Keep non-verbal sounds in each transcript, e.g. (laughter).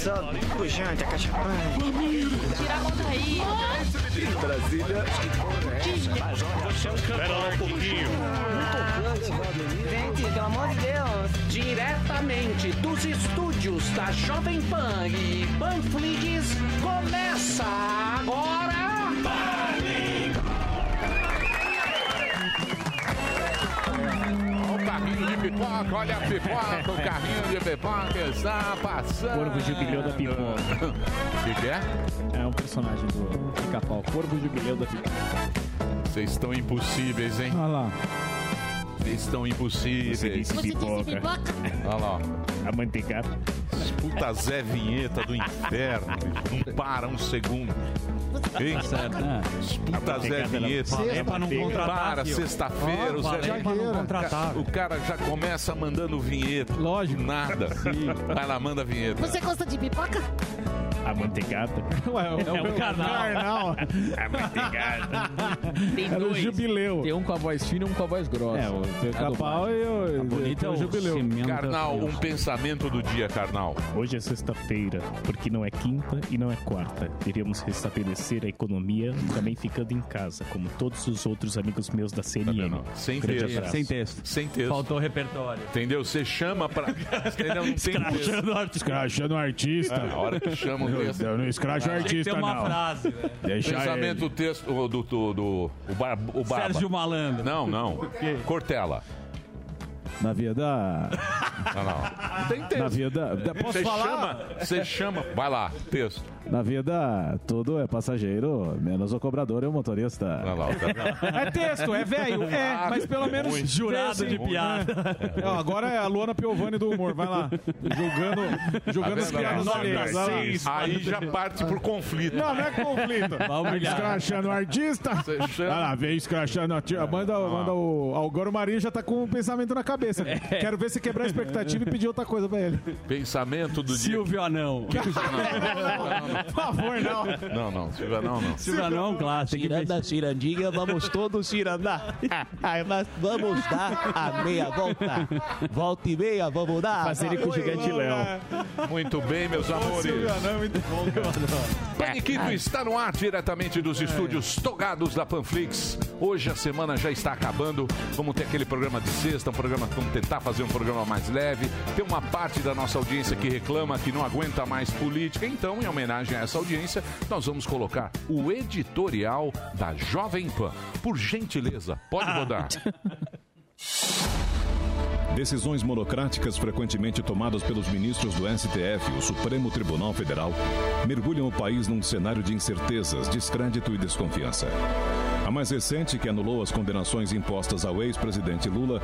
só pujante, a caixa. Tira a conta aí. Brasília. Espera lá um pouquinho. Gente, pelo amor de Deus. Diretamente dos estúdios da Jovem Pan e Panflix, começa pipoca, olha a pipoca, o carrinho de pipoca está passando. Corvo Jubileu da pipoca. O que, que é? É um personagem do pica-pau. Corvo Jubileu da pipoca. Vocês estão impossíveis, hein? Olha lá. Vocês estão impossíveis. Você disse Você pipoca. disse pipoca? Olha lá. A manteigada. Puta Zé Vinheta do inferno. Não para um segundo. Hein? Puta Zé Vinheta. É pra não contratar, Para, sexta-feira. o Zé contratar. O cara já começa mandando vinheta. Lógico. Nada. Vai lá, manda a vinheta. Você gosta de pipoca? A manteigada. (laughs) é o canal. A (laughs) manteigada. (laughs) Tem Era o dois. jubileu. Tem um com a voz fina e um com a voz grossa. É, o pica-pau e o, bonito o é o jubileu. Carnal, um pensamento do dia, Carnal. Hoje é sexta-feira, porque não é quinta e não é quarta. Iremos restabelecer a economia também ficando em casa, como todos os outros amigos meus da CNN. Tá Sem texto. Sem texto. Sem texto. Faltou repertório. Entendeu? Você chama pra. Entendeu? Não tem. Escrachando o artista. Escrachando o artista. É, a hora que chama o texto. Eu não escracho o Tem que artista, ter uma não. frase, velho. Deixa Pensamento ele. do texto do, do, do, do- o, bar, o Barba. Sérgio Malandro. Não, não. Cortella. Na vida... Não, não. Não tem texto. Na vida... Posso Você falar? chama, você chama. Vai lá, texto. Na vida, tudo é passageiro, menos o cobrador e o motorista. Vai lá, o cara. É texto, é velho, (laughs) é, mas pelo menos. Muito. Jurado de piada. É, ó, agora é a Luana Piovani do humor, vai lá. Julgando, julgando Tá as piadas alheias. vai. Aí já parte por conflito. Não, não é conflito. Vai. Escrachando o artista. Olha lá, vem escrachando. a tia- Manda, manda o. Agora o Marinho já tá com um pensamento na cabeça. Quero ver se quebrar a expectativa e pedir outra coisa pra ele. Pensamento do dia. Silvio Anão. (laughs) Por favor, não. Não, não, Silvia, não, não. Silvio Anão é um clássico. Tirando cirandinha, vamos todos cirandar. Ai, mas vamos dar a meia volta. Volta e meia, vamos dar. Fazer com o gigante Léo. Muito bem, meus amores. Não, é muito bom, cara. Paniquito está no ar diretamente dos estúdios togados da Panflix. Hoje a semana já está acabando. Vamos ter aquele programa de sexta, um programa, vamos tentar fazer um programa mais leve. Tem uma parte da nossa audiência que reclama que não aguenta mais política. Então, em homenagem a essa audiência, nós vamos colocar o editorial da Jovem Pan. Por gentileza, pode rodar. (laughs) Decisões monocráticas frequentemente tomadas pelos ministros do STF, o Supremo Tribunal Federal, mergulham o país num cenário de incertezas, descrédito e desconfiança. A mais recente, que anulou as condenações impostas ao ex-presidente Lula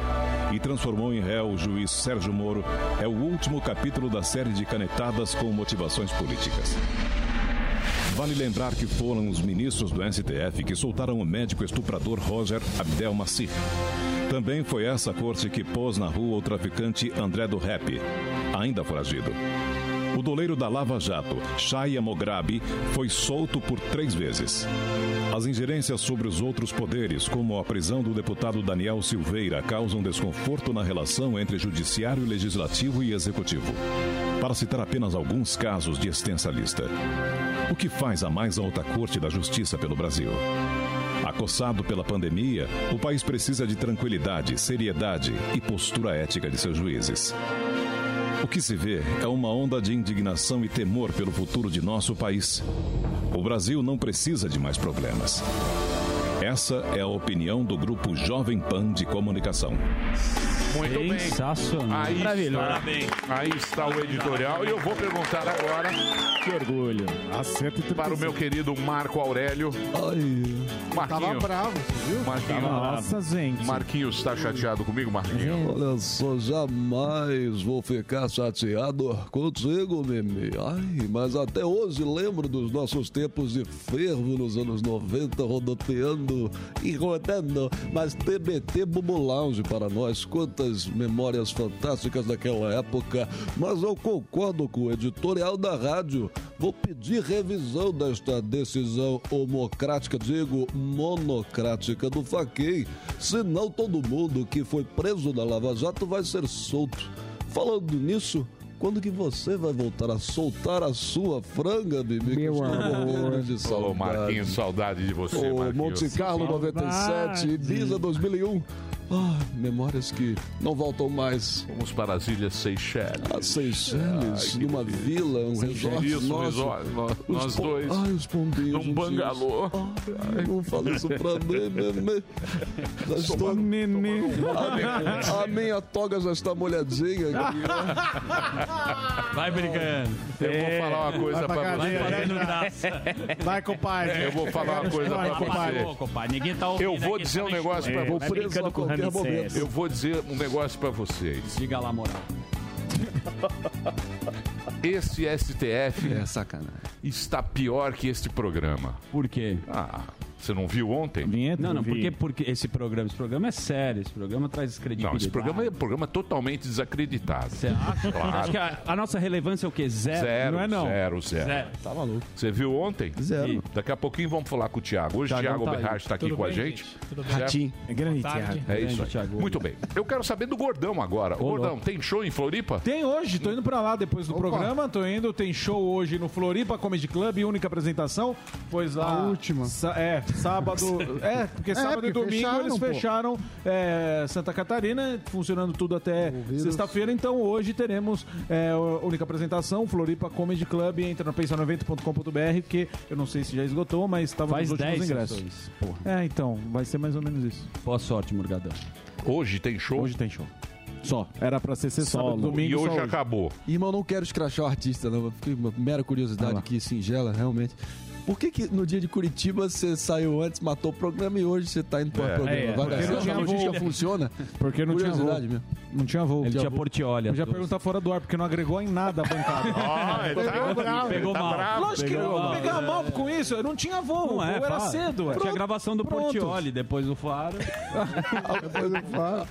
e transformou em réu o juiz Sérgio Moro, é o último capítulo da série de canetadas com motivações políticas. Vale lembrar que foram os ministros do STF que soltaram o médico estuprador Roger Abdel Maci. Também foi essa corte que pôs na rua o traficante André do Rap, ainda foragido. O doleiro da Lava Jato, Shaya Mograbi, foi solto por três vezes. As ingerências sobre os outros poderes, como a prisão do deputado Daniel Silveira, causam desconforto na relação entre judiciário, legislativo e executivo. Para citar apenas alguns casos de extensa lista. O que faz a mais alta corte da justiça pelo Brasil? Acossado pela pandemia, o país precisa de tranquilidade, seriedade e postura ética de seus juízes. O que se vê é uma onda de indignação e temor pelo futuro de nosso país. O Brasil não precisa de mais problemas. Essa é a opinião do grupo Jovem Pan de Comunicação. Muito bem. Sensacional. Aí Maravilhoso. está, aí está o editorial e eu vou perguntar agora Que orgulho. para o meu querido Marco Aurélio. Tava Marquinho, bravo, você viu? Marquinho, Nossa, gente. Marquinhos está chateado comigo, Marquinho? Olha só, jamais vou ficar chateado contigo, Mimi. Ai, mas até hoje lembro dos nossos tempos de fervo nos anos 90, rodopiando e rodando. Mas TBT Bubu Lounge para nós, quantas memórias fantásticas daquela época. Mas eu concordo com o editorial da rádio. Vou pedir revisão desta decisão homocrática, digo monocrática do Faquei. Senão todo mundo que foi preso na Lava Jato vai ser solto. Falando nisso, Quando que você vai voltar a soltar a sua franga, Bibi? Meu amor. de Ô, saudade. Marquinhos, saudade de você, Ô, Marquinhos. Monte Carlo 97, Ibiza 2001. Ah, memórias que não voltam mais. Vamos para as Ilhas Seychelles. As Seychelles, numa vila, um resort Isso, nosso. resort, nós- Os nós dois. Ai, os pombinhos. Num bangalô. Ai, não fala isso pra (laughs) mim, nenê. Já estou... A minha, a minha toga já está molhadinha aqui. Vai brincando. Eu vou falar uma coisa vai pra pra você. Fazendo graça. Vai, compadre. Eu vou falar uma coisa Vai, pra você. Ninguém tá ouvindo Eu vou dizer tá um na negócio pra escuta. Vou você. preso Eu vou dizer um negócio pra vocês. Diga lá, moral. (laughs) Esse STF É sacanagem. está pior que este programa. Por quê? Ah, você não viu ontem? Vinheta? Não, não, vi. porque, porque esse programa, esse programa é sério, esse programa traz credibilidade. Não, esse programa é um programa totalmente desacreditado. Você acha? Claro. Acho que a, a nossa relevância é o quê? Zero? Zero, Não é não. zero, zero. Zero. Tá maluco. Você viu ontem? Zero. Daqui a pouquinho vamos falar com o Thiago. Hoje o Thiago tá. Berrard está aqui Tudo com a gente. Tudo bem. Certo? É grande, Thiago. É isso aí. Thiago. Muito bem. Eu quero saber do Gordão agora. Ô, Gordão, tem show em Floripa? Tem hoje, tô indo pra lá depois do programa, tô indo, tem show hoje no Floripa Comedy Club, única apresentação, pois lá... A última. É, sábado... (laughs) é, porque sábado porque e domingo fecharam, eles fecharam é, Santa Catarina, funcionando tudo até sexta-feira, então hoje teremos é, a única apresentação, Floripa Comedy Club, entra no pensanovento.com.br, que eu não sei se já esgotou, mas estava Faz nos últimos 10 ingressos. sessões. Porra. É, então, vai ser mais ou menos isso. Boa sorte, Morgadão. Hoje tem show? Hoje tem show. Só. Era pra ser sábado, domingo, e só hoje acabou. Irmão, não quero escrachar o artista, não. Fiquei uma mera curiosidade aqui, singela, realmente. Por que, que no dia de Curitiba você saiu antes, matou o programa e hoje você tá indo para o É. programa? É, Vai porque não tinha logística funciona? Porque não tinha voo. Mesmo. Não tinha voo. Ele Tinha tinha. Portiolha. Podia perguntar fora do ar, porque não agregou em nada a bancada. (laughs) Ah, ele tá bravo. Pegou tá mal. bravo. Lógico que Pegou eu vou mal. pegar mal com isso. Eu não tinha voo. Não o é, voo era fala. cedo. Tinha a gravação do. Portioli, depois do Faro.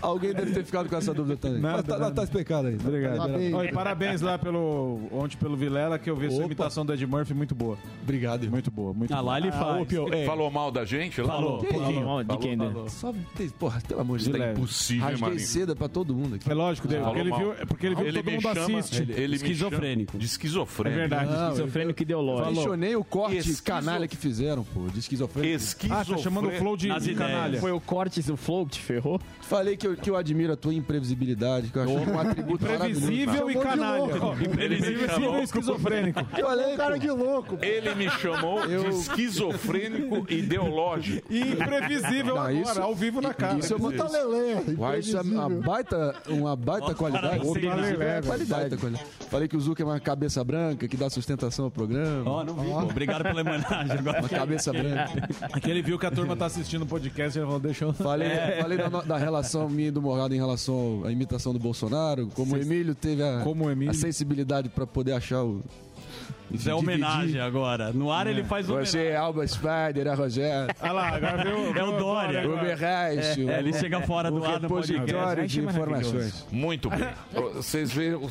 Alguém deve ter ficado com essa dúvida também. Nada, Mas tá, nada. tá explicado aí. Obrigado. Parabéns. Oi, parabéns lá pelo ontem pelo Vilela, que eu vi sua imitação do Ed Murphy muito boa. Obrigado, irmão. Muito boa, muito Ah, boa. lá ele faz. Falou mal da gente lá? Falou. Falou, de quem, né? Só, tem- porra, pelo amor de De Deus. leve. Impossível, hein, Rasguei Marinho? seda pra todo mundo aqui. É lógico, David, porque ele Falou viu, é porque ele viu que todo mundo chama- assiste. Ele, ele Esquizofrênico. De É esquizofrênico. verdade. Esquizofrênico ideológico. Questionei o corte Esquizo- canalha que fizeram, pô, de esquizofrenia. Ah, tá chamando o Flow de, canalha. Foi o corte do Flow que te ferrou? Falei que eu, que eu admiro a tua imprevisibilidade, que eu acho um atributo maravilhoso. Previsível e canalha. Imprevisível e esquizofrênico. Eu falei, Cara de louco. Ele me chamou de esquizofrênico (laughs) ideológico. E imprevisível Não, agora, isso- ao vivo na cara. Isso é uma, lelé. Uai, isso é uma baita, uma baita qualidade. é nada. qualidade. Baita qualidade. Falei que o Zuka é uma cabeça branca, que dá sustentação ao programa. Ó, não vi, pô. Obrigado pela homenagem. Agora Uma cabeça (laughs) branca. Aqui ele viu que a turma tá assistindo o podcast e ele falou, deixa eu... Falei, falei da, da relação minha e do Morgado em relação à imitação do Bolsonaro, como o Emílio teve a, Como o Emílio. a sensibilidade pra poder achar o. Isso é homenagem agora. No ar ele faz homenagem. Você é Alba Spider, é Rogério. Olha lá, agora veio... É o Dória. O Berracho. É, ele chega fora do ar no podcast. de informações. Muito bem. (laughs) Vocês veem, o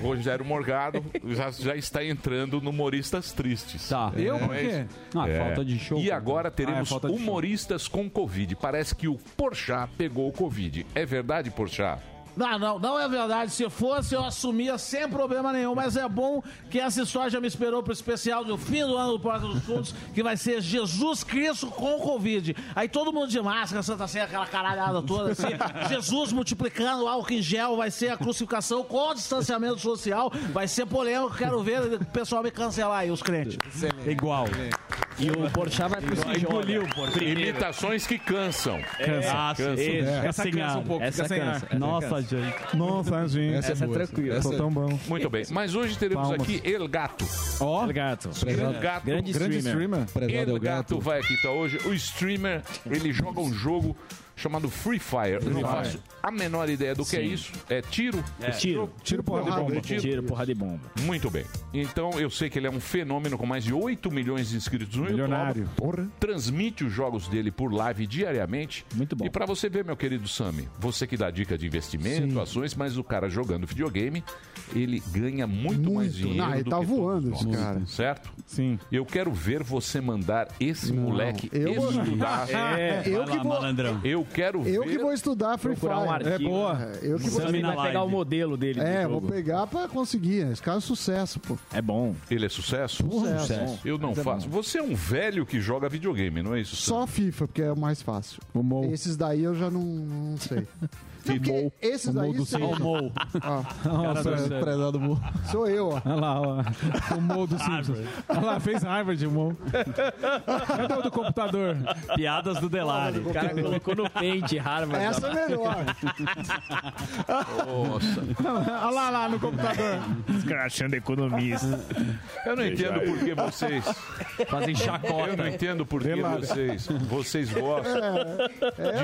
Rogério Morgado já, já está entrando no Humoristas Tristes. Tá. Eu? Por É quê? Ah, É. falta de show. E agora teremos Ah, é humoristas com Covid. Parece que o Porchat pegou o Covid. É verdade, Porchat? Não, não, não é verdade. Se fosse, eu assumia sem problema nenhum. Mas é bom que essa história já me esperou pro especial do fim do ano do Porta dos Fundos, que vai ser Jesus Cristo com Covid. Aí todo mundo de máscara, Santa Ceia, aquela caralhada toda assim. Jesus multiplicando álcool em gel, vai ser a crucificação com distanciamento social. Vai ser polêmico, quero ver o pessoal me cancelar aí, os crentes. Igual. E o Porchat vai pro Engoliu, pô. Imitações que cansam. Ah, sim. Cansa. Esse, Essa cansa um pouco, Essa cansa. Nossa, gente. Nossa, gente. Essa, Essa é boa, tranquila. Essa tão bom. Muito bem. Mas hoje teremos Palmas. aqui El Gato. Ó, Gato. El Gato. Grande grande streamer. streamer. É El o gato. Gato vai aqui então hoje. O streamer, ele joga um jogo chamado Free Fire. Eu não faço a menor ideia do que é isso. É tiro? Tiro. tiro porra de bomba. Tiro, porrada de bomba. Muito bem. Então eu sei que ele é um fenômeno com mais de 8 milhões de inscritos no Milionário. YouTube. Porra. Transmite os jogos dele por live diariamente. Muito bom. E pra você ver, meu querido Sami, você que dá dica de investimento, ações, mas o cara jogando videogame, ele ganha muito, mais Muito. dinheiro Não, ele do tá que voando esse cara. Certo? Sim. Eu quero ver você mandar esse moleque eu vou- estudar. (laughs) É, eu que vou- malandrão. Eu quero Eu ver que vou estudar Free Fire. Artigo. É boa. É, eu que vou vai pegar o modelo dele. É, vou pegar pra conseguir. Esse cara é sucesso, pô. É bom. Ele é sucesso? Sucesso. Eu não Mas é faço. Você é um velho que joga videogame, não é isso? Só FIFA, porque é o mais fácil. Esses daí eu já não, não sei. (laughs) Porque esses daí são... Ó, Nossa, prezado Mo. Sou eu, ó. Olha lá, ó. O Mo do Simpsons. Olha lá, fez Harvard, o Mo. Cadê o do computador? Piadas do Delari. O cara colocou no pente, Harvard. Essa é melhor. Nossa. Olha lá, lá no computador. Escrachando economista. Eu não entendo por que vocês Fazem chacota. Eu não entendo por que vocês, vocês gostam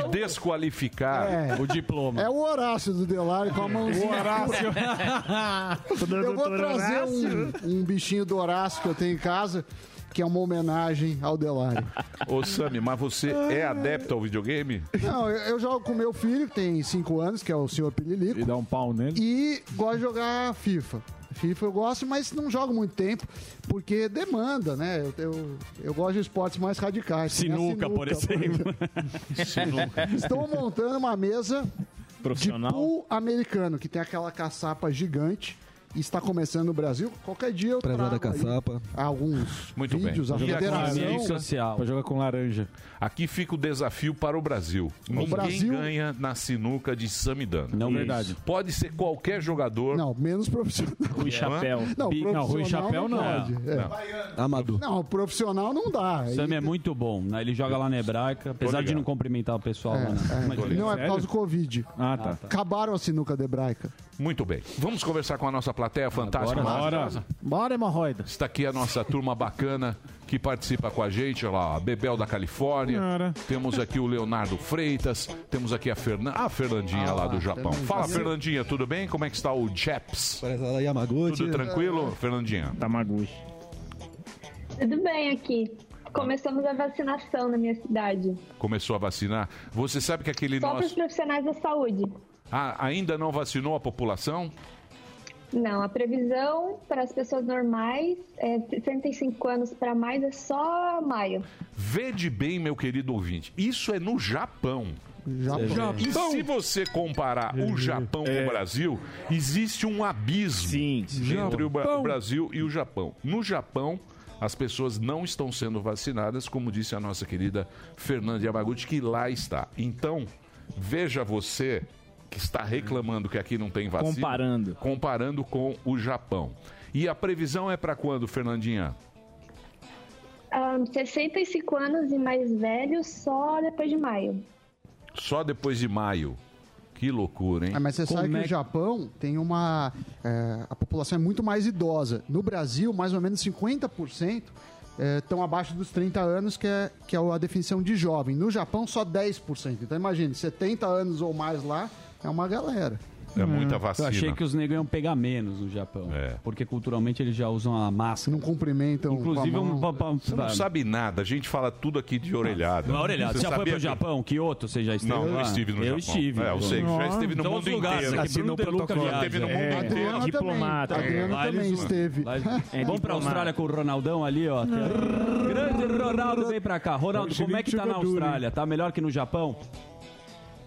de desqualificar É. O diploma. É o Horácio do Delari com a mãozinha. (laughs) O Horácio. Eu vou trazer um, um bichinho do Horácio que eu tenho em casa, que é uma homenagem ao Delari. Ô Sami, mas você é adepto ao videogame? Não, eu, eu jogo com meu filho, que tem 5 anos, que é o senhor Pililico, E dá um pau nele. e gosto de jogar FIFA. FIFA eu gosto, mas não jogo muito tempo, porque demanda, né? Eu, eu, eu gosto de esportes mais radicais. que nem a Sinuca, por exemplo. (laughs) Estou montando uma mesa de Profissional. pool americano, que tem aquela caçapa gigante. Está começando no Brasil. Qualquer dia eu Prezada caçapa. alguns Muito bem. vídeos, a E aqui, federação. Amigo social. Pra jogar com laranja. Aqui fica o desafio para o Brasil. Ninguém Brasil- ganha na sinuca de Samidana. Não, Verdade. Pode ser qualquer jogador. Não, menos profissional. (laughs) Rui Chapéu. Não, Bi- profissional não, Rui Chapéu não. pode. É. Amador. Não, profissional não dá. O Sammy é muito bom, né? Ele joga lá na Hebraica, apesar de ligado. não cumprimentar o pessoal lá, né? É, Mas- não é por causa do Covid. Ah, tá. Acabaram a sinuca de hebraica. Muito bem. Vamos conversar com a nossa plateia fantástica. Bora. maravilhosa. Bora, hemorroida. Está aqui a nossa turma bacana que participa com a gente, olha lá, a Bebel da Califórnia. Cara. Temos aqui o Leonardo Freitas, temos aqui a, Fernan... a Fernandinha Ah lá do Japão. Fernandinha. Fala, Fernandinha, tudo bem? Como é que está o Yamaguchi. Tudo tranquilo, Fernandinha? Tamaguchi. Tudo bem aqui. Começamos a vacinação na minha cidade. Começou a vacinar. Você sabe que aquele Só para os nosso... profissionais da saúde. Ah, ainda não vacinou a população? Não, a previsão para as pessoas normais é 65 anos para mais é só maio. Vede bem, meu querido ouvinte, isso é no Japão. Já E se você comparar o Japão com o Brasil, existe um abismo Sim. entre o Brasil e o Japão. No Japão, as pessoas não estão sendo vacinadas, como disse a nossa querida Fernanda Yamaguchi, que lá está. Então, veja você que está reclamando que aqui não tem vacina. Comparando. Comparando com o Japão. E a previsão é para quando, Fernandinha? Ahn, 65 anos e mais velhos só depois de maio. Só depois de maio. Que loucura, hein? Ah, mas você sabe que é o Japão tem uma. é, a população é muito mais idosa. No Brasil, mais ou menos 50% estão abaixo dos 30 anos, que é, que é a definição de jovem. No Japão, só 10%. Então, imagine, 70 anos ou mais lá é uma galera. É muita Eu vacina. achei que os negros iam pegar menos no Japão. É. Porque culturalmente eles já usam a máscara. Não cumprimentam. Inclusive, com a um, pa- pa- Você não sabe nada, a gente fala tudo aqui de orelhada. Não, orelhada. Você já foi sabia pro que- Japão? Kyoto? Você já esteve Não, eu lá? estive no eu Japão. estive. É, eu sei que já esteve no São mundo lugares inteiro. aqui, Bruno Assinou De Luca protocolo. viaja. Teve no mundo É. inteiro. Adriano diplomata. também. Adriano Lá também eles- esteve. Lá- (laughs) É Vamos pra diplomata. Austrália com o Ronaldão ali, ó. Grande Ronaldo, vem pra cá. Ronaldo, como é que tá na Austrália? Tá melhor que no Japão?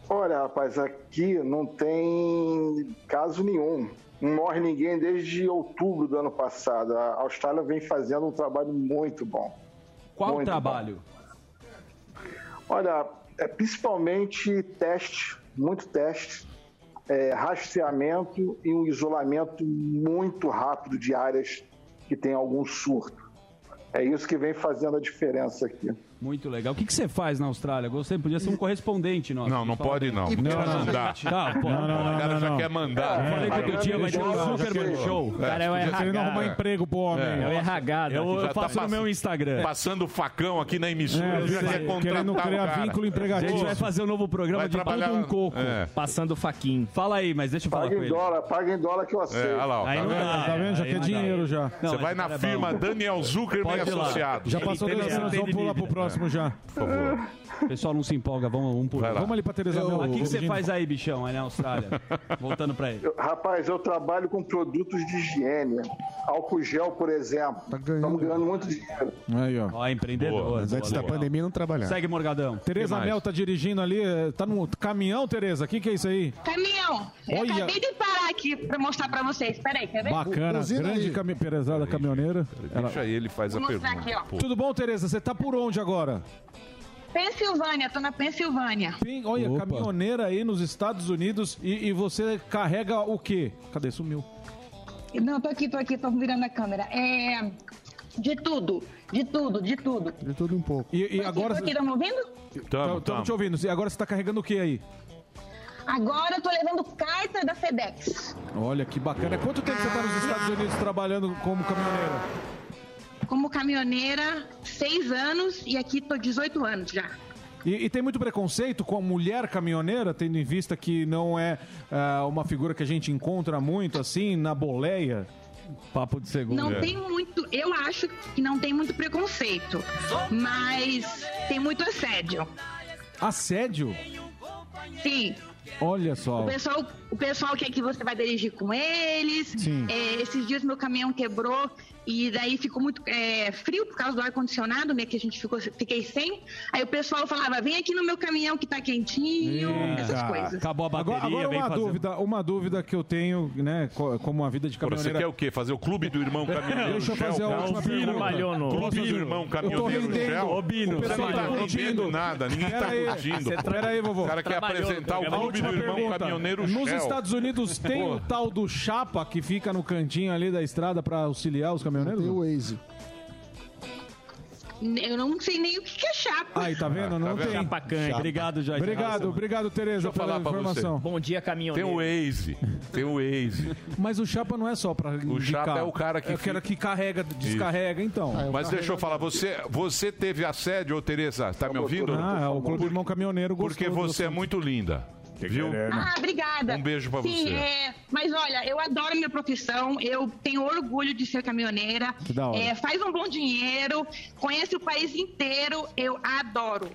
Olha, rapaz, aqui não tem caso nenhum. Não morre ninguém desde outubro do ano passado. A Austrália vem fazendo um trabalho muito bom. Qual o Muito trabalho? Olha, é principalmente teste, muito teste, é, rastreamento e um isolamento muito rápido de áreas que tem algum surto. É isso que vem fazendo a diferença aqui. Muito legal. O que, que você faz na Austrália? Você podia ser um correspondente nosso. Não, não pode não. Não, não, mandar. Tá, pô. Não, não, O não, cara não, já não. quer mandar. Falei que outro dia vai ter um Superman sei. Show. O cara é o Tá querendo RH. arrumar emprego pro homem. É. É o RH. Eu, eu tá faço no passando- meu Instagram. Passando facão aqui na emissora, É, já quer contratar Querendo criar vínculo A empregatício. gente vai fazer um novo programa Vai de trabalhar- um coco. É. Passando faquinho. Fala aí, mas deixa eu falar Paga com em ele. dólar, paga em dólar que eu aceito. É, olha lá, Aí tá não vendo? dá. Tá vendo? Já quer não dá. dinheiro já. Não, Você vai na é firma. Daniel Zuckerman lá. Associados. Já passou Ele tem vamos pular pro dívida. Próximo já. Por favor. O (laughs) pessoal não se empolga, vamos um por um. Vamos ali pra Teresa Eu- Mel. O que, que você faz aí, bichão, aí na Austrália? (laughs) Voltando pra ele. Eu- rapaz, eu trabalho com produtos de higiene. Álcool gel, por exemplo. Estamos ganhando muito dinheiro. Aí, ó. Ó, empreendedor. Mas antes Boa, da legal. pandemia não trabalhava. Segue, Morgadão. Tereza? Mel tá dirigindo ali, eh, tá no caminhão, Tereza. O que, que é isso aí? Caminhão. Eu Olha. acabei de parar aqui pra mostrar pra vocês. Peraí, quer ver? Bacana, grande cami pesada caminhoneira. Ela- Deixa ele, faz a Vou mostrar pergunta. aqui, ó. Tudo bom, Tereza? Você tá por onde agora? Pensilvânia, tô na Pensilvânia. Sim, olha, caminhoneira aí nos Estados Unidos e, e você carrega o quê? Cadê? Sumiu. Não, tô aqui, tô aqui, tô virando a câmera. É. De tudo, de tudo, de tudo. De tudo um pouco. E, e Tô aqui, agora. tô aqui, tá me ouvindo? Tamo, Estamos te ouvindo. E agora você tá carregando o quê aí? Agora eu tô levando carta da FedEx. Olha que bacana. Quanto tempo você tá nos Estados Unidos trabalhando como caminhoneira? Como caminhoneira, seis anos e aqui tô 18 anos já. E, e tem muito preconceito com a mulher caminhoneira, tendo em vista que não é ah, uma figura que a gente encontra muito assim na boleia? Papo de segundo. Não tem muito, eu acho que não tem muito preconceito, mas tem muito assédio. Assédio? Sim. Olha só. O pessoal, o pessoal quer que você vai dirigir com eles. Sim. É, esses dias meu caminhão quebrou e daí ficou muito é, frio por causa do ar-condicionado, né? Que a gente ficou, fiquei sem. Aí o pessoal falava, vem aqui no meu caminhão que tá quentinho, essas Eita. coisas. Acabou a bateria, Agora, agora uma dúvida, uma dúvida que eu tenho, né, co- como a vida de Pô, Você quer o quê? Fazer o clube do irmão caminhoneiro Deixa eu fazer a última pergunta. Clube do irmão caminhoneiro. Shell? Ô, Bino, Você não tá trabalhou. curtindo nada, ninguém tá curtindo. Você Pera aí, vovô. O cara quer apresentar o A clube do irmão pergunta. caminhoneiro Nos Shell. Estados Unidos tem o tal do chapa que fica no cantinho ali da estrada pra auxiliar os caminhoneiros? Tem o Waze. Eu não sei nem o que é chapa. Aí, tá vendo? Ah, tá não vendo? tem. Chapacante. Obrigado, Jair. Obrigado, obrigado, Tereza, Deixa eu pela falar pra você. informação. Bom dia, Tem caminhoneiro. o Waze. Tem o Waze. Mas o chapa não é só pra O chapa é o cara que É o cara que carrega, descarrega, então. Mas deixa eu falar, você, você teve assédio, ô Tereza? Tá me ouvindo? Ah, é o Clube Irmão Caminhoneiro gostou Porque você é muito linda. Viu? Ah, obrigada. Um beijo pra Sim, você. é, mas olha, eu adoro minha profissão, eu tenho orgulho de ser caminhoneira. Que da hora. É, faz um bom dinheiro, conhece o país inteiro, eu adoro.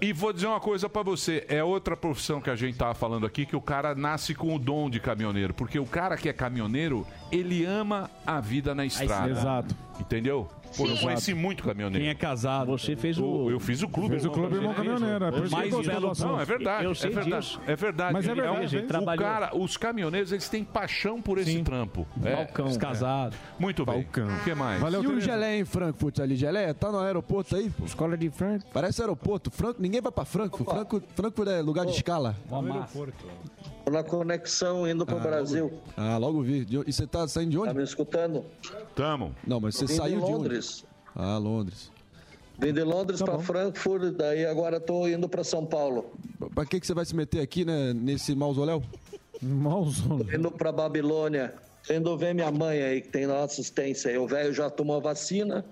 E vou dizer uma coisa pra você, é outra profissão que a gente tava falando aqui, que o cara nasce com o dom de caminhoneiro, porque o cara que é caminhoneiro, ele ama a vida na estrada. Exato. Entendeu? Pô, eu Sim. conheci muito caminhoneiro. Quem é casado. Você fez Eu, o. eu fiz o clube. Fez o Clube Irmão Caminhoneiro, é Mais belo. Não, é verdade. Eu sei é verdade. disso. É verdade. Mas é verdade, um- gente. o cara, os caminhoneiros, eles têm paixão por esse trampo. É. Balcão. Os casados. Muito bem. O que mais? Valeu, E o. Geleia em Frankfurt ali? Geleia, tá no aeroporto aí? pô? Escola de Frank. Parece aeroporto. Franco, ninguém vai pra Frankfurt. Frankfurt, Frankfurt é lugar de escala. Tô na conexão indo pro Brasil. Ah, logo vi. De onde- E você tá saindo de onde? Tá me escutando? Tamo. Não, mas você Vim de saiu de onde? Londres. Ah, Londres. Vim de Londres Tá pra Frankfurt, daí agora tô indo pra São Paulo. Pra que, que você vai se meter aqui, né, nesse mausoléu? (laughs) Mausoléu. Indo pra Babilônia. Indo ver minha mãe aí, que tem na assistência. aí. O velho já tomou a vacina.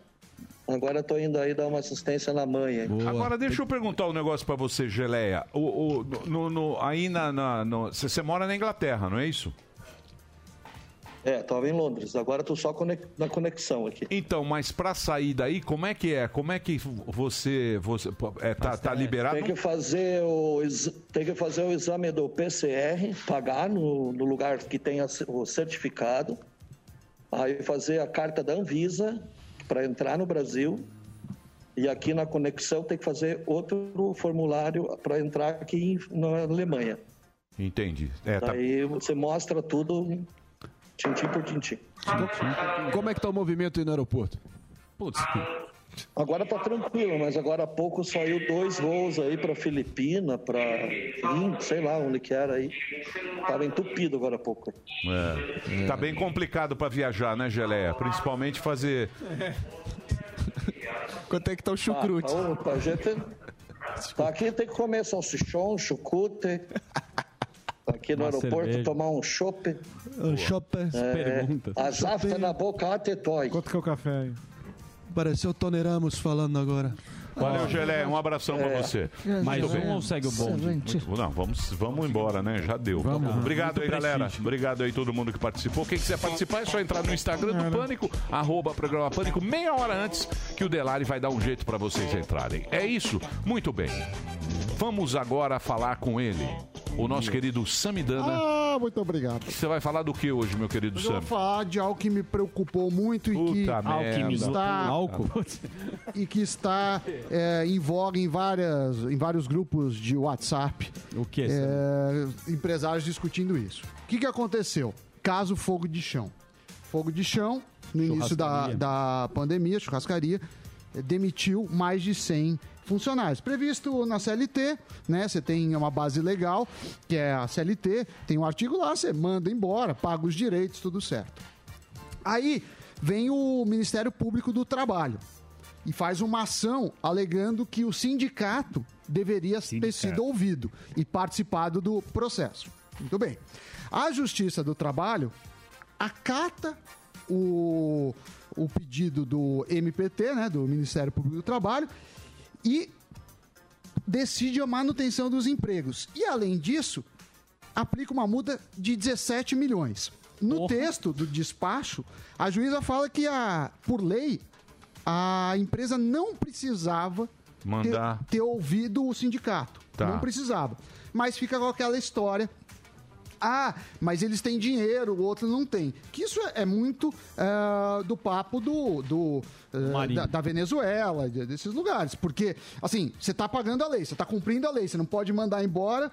Agora tô indo aí dar uma assistência na mãe. aí. Agora, deixa eu perguntar um negócio pra você, Geleia. O, o- no, no- aí na. na- no- você, você mora na Inglaterra, não é isso? É, tava em Londres. Agora tô só conex- na conexão aqui. Então, mas pra sair daí, como é que é? Como é que você. você é, tá, tá liberado? Tem que fazer o, tem que fazer o exame do PCR, pagar no, no lugar que tem o certificado, aí fazer a carta da Anvisa para entrar no Brasil. E aqui na conexão tem que fazer outro formulário para entrar aqui em- na Alemanha. Entendi. É, tá- Aí você mostra tudo, tintim por tintim. Como é que tá o movimento aí no aeroporto? Putz, Agora tá tranquilo, mas agora há pouco saiu dois voos aí para Filipina, para sei lá onde que era aí. Tava entupido agora há pouco. é. Tá bem complicado pra viajar, né, Geleia? Principalmente fazer. (laughs) Quanto é que tá o chucrute? Ah, opa, gente, tá aqui tem que comer salsichão, chucrute. Tá Aqui no Uma aeroporto cerveja. tomar um chopp. Um chopp. É, a zafta na boca até dói. Quanto que é o café aí? Pareceu o Tony Ramos falando agora. Valeu, Gelé. Um abração pra É. você. Mais Muito um ou segue o bonde? Bom. Não, vamos, vamos embora, né? Já deu. Obrigado Muito aí, galera. prestígio. Obrigado aí todo mundo que participou. Quem quiser participar é só entrar no Instagram do Pânico, arroba programa Pânico, meia hora antes que o Delari vai dar um jeito pra vocês entrarem. É isso? Muito bem. Vamos agora falar com ele, o nosso querido Samidana. Ah, muito obrigado. Você vai falar do que hoje, meu querido Hoje eu Sam? vou falar de algo que me preocupou muito e que merda. está Álcool? e que está é, em voga em várias em vários grupos de WhatsApp. O que? É, empresários discutindo isso. O que, que aconteceu? Caso Fogo de Chão. Fogo de Chão, no início da, da pandemia, churrascaria, demitiu mais de 100 funcionários. Previsto na CLT, né? Você tem uma base legal, que é a CLT, tem um artigo lá, você manda embora, paga os direitos, tudo certo. Aí vem o Ministério Público do Trabalho e faz uma ação alegando que o sindicato deveria ter sido ouvido e participado do processo. Muito bem. A Justiça do Trabalho acata o, o pedido do MPT, né, do Ministério Público do Trabalho, e decide a manutenção dos empregos. E, além disso, aplica uma multa de 17 milhões. No texto do despacho, a juíza fala que, a, por lei, a empresa não precisava Mandar. Ter, ter ouvido o sindicato. Tá. Não precisava. Mas fica com aquela história. Ah, mas eles têm dinheiro, o outro não tem. Que isso é, é muito eh, do papo do, do, Marinho. da, da Venezuela, de- desses lugares. Porque, assim, você está pagando a lei, você está cumprindo a lei, você não pode mandar embora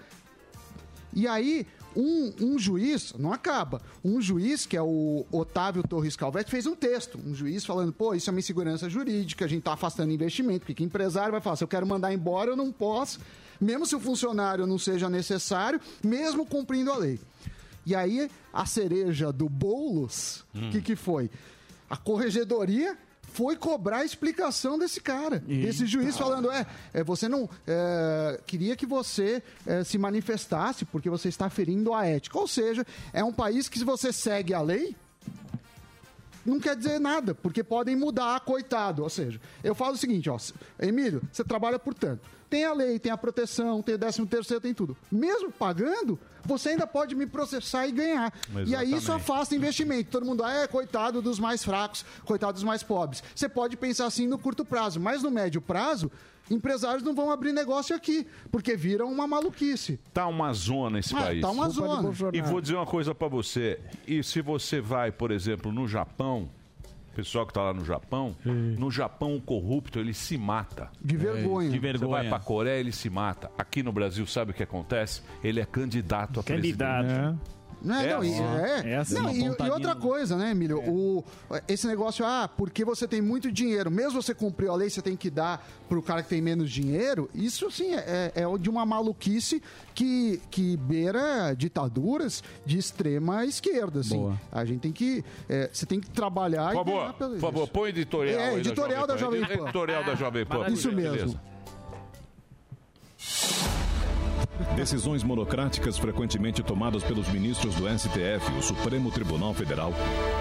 e aí, um, um juiz, não acaba, um juiz, que é o Otávio Torres Calvete, fez um texto. Um juiz falando, pô, isso é uma insegurança jurídica, a gente tá afastando investimento, porque que empresário vai falar, se eu quero mandar embora, eu não posso, mesmo se o funcionário não seja necessário, mesmo cumprindo a lei. E aí, a cereja do bolos, o Hum. que, que foi? A corregedoria foi cobrar a explicação desse cara, desse juiz falando, é, é, você não é, queria que você é, se manifestasse porque você está ferindo a ética. Ou seja, é um país que se você segue a lei, não quer dizer nada, porque podem mudar, coitado. Ou seja, eu falo o seguinte, ó, Emílio, você trabalha por tanto. Tem a lei, tem a proteção, tem o décimo terceiro, tem tudo. Mesmo pagando, você ainda pode me processar e ganhar. E aí isso Exatamente. afasta investimento. Todo mundo, ah, é, coitado dos mais fracos, coitado dos mais pobres. Você pode pensar assim no curto prazo, mas no médio prazo, empresários não vão abrir negócio aqui, porque viram uma maluquice. Tá uma zona esse É, país. tá uma de zona. E vou dizer uma coisa pra você. E se você vai, por exemplo, no Japão, pessoal que tá lá no Japão, no Japão o corrupto ele se mata. De vergonha. De Você vai vergonha. pra Coreia, ele se mata. Aqui no Brasil, sabe o que acontece? Ele é candidato a Candidato. presidente. Não, É não, e, assim. é. É assim, Não, uma e- e, outra coisa, né, Emílio? O, esse negócio, ah, porque você tem muito dinheiro, mesmo você cumpriu a lei, você tem que dar pro cara que tem menos dinheiro, isso, assim, é, é de uma maluquice que, que beira ditaduras de extrema esquerda, assim. Boa. A gente tem que... é, você tem que trabalhar Por e favor, pelo por favor, põe editorial É, editorial da Jovem Pan. Editorial da Jovem Pan. Isso beleza. Decisões monocráticas frequentemente tomadas pelos ministros do STF, o Supremo Tribunal Federal,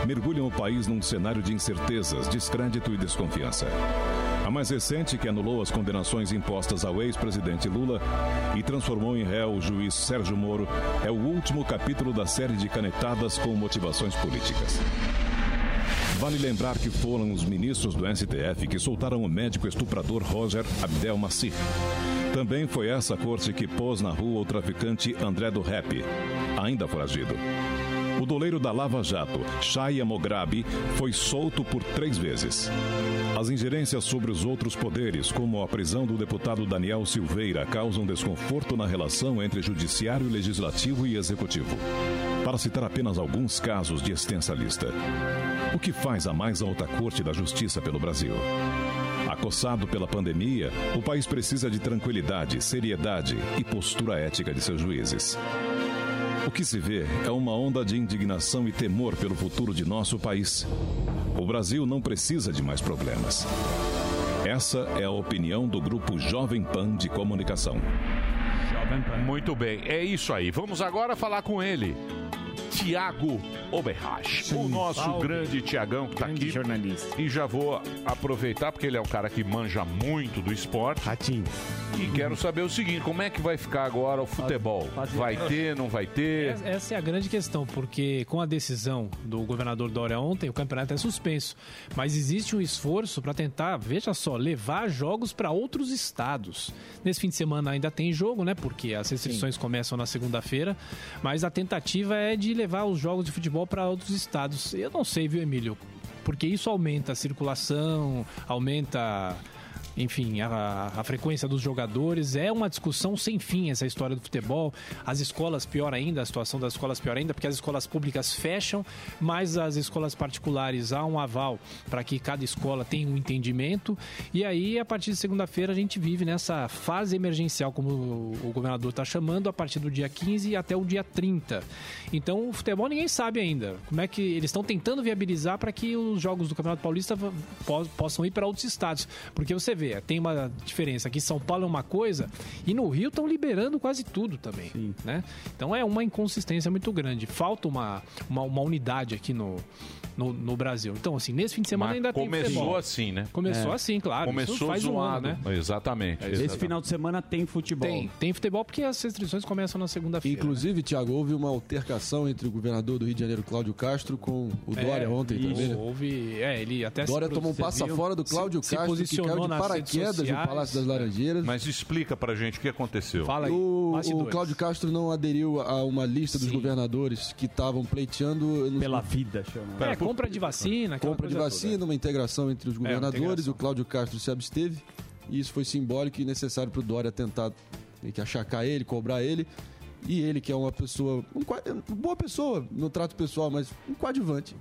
mergulham o país num cenário de incertezas, descrédito e desconfiança. A mais recente, que anulou as condenações impostas ao ex-presidente Lula e transformou em réu o juiz Sérgio Moro, é o último capítulo da série de canetadas com motivações políticas. Vale lembrar que foram os ministros do STF que soltaram o médico estuprador Roger Abdel Maci. Também foi essa corte que pôs na rua o traficante André do Rap, ainda foragido. O doleiro da Lava Jato, Shaya Mograbi, foi solto por três vezes. As ingerências sobre os outros poderes, como a prisão do deputado Daniel Silveira, causam desconforto na relação entre judiciário, legislativo e executivo. Para citar apenas alguns casos de extensa lista. O que faz a mais alta corte da justiça pelo Brasil? Acossado pela pandemia, o país precisa de tranquilidade, seriedade e postura ética de seus juízes. O que se vê é uma onda de indignação e temor pelo futuro de nosso país. O Brasil não precisa de mais problemas. Essa é a opinião do grupo Jovem Pan de Comunicação. Muito bem, é isso aí. Vamos agora falar com ele. Tiago Oberrach, o nosso Salve. grande Tiagão que está aqui. jornalista. E já vou aproveitar, porque ele é um cara que manja muito do esporte. Ratinho. E quero saber o seguinte, como é que vai ficar agora o futebol? Vai ter, não vai ter? Essa- Essa é a grande questão, porque com a decisão do governador Dória ontem, o campeonato é suspenso. Mas existe um esforço para tentar, veja só, levar jogos para outros estados. Nesse fim de semana ainda tem jogo, né? Porque as restrições começam na segunda-feira. Mas a tentativa é de levar os jogos de futebol para outros estados. Eu não sei, viu, Emílio? Porque isso aumenta a circulação, aumenta enfim, a, a frequência dos jogadores. É uma discussão sem fim essa história do futebol. As escolas, pior ainda, a situação das escolas pior ainda, porque as escolas públicas fecham, mas as escolas particulares há um aval para que cada escola tenha um entendimento. E aí, a partir de segunda-feira, a gente vive nessa fase emergencial, como o governador está chamando, a partir do dia 15 até o dia 30. Então, o futebol ninguém sabe ainda. Como é que eles estão tentando viabilizar para que os jogos do Campeonato Paulista possam ir para outros estados. Porque você vê, tem uma diferença. Aqui em São Paulo é uma coisa e no Rio estão liberando quase tudo também. Né? Então é uma inconsistência muito grande. Falta uma, uma, uma unidade aqui no, no, no Brasil. Então, assim, nesse fim de semana Mas ainda tem começou assim, né? Começou É. assim, claro. Começou faz um ano, zoado. né? Exatamente. Esse exatamente. final de semana tem futebol. Tem, tem futebol porque as restrições começam na segunda-feira. Inclusive, Tiago, houve uma altercação entre o governador do Rio de Janeiro, Cláudio Castro, com o Dória É, ontem isso, também. né? Houve, é, ele até se Dória tomou um passa viu? fora do Cláudio Se- se Castro, que posicionou caiu de nas redes sociais. Palácio das Laranjeiras. Mas explica pra gente o que aconteceu. o, o Cláudio Castro não aderiu a uma lista dos Sim. governadores que estavam pleiteando Pela vida, chama. É, compra de vacina, aquela compra de vacina, uma integração entre os É, governadores. integração. o Cláudio Castro se absteve e isso foi simbólico e necessário para o Dória tentar que achacar ele, cobrar ele. E ele, que é uma pessoa, um, boa pessoa no trato pessoal, mas um coadjuvante,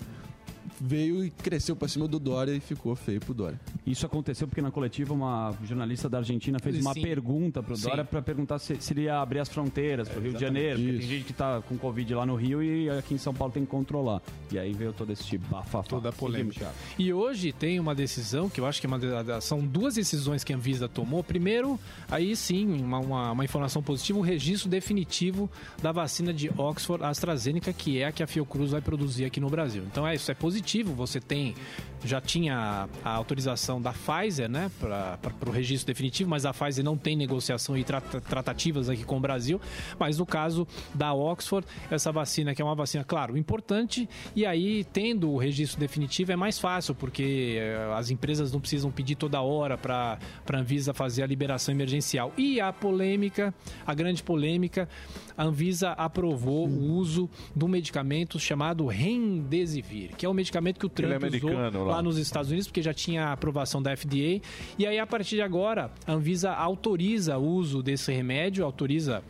veio e cresceu para cima do Dória e ficou feio pro Dória. Isso aconteceu porque na coletiva uma jornalista da Argentina fez uma Sim. pergunta pro. Dória para perguntar se, se ele ia abrir as fronteiras pro Rio de Janeiro, porque tem gente que tá com Covid lá no Rio e aqui em São Paulo tem que controlar. E aí veio todo esse tipo bafafá. Toda a polêmica. E hoje tem uma decisão que eu acho que é uma são duas decisões que a Anvisa tomou. Primeiro, aí sim, uma, uma, uma informação positiva, o registro definitivo da vacina de Oxford AstraZeneca, que é a que a Fiocruz vai produzir aqui no Brasil. Então é isso, é positivo. Você tem, já tinha a autorização da Pfizer, né, para o registro definitivo, mas a Pfizer não tem negociação e trata- tratativas aqui com o Brasil. Mas no caso da Oxford, essa vacina que é uma vacina, claro, importante, e aí tendo o registro definitivo é mais fácil, porque eh, as empresas não precisam pedir toda hora para a Anvisa fazer a liberação emergencial. E a polêmica, a grande polêmica, a Anvisa aprovou o uso de um medicamento chamado Remdesivir, que é um medicamento que o Trump Ele é usou lá. lá nos Estados Unidos, porque já tinha a aprovação da FDA. E aí, a partir de agora, a Anvisa autoriza o uso desse remédio, autoriza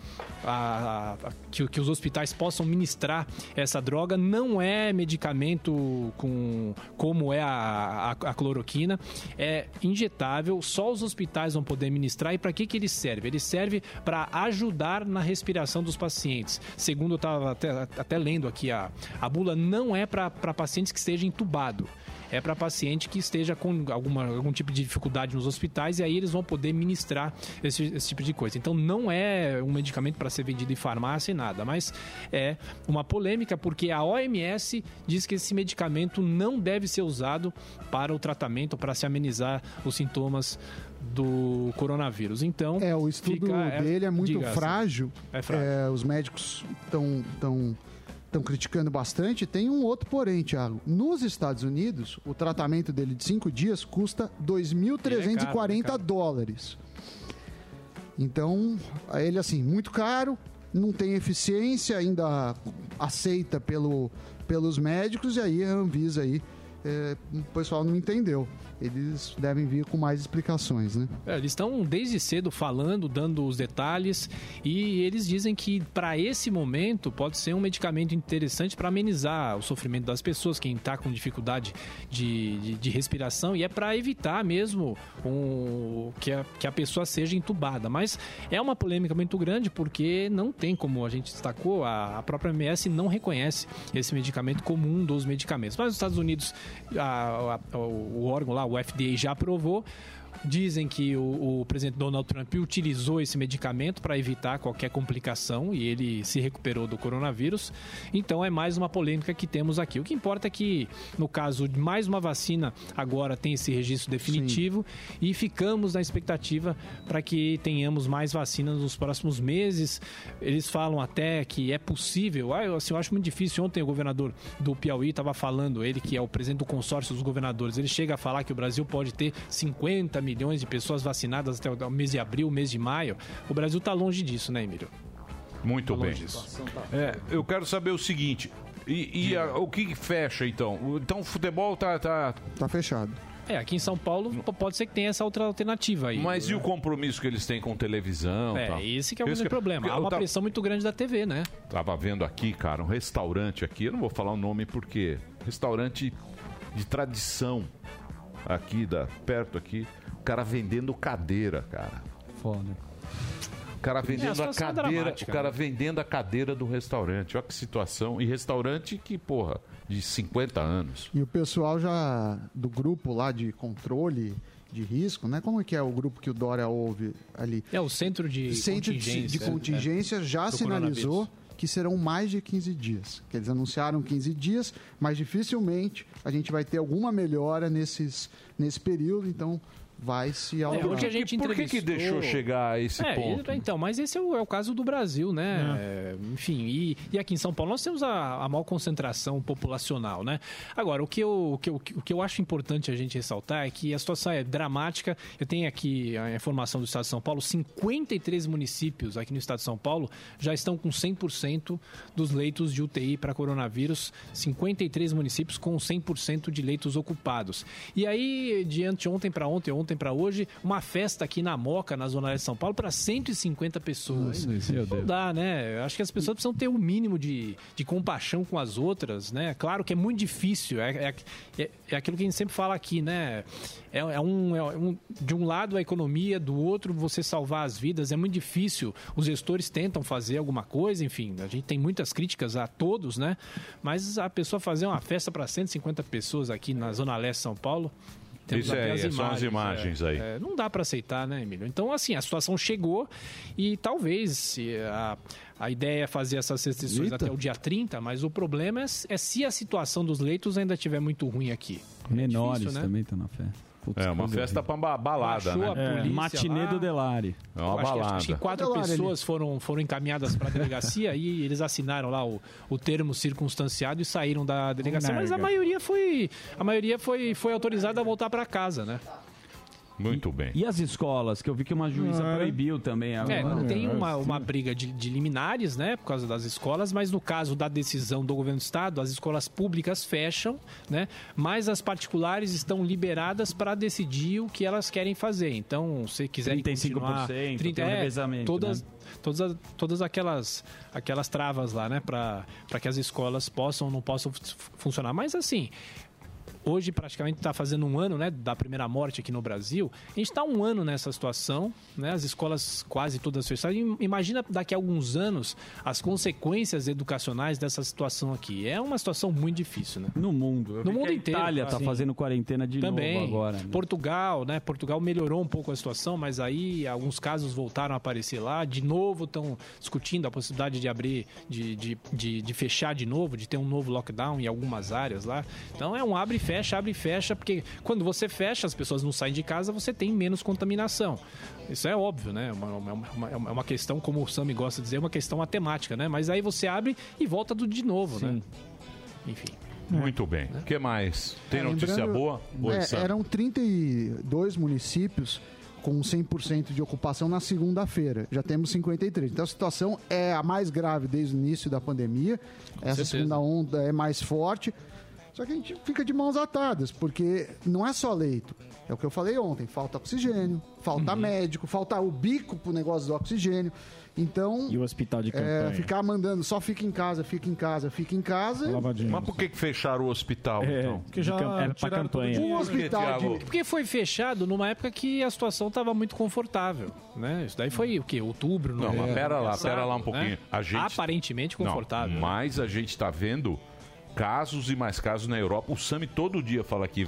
a- a- que, que os hospitais possam ministrar essa droga. Não é medicamento com, como é a, a- a cloroquina, é injetável, só os hospitais vão poder ministrar. E para que, que ele serve? Ele serve para ajudar na respiração dos pacientes. Segundo eu estava até, até lendo aqui, a, a bula não é para pacientes que estejam entubados é para paciente que esteja com alguma, algum tipo de dificuldade nos hospitais e aí eles vão poder ministrar esse, esse tipo de coisa. Então não é um medicamento para ser vendido em farmácia e nada, mas é uma polêmica porque a OMS diz que esse medicamento não deve ser usado para o tratamento, para se amenizar os sintomas do coronavírus. Então, É, o estudo fica- dele é muito diga, frágil. É frágil. É, os médicos estão tão, tão criticando bastante. Tem um outro porém, Thiago. Nos Estados Unidos, o tratamento dele de cinco dias custa 2.340 Ele é caro, dólares. Então, ele assim, muito caro, não tem eficiência, ainda aceita pelo, pelos médicos, e aí a Anvisa aí, é, o pessoal não entendeu. Eles devem vir com mais explicações, né? É, eles estão desde cedo falando, dando os detalhes e eles dizem que para esse momento pode ser um medicamento interessante para amenizar o sofrimento das pessoas, quem está com dificuldade de, de, de respiração e é para evitar mesmo um, que, a, que a pessoa seja entubada. Mas é uma polêmica muito grande porque não tem, como a gente destacou, a, a própria MS não reconhece esse medicamento como um dos medicamentos. Mas nos Estados Unidos, a- a- o órgão lá, o FDA, já aprovou. Dizem que o, o presidente Donald Trump utilizou esse medicamento para evitar qualquer complicação e ele se recuperou do coronavírus. Então é mais uma polêmica que temos aqui. O que importa é que, no caso de mais uma vacina, agora tem esse registro definitivo e ficamos na expectativa para que tenhamos mais vacinas nos próximos meses. Eles falam até que é possível. Ah, eu, assim, eu acho muito difícil. Ontem o governador do Piauí estava falando, ele que é o presidente do consórcio dos governadores, ele chega a falar que o Brasil pode ter 50 milhões de pessoas vacinadas até o mês de abril, mês de maio. O Brasil está longe disso, né, Emílio? Muito Tá bem. longe disso. É, eu quero saber o seguinte. E, e a- o que fecha então? O- Então o futebol tá, tá. Tá fechado. É, aqui em São Paulo pode ser que tenha essa outra alternativa aí. Mas e o compromisso que eles têm com televisão? É, tal? esse que é o Esse grande problema. porque Há uma tava- pressão muito grande da TV, né? Tava vendo aqui, cara, um restaurante aqui, eu não vou falar o nome porque restaurante de tradição aqui da perto aqui, o cara vendendo cadeira, cara. Foda. O cara É, a vendendo a situação é cadeira, o cara né? vendendo a cadeira do restaurante. Olha que situação. E restaurante que, porra, de 50 anos. E o pessoal já do grupo lá de controle de risco, né? Como é que é o grupo que o Dória ouve ali? É o centro de Centro de- contingência. de contingência é, já sinalizou. Que serão mais de 15 dias. Que eles anunciaram 15 dias, mas dificilmente a gente vai ter alguma melhora nesses, nesse período, então vai se É, alterar. hoje a gente Por que que deixou chegar a esse É, ponto? Então, mas esse é o, é o caso do Brasil, né? É, enfim, e, e aqui em São Paulo nós temos a, a maior concentração populacional, né? Agora, o que, eu, o, que eu, o que eu acho importante a gente ressaltar é que a situação é dramática. Eu tenho aqui a informação do Estado de São Paulo: 53 municípios aqui no Estado de São Paulo já estão com 100% dos leitos de UTI para coronavírus. 53 municípios com 100% de leitos ocupados. E aí, de anteontem para ontem, ontem para hoje, uma festa aqui na Moca, na Zona Leste de São Paulo, para 150 pessoas. Não dá, né? Eu acho que as pessoas precisam ter o mínimo de, de compaixão com as outras, né? Claro que é muito difícil. É, é, é, é aquilo que a gente sempre fala aqui, né? É, é um, é um- de um lado a economia, do outro você salvar as vidas. É muito difícil. Os gestores tentam fazer alguma coisa, enfim. A gente tem muitas críticas a todos, né? Mas a pessoa fazer uma festa para 150 pessoas aqui na Zona Leste de São Paulo. Temos Isso até aí, são as imagens é, aí. é, não dá para aceitar, né, Emílio? Então, assim, a situação chegou e talvez se a, a ideia é fazer essas restrições Eita. até o dia 30, mas o problema é, é se a situação dos leitos ainda estiver muito ruim aqui. Menores difícil, né? também estão na festa. Putz, É uma festa pra ba- balada, Baixou né? a polícia Matinê lá. do Delari. É uma Acho que- balada. Acho que quatro Delari ali. pessoas foram, foram encaminhadas para a delegacia e eles assinaram lá o, o termo circunstanciado e saíram da delegacia. Mas a maioria foi a maioria foi, foi autorizada a voltar para casa, né? Muito bem. E as escolas, que eu vi que uma juíza Ah, é? proibiu também agora. É, tem uma, uma briga de, de liminares, né, por causa das escolas, mas no caso da decisão do governo do estado, as escolas públicas fecham, né, mas as particulares estão liberadas para decidir o que elas querem fazer. Então, se quiserem 35%, continuar, tem um é, revezamento, todas, né? todas, as- todas aquelas, aquelas travas lá, né, para que as escolas possam ou não possam fu- funcionar. Mas assim, Hoje praticamente está fazendo um ano, né, da primeira morte aqui no Brasil. A gente está um ano nessa situação, né? As escolas quase todas fechadas. Im- Imagina daqui a alguns anos as consequências educacionais dessa situação aqui. É uma situação muito difícil, né? No mundo. Eu No mundo que a inteiro. Itália está assim. fazendo quarentena de Também. novo agora. né? Portugal, né? Portugal melhorou um pouco a situação, mas aí alguns casos voltaram a aparecer lá. De novo estão discutindo a possibilidade de abrir, de, de, de, de fechar de novo, de ter um novo lockdown em algumas áreas lá. Então é um abre e fecha, abre e fecha, porque quando você fecha, as pessoas não saem de casa, você tem menos contaminação. Isso é óbvio, né? É uma, uma, uma, é uma questão, como o Sami gosta de dizer, é uma questão matemática, né? Mas aí você abre e volta tudo de novo, né? Enfim. Muito bem. O que mais? Tem É, notícia boa? Oi, É, eram 32 municípios com 100% de ocupação na segunda-feira. Já temos 53. Então a situação é a mais grave desde o início da pandemia. Essa certeza. segunda onda é mais forte. Só que a gente fica de mãos atadas, porque não é só leito. É o que eu falei ontem, falta oxigênio, falta Uhum. médico, falta o bico pro negócio do oxigênio. Então, E o hospital de é, campanha. ficar mandando só fica em casa, fica em casa, fica em casa. Mas por que, que fecharam o hospital, então? que já Era pra campanha. o hospital de, Porque foi fechado numa época que a situação estava muito confortável, né? Isso daí foi o quê? Outubro, Não, novembro, mas pera lá, passado, pera lá um pouquinho. né? A gente... Aparentemente confortável. Não, mas a gente está vendo casos e mais casos na Europa. O Sami todo dia fala aqui.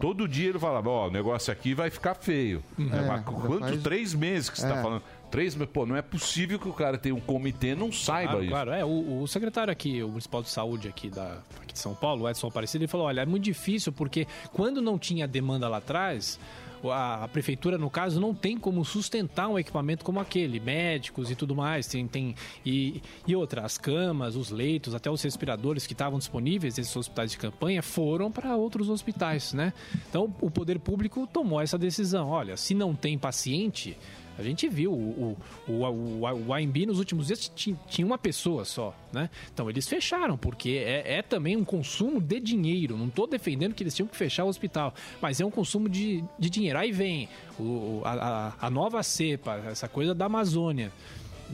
Todo dia ele fala, ó, o negócio aqui vai ficar feio. É, Mas já quantos? faz- Três meses que você É. tá falando. Três meses. Pô, não é possível que o cara tenha um comitê e não saiba Claro, isso. claro. É, o, o secretário aqui, o municipal de saúde aqui, da, aqui de São Paulo, o Edson Aparecido, ele falou: olha, é muito difícil porque quando não tinha demanda lá atrás. A, a prefeitura, no caso, não tem como sustentar um equipamento como aquele, médicos e tudo mais. Tem, tem, e, e outra, as camas, os leitos, até os respiradores que estavam disponíveis nesses hospitais de campanha foram para outros hospitais, né? Então, o poder público tomou essa decisão. Olha, se não tem paciente, a gente viu o, o, o, o, o AMB nos últimos dias ti- tinha uma pessoa só, né? Então eles fecharam, porque é, é também um consumo de dinheiro. Não estou defendendo que eles tinham que fechar o hospital, mas é um consumo de, de dinheiro. Aí vem o, o- a, a- nova cepa, essa coisa da Amazônia.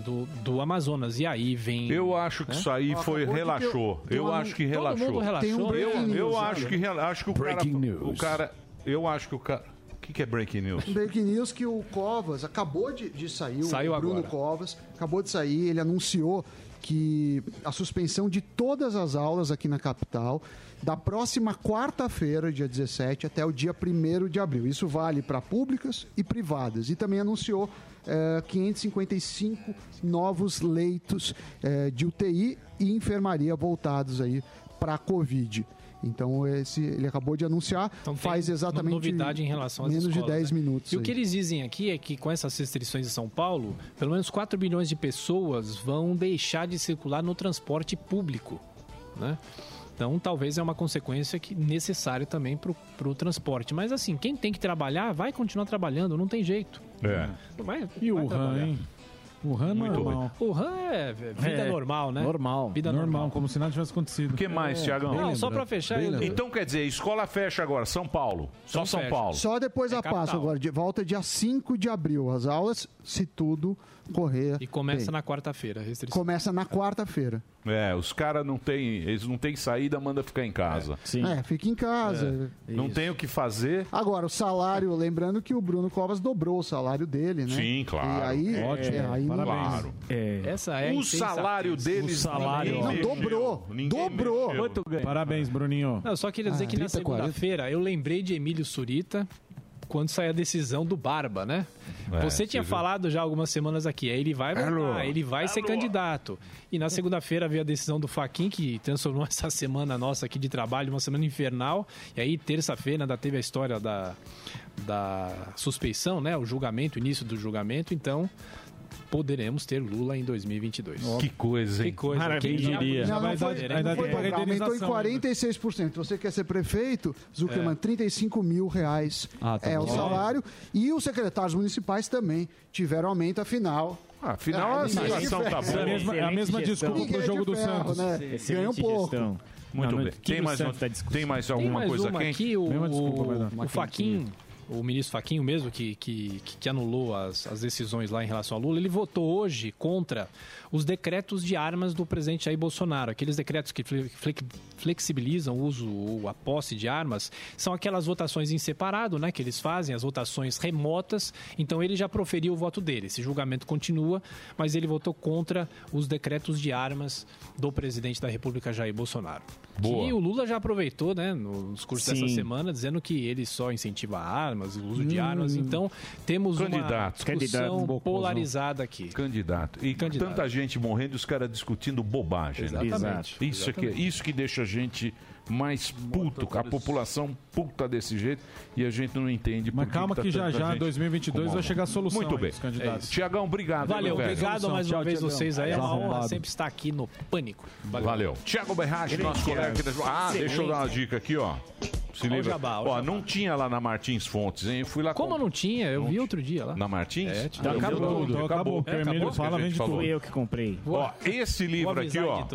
Do, do Amazonas, e aí vem. Eu acho que né? isso aí foi relaxou. Eu acho que Todo relaxou. mundo relaxou. eu, eu acho que rela- acho que o cara, Breaking o news. cara, eu acho que o cara, o que, que é breaking news? (laughs) Breaking news que o Covas acabou de, de sair, Saiu o Bruno agora. Covas acabou de sair, ele anunciou que a suspensão de todas as aulas aqui na capital da próxima quarta-feira, dia 17, até o dia 1 de abril. Isso vale para públicas e privadas. E também anunciou eh, 555 novos leitos eh, de UTI e enfermaria voltados aí para a Covid. Então esse, ele acabou de anunciar, faz Tem exatamente novidade em relação às menos escolas, de 10 né? minutos. E o aí. que eles dizem aqui é que com essas restrições em São Paulo, pelo menos 4 bilhões de pessoas vão deixar de circular no transporte público, né? Então, talvez é uma consequência que necessária também para o transporte. Mas assim, quem tem que trabalhar vai continuar trabalhando, não tem jeito. É. Vai, E vai o RAM, trabalhar. hein? O RAM Muito normal. O RAM é vida É, normal, né? normal. Vida normal, normal. como se nada tivesse acontecido. O que mais, É, Tiagão? Não, só pra fechar, lembrado. Então quer dizer, escola fecha agora, São Paulo. Só Então São fecha. Paulo. Só depois da capital. Páscoa agora, de volta dia 5 de abril. As aulas, se tudo correr. E começa bem. na quarta-feira, restrição. Começa na quarta-feira. É, os caras não tem, eles não têm saída, manda ficar em casa. É, fica em casa. Não tem o que fazer. Agora, o salário, lembrando que o Bruno Covas dobrou o salário dele, né? Sim, claro. E aí, Ótimo. é, aí não- Claro. Essa é a o salário deles. O salário, mexeu. Não, dobrou. Ninguém Dobrou. Quanto ganha? Parabéns, Bruninho. Não, eu só queria dizer Ah, que na 30, 40. segunda-feira eu lembrei de Emílio Surita quando saiu a decisão do Barba, né? É, você tinha falado já algumas semanas aqui, aí ele vai voltar, Alô? ele vai ser candidato. E na segunda-feira veio a decisão do Faquin, que transformou (laughs) essa semana nossa aqui de trabalho uma semana infernal. E aí, terça-feira, ainda teve a história da, da suspeição, né? O julgamento, o início do julgamento. Então, poderemos ter Lula em 2022. Que coisa, hein? Que coisa. Maravilha. Quem diria? Não, não foi, ainda- não foi tem aumentou em renderização 46%. Você quer ser prefeito, Zuckerman, 35 mil reais Ah, tá é o bom. salário. E os secretários municipais também tiveram aumento, afinal. Ah, afinal, a é de situação tá ferro. É a mesma, é a mesma desculpa Ninguém pro é de jogo do ferro, Santos. né? Ganha um pouco. Muito Não, bem. Tem o mais, um- discussão. tem mais Tem alguma mais coisa uma quente? aqui, o, Mesma desculpa, o Uma Faquin, o ministro Faquinho mesmo, que, que, que anulou as, as decisões lá em relação a Lula, ele votou hoje contra os decretos de armas do presidente Jair Bolsonaro. Aqueles decretos que fle- fle- flexibilizam o uso ou a posse de armas são aquelas votações em separado, né? Que eles fazem, as votações remotas. Então ele já proferiu o voto dele. Esse julgamento continua, mas ele votou contra os decretos de armas do presidente da República, Jair Bolsonaro. Boa. E o Lula já aproveitou, né, no discurso dessa Sim. semana, dizendo que ele só incentiva armas, o uso de Hum. armas. Então, temos uma Candidato. discussão Candidato polarizada aqui. Candidato. E Candidato. tanta gente morrendo e os caras discutindo bobagem. né? Exatamente. Isso, é que, isso que deixa a gente mais puto, a população puta desse jeito e a gente não entende por Mas calma tá que já tanta já, gente 2022 com vai chegar a solução Muito bem. dos candidatos. É, Tiagão, obrigado. Valeu, obrigado mais uma vez vocês aí. É uma honra sempre estar aqui no Pânico. Valeu. Tiago Berrache, nosso colega aqui da... Ah, deixa eu dar uma dica aqui, ó. Se livra. jabá, Ó, jabá. não tinha lá na Martins Fontes, hein? Eu fui lá Como com- não tinha? Eu vi outro dia lá. na Martins? É, tinha. Já Eu- acabou, eu- então acabou. É, acabou que a fala, vende falou. tudo. Fui eu que comprei. Ó, esse livro aqui, ó.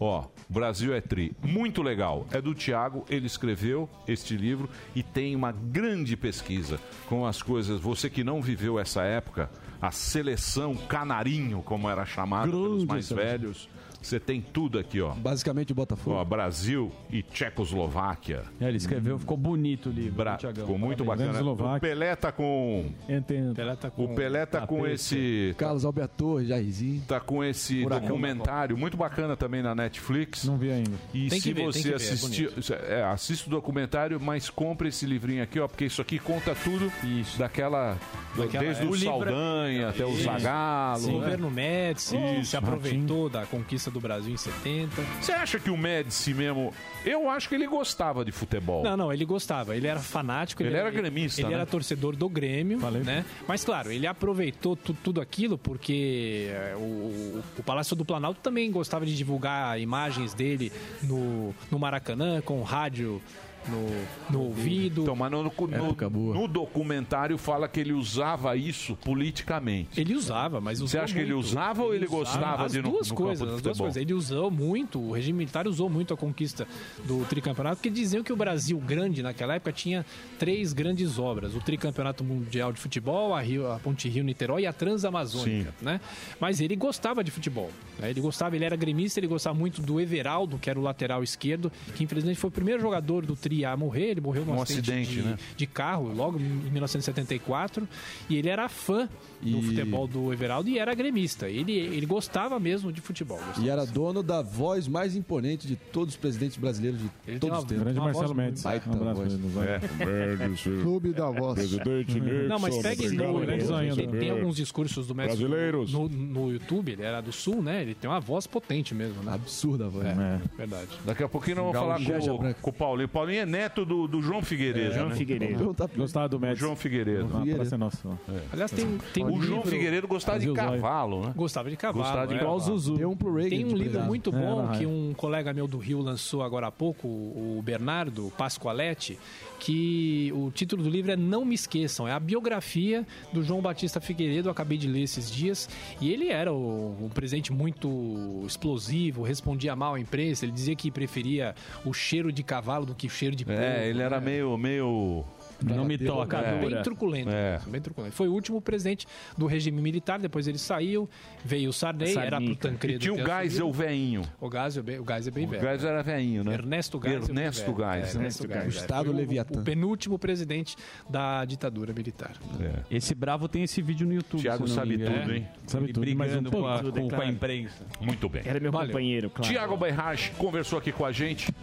Ó, Brasil é Tri. Muito legal. É do Tiago, ele escreveu este livro e tem uma grande pesquisa com as coisas. Você que não viveu essa época, a seleção canarinho, como era chamada pelos mais seleção. velhos. Você tem tudo aqui, ó. Basicamente o Botafogo. Ó, Brasil e Tchecoslováquia. É, ele escreveu, ficou bonito o livro. Bra- Thiagão. Ficou muito Parabéns. bacana. O Pelé tá com. Entendo. Pelé tá O Pelé tá com esse. Carlos Alberto Torres, Jairzinho. Tá com esse Furacão documentário muito bacana também na Netflix. Não vi ainda. E Tem se ver, você que ver, é assistir, é, assista o documentário, mas compre esse livrinho aqui, ó, porque isso aqui conta tudo daquela, do- Daquela- desde é. o, O livro é- Saldanha até o Isso. Zagallo. Sim, o né? governo Médici Isso, se aproveitou da conquista do Brasil em 70. Você acha que o Médici mesmo, eu acho que ele gostava de futebol. Não, não, ele gostava, ele era fanático. Ele era gremista, Ele né? era torcedor do Grêmio, né? Mas claro, ele aproveitou tu- tudo aquilo porque é, o, o Palácio do Planalto também gostava de divulgar imagens dele no, no Maracanã, com rádio no, no ouvido. Então, mas no, no- no documentário fala que ele usava isso politicamente. Ele usava, mas usou Você acha que ele muito. usava ou ele gostava as de duas no campo coisas, de as duas coisas. Ele usou muito, o regime militar usou muito a conquista do tricampeonato, porque diziam que o Brasil grande naquela época tinha três grandes obras: o tricampeonato mundial de futebol, a, Rio, a Ponte Rio Niterói e a Transamazônica, né? Mas ele gostava de futebol. né? Ele gostava, ele era gremista, ele gostava muito do Everaldo, que era o lateral esquerdo, que infelizmente foi o primeiro jogador do Tri a morrer. Ele morreu num Um acidente, acidente, de, né? de carro, logo em 1974, e ele era fã do futebol do Everaldo e era gremista. Ele, ele gostava mesmo de futebol. E era dono da voz mais imponente de todos os presidentes brasileiros de Ele tem todos os tempos. Grande uma Marcelo Mendes. Baita Um abraço voz. ele, vai. (laughs) Clube da Voz. Presidente Nixon. Não, mas pegue no, tem, ainda. tem alguns discursos do Brasileiros. no, no YouTube, ele era do Sul, né? Ele tem uma voz potente mesmo, né? Absurda a voz. É, verdade. Daqui a pouquinho nós vamos falar com, com o Paulinho. Paulinho é neto do, do João Figueiredo. João né? Figueiredo. Gostava do Médici. João Figueiredo. Ah, parece nosso. Aliás, tem, tem O um João livro... Figueiredo gostava de cavalo, né? Gostava de cavalo. Gostava de é. cavalo. Zuzu. Tem um pro Reagan. Tem um livro presente. muito É, bom na que um colega meu do Rio lançou agora há pouco, o Bernardo Pascoaletti, que o título do livro é Não Me Esqueçam. É a biografia do João Batista Figueiredo, eu acabei de ler esses dias. E ele era o- um presidente muito explosivo, respondia mal à imprensa. Ele dizia que preferia o cheiro de cavalo do que o cheiro de porco. É, ele era meio. meio... Não me toca, É, bem truculento, É. bem truculento. Foi o último presidente do regime militar, depois ele saiu, veio o Sarney, era pro. Tancredo. E tinha o Geisel assumido. veinho. O Geisel, é bem- o Geisel é bem O velho. Geisel era veinho, né? Ernesto Geisel. Geisel. É, Ernesto Geisel. Estado Foi o- Leviatã. O penúltimo presidente da ditadura militar. É. Esse bravo tem esse vídeo no YouTube. Tiago sabe tudo, hein? Sabe Ele tudo, brigando com, a, com- com a imprensa. Muito bem. Era meu Valeu. companheiro, claro. Tiago Beirage conversou aqui com a gente.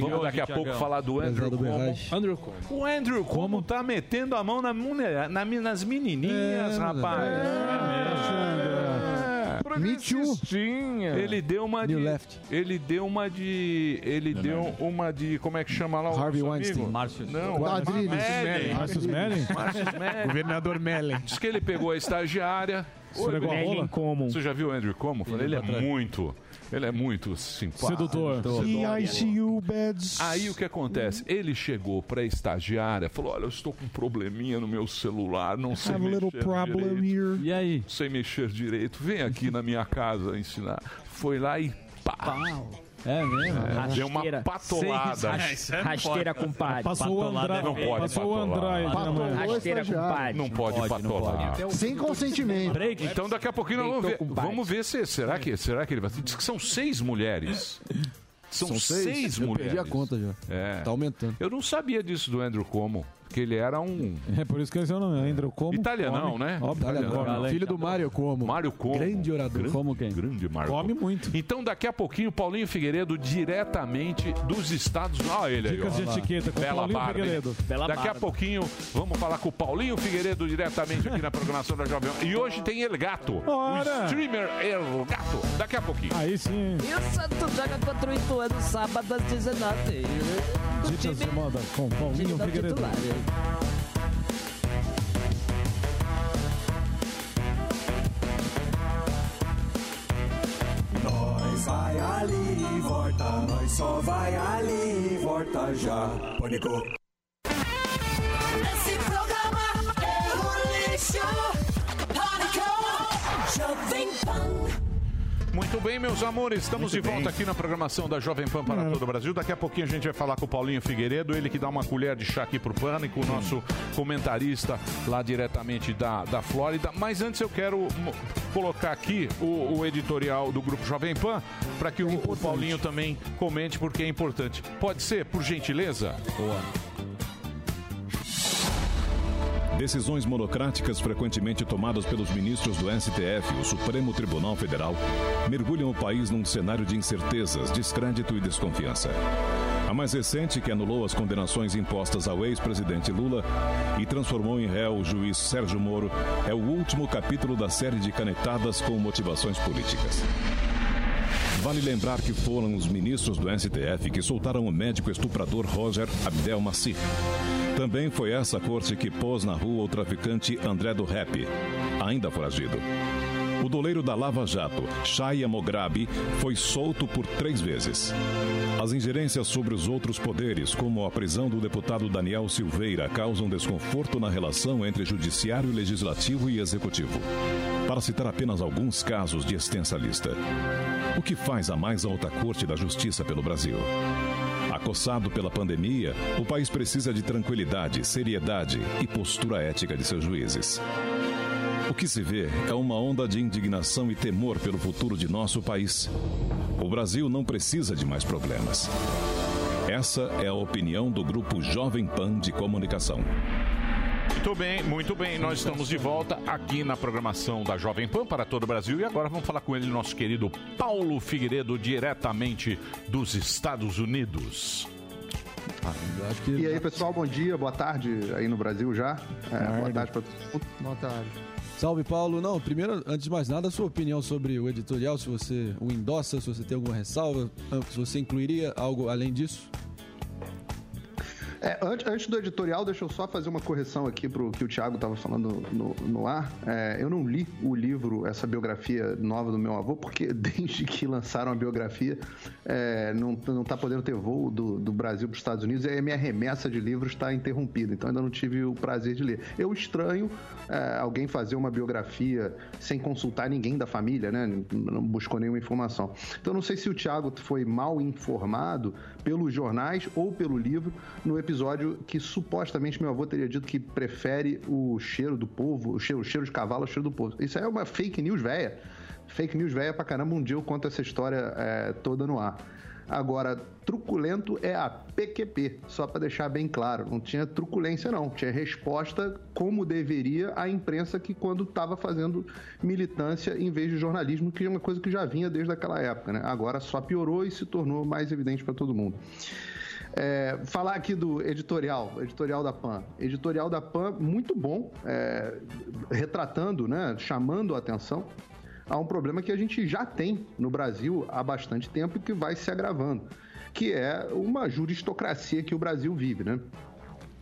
Vamos daqui a pouco falar do Andrew Como. Andrew Como. O Andrew Como tá metendo a mão na, na- nas menininhas, rapaz. É. Me too. Ele deu uma de. New Left. Ele deu uma de. Ele deu uma de. Como é que chama lá o Harvey Weinstein. amigo? Márcio. Não, Quadrilhos. Mellen. Marcos Melling? Márcio. Governador Melling. Diz que ele pegou a estagiária. Melling rola? como? Você já viu o Andrew Como? Ele é muito. Ele é muito simpático. Sedutor. Sedutor. Aí o que acontece? Ele chegou pra estagiária, falou: Olha, eu estou com um probleminha no meu celular, não sei mexer direito. E aí? Sei mexer direito. Vem aqui na minha casa ensinar. Foi lá e pá. É mesmo? É, deu uma Rasteira. patolada. Rasteira, compadre. Passou o André. Não pode Passou o patolar. André. Patolou Rasteira, estagiário. compadre. Não pode patolar. Sem consentimento. Break. Então daqui a pouquinho nós vamos ver, com vamos ver se será que será que ele vai. Diz que são seis mulheres. São, seis, Eu mulheres. perdi a conta já. É. Tá aumentando. Eu não sabia disso do Andrew Como, porque ele era um É por isso que é o nome. Andrew Como. italianão, come. né? Óbvio. Italianão. Italiano. Filho do Mário Como. Mário Como. Grande orador. Grande, Como quem? Grande Mário Come muito. Então, daqui a pouquinho, Paulinho Figueiredo, diretamente dos Estados Unidos. Olha ele aí, Dicas ó. de etiqueta com Bela Paulinho barba? Figueiredo. Bela Daqui a pouquinho, vamos falar com o Paulinho Figueiredo diretamente aqui na programação da Jovem. E hoje tem El Gato. Ora! O streamer El Gato. Daqui a pouquinho. Aí sim. E o Santos joga contra o Ituano sábado às 19 O Dicas de moda com Paulinho não Figueiredo. titular. Nós vai ali e volta, nós só vai ali e volta já. Pânico. Esse programa é um lixo. Muito bem, meus amores, estamos Muito de volta bem. aqui na programação da Jovem Pan para todo o Brasil. Daqui a pouquinho a gente vai falar com o Paulinho Figueiredo, ele que dá uma colher de chá aqui pro Pânico, o nosso comentarista lá diretamente da, da Flórida. Mas antes eu quero colocar aqui o, o editorial do Grupo Jovem Pan para que o, o Paulinho também comente, porque é importante. Pode ser, por gentileza? Boa. Decisões monocráticas frequentemente tomadas pelos ministros do STF, o Supremo Tribunal Federal, mergulham o país num cenário de incertezas, descrédito e desconfiança. A mais recente, que anulou as condenações impostas ao ex-presidente Lula e transformou em réu o juiz Sérgio Moro, é o último capítulo da série de canetadas com motivações políticas. Vale lembrar que foram os ministros do STF que soltaram o médico estuprador Roger Abdel Maci. Também foi essa corte que pôs na rua o traficante André do Rap, ainda foragido. O doleiro da Lava Jato, Shaya Mograbi, foi solto por três vezes. As ingerências sobre os outros poderes, como a prisão do deputado Daniel Silveira, causam desconforto na relação entre judiciário, legislativo e executivo. Para citar apenas alguns casos de extensa lista. O que faz a mais alta corte da justiça pelo Brasil? Acossado pela pandemia, o país precisa de tranquilidade, seriedade e postura ética de seus juízes. O que se vê é uma onda de indignação e temor pelo futuro de nosso país. O Brasil não precisa de mais problemas. Essa é a opinião do grupo Jovem Pan de Comunicação. Muito bem, muito bem. Nós estamos de volta aqui na programação da Jovem Pan para todo o Brasil e agora vamos falar com ele, nosso querido Paulo Figueiredo, diretamente dos Estados Unidos. E aí, pessoal, bom dia, boa tarde aí no Brasil já. É, boa tarde para todo mundo. Boa tarde. Salve, Paulo. Não, primeiro, antes de mais nada, a sua opinião sobre o editorial, se você o endossa, se você tem alguma ressalva, se você incluiria algo além disso. É, antes, antes do editorial, deixa eu só fazer uma correção aqui pro que o Thiago estava falando no, no ar. É, eu não li o livro, essa biografia nova do meu avô, porque (laughs) desde que lançaram a biografia, é, não, não tá podendo ter voo do, do Brasil para os Estados Unidos, e a minha remessa de livros está interrompida, então ainda não tive o prazer de ler. Eu estranho é, alguém fazer uma biografia sem consultar ninguém da família, né? Não buscou nenhuma informação. Então não sei se o Thiago foi mal informado pelos jornais ou pelo livro no episódio que supostamente meu avô teria dito que prefere o cheiro do povo, o cheiro, o cheiro de cavalo ao cheiro do povo. Isso aí é uma fake news velha. Fake news velha pra caramba. Um dia eu conto essa história é, toda no ar. Agora, truculento é a PQP, só para deixar bem claro. Não tinha truculência, não. Tinha resposta como deveria a imprensa que, quando estava fazendo militância em vez de jornalismo, que é uma coisa que já vinha desde aquela época. Né? Agora só piorou e se tornou mais evidente para todo mundo. É, falar aqui do editorial, editorial da PAN. Editorial da PAN, muito bom, é, retratando, né, chamando a atenção a um problema que a gente já tem no Brasil há bastante tempo e que vai se agravando, que é uma juristocracia que o Brasil vive, né?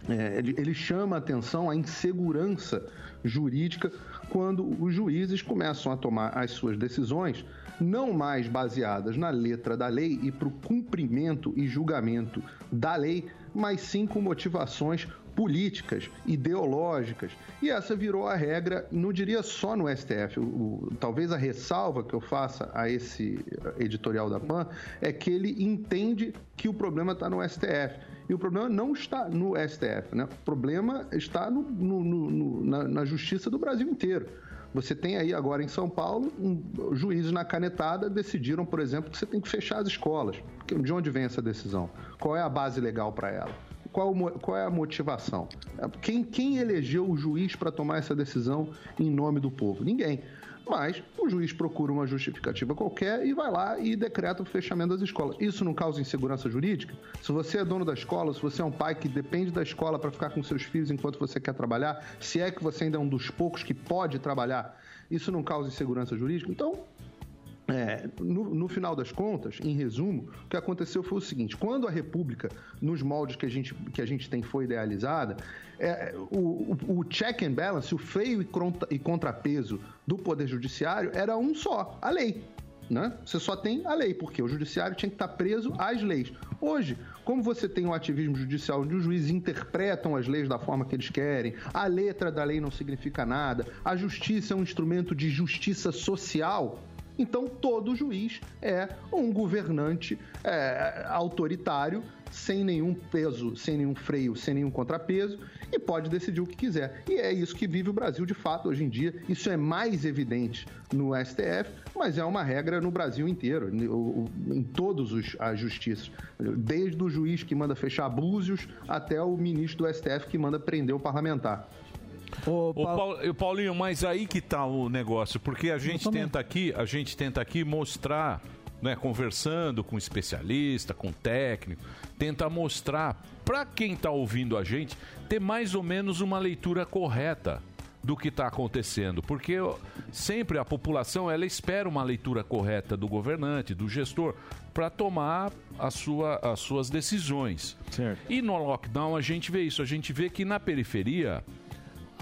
É, ele, ele chama a atenção a insegurança jurídica quando os juízes começam a tomar as suas decisões não mais baseadas na letra da lei e para o cumprimento e julgamento da lei, mas sim com motivações políticas, ideológicas. E essa virou a regra, não diria só no STF. O, o, talvez a ressalva que eu faça a esse editorial da PAN é que ele entende que o problema está no STF. E o problema não está no STF, né? O problema está no, no, no, na, na justiça do Brasil inteiro. Você tem aí agora em São Paulo, um, juízes na canetada decidiram, por exemplo, que você tem que fechar as escolas. De onde vem essa decisão? Qual é a base legal para ela? Qual, qual, é a motivação? Quem, quem elegeu o juiz para tomar essa decisão em nome do povo? Ninguém. Mas o juiz procura uma justificativa qualquer e vai lá e decreta o fechamento das escolas. Isso não causa insegurança jurídica? Se você é dono da escola, se você é um pai que depende da escola para ficar com seus filhos enquanto você quer trabalhar, se é que você ainda é um dos poucos que pode trabalhar, isso não causa insegurança jurídica? Então, é, no, no, final das contas, em resumo, o que aconteceu foi o seguinte: quando a República, nos moldes que a gente, que a gente tem, foi idealizada, é, o, o, o, check and balance, o freio e, contra, e contrapeso do Poder Judiciário era um só, a lei. Né? Você só tem a lei, porque o judiciário tinha que estar preso às leis. Hoje, como você tem o ativismo judicial onde os juízes interpretam as leis da forma que eles querem, a letra da lei não significa nada, a justiça é um instrumento de justiça social, Então, todo juiz é um governante é, autoritário, sem nenhum peso, sem nenhum freio, sem nenhum contrapeso, e pode decidir o que quiser. E é isso que vive o Brasil de fato hoje em dia. Isso é mais evidente no STF, mas é uma regra no Brasil inteiro, em todas as justiças. Desde o juiz que manda fechar búzios até o ministro do STF que manda prender o parlamentar. Ô, Paulo- ô, Paulinho, mas aí que tá o negócio, porque a gente tenta aqui, a gente tenta aqui mostrar, né, conversando com especialista, com técnico, tenta mostrar para quem tá ouvindo a gente ter mais ou menos uma leitura correta do que está acontecendo, porque sempre a população ela espera uma leitura correta do governante, do gestor, para tomar a sua, as suas decisões. E no lockdown a gente vê isso, a gente vê que na periferia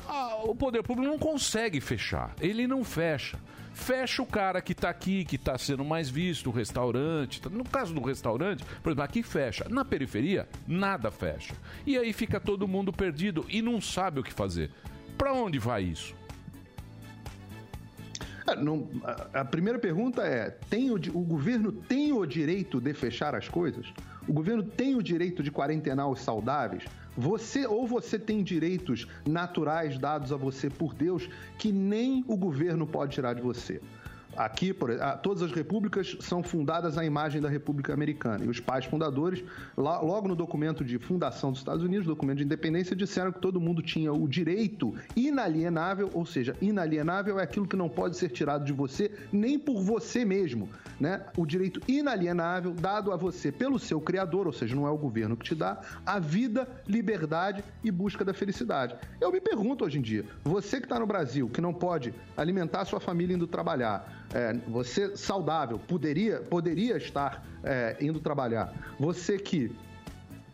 ah, o poder público não consegue fechar. Ele não fecha. Fecha o cara que está aqui, que está sendo mais visto, o restaurante. No caso do restaurante, por exemplo, aqui fecha. Na periferia, nada fecha. E aí fica todo mundo perdido e não sabe o que fazer. Para onde vai isso? Não- a, primeira pergunta é: tem o, o governo tem o direito de fechar as coisas? O governo tem o direito de quarentenar os saudáveis? Você ou você tem direitos naturais dados a você por Deus que nem o governo pode tirar de você? Aqui, por, ah, todas as repúblicas são fundadas à imagem da República Americana. E os pais fundadores, lá- logo no documento de fundação dos Estados Unidos, documento de independência, disseram que todo mundo tinha o direito inalienável, ou seja, inalienável é aquilo que não pode ser tirado de você, nem por você mesmo. Né? O direito inalienável dado a você pelo seu criador, ou seja, não é o governo que te dá, a vida, liberdade e busca da felicidade. Eu me pergunto hoje em dia, você que está no Brasil, que não pode alimentar sua família indo trabalhar, é, você saudável, poderia, poderia estar é, indo trabalhar, você que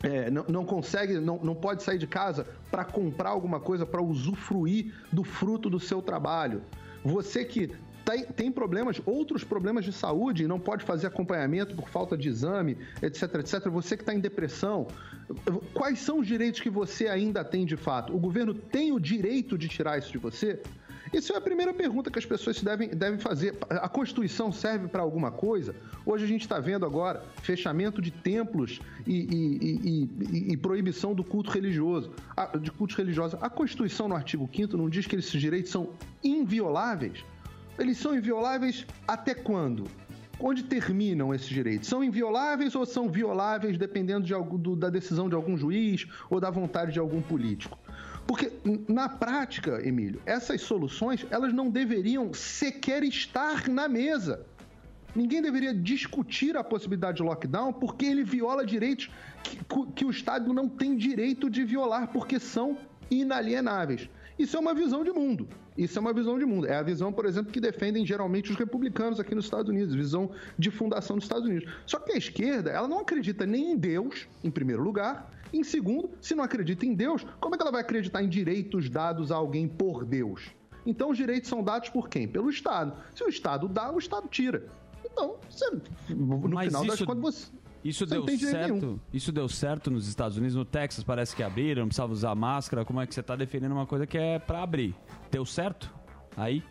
é, não, não consegue, não, não pode sair de casa para comprar alguma coisa, para usufruir do fruto do seu trabalho. Você que tem, tem problemas, outros problemas de saúde e não pode fazer acompanhamento por falta de exame, etc, etc. Você que está em depressão, quais são os direitos que você ainda tem de fato? O governo tem o direito de tirar isso de você? Isso é a primeira pergunta que as pessoas devem, devem fazer. A Constituição serve para alguma coisa? Hoje a gente está vendo agora fechamento de templos e, e- e- e- proibição do culto religioso, a- de cultos religiosos. A Constituição, no artigo 5 não diz que esses direitos são invioláveis? Eles são invioláveis até quando? Onde terminam esses direitos? São invioláveis ou são violáveis dependendo de algum- do- da decisão de algum juiz ou da vontade de algum político? Porque na prática, Emílio, essas soluções elas não deveriam sequer estar na mesa. Ninguém deveria discutir a possibilidade de lockdown porque ele viola direitos que, que o Estado não tem direito de violar porque são inalienáveis. Isso é uma visão de mundo. Isso é uma visão de mundo. É a visão, por exemplo, que defendem geralmente os republicanos aqui nos Estados Unidos, visão de fundação dos Estados Unidos. Só que a esquerda, ela não acredita nem em Deus, em primeiro lugar. Em segundo, se não acredita em Deus, como é que ela vai acreditar em direitos dados a alguém por Deus? Então os direitos são dados por quem? Pelo Estado. Se o Estado dá, o Estado tira. Então, você, no Mas final das isso- contas, você. Isso você deu certo? nenhum. Isso deu certo nos Estados Unidos, no Texas parece que abriram, não precisava usar máscara. Como é que você está defendendo uma coisa que é para abrir? Deu certo? Aí?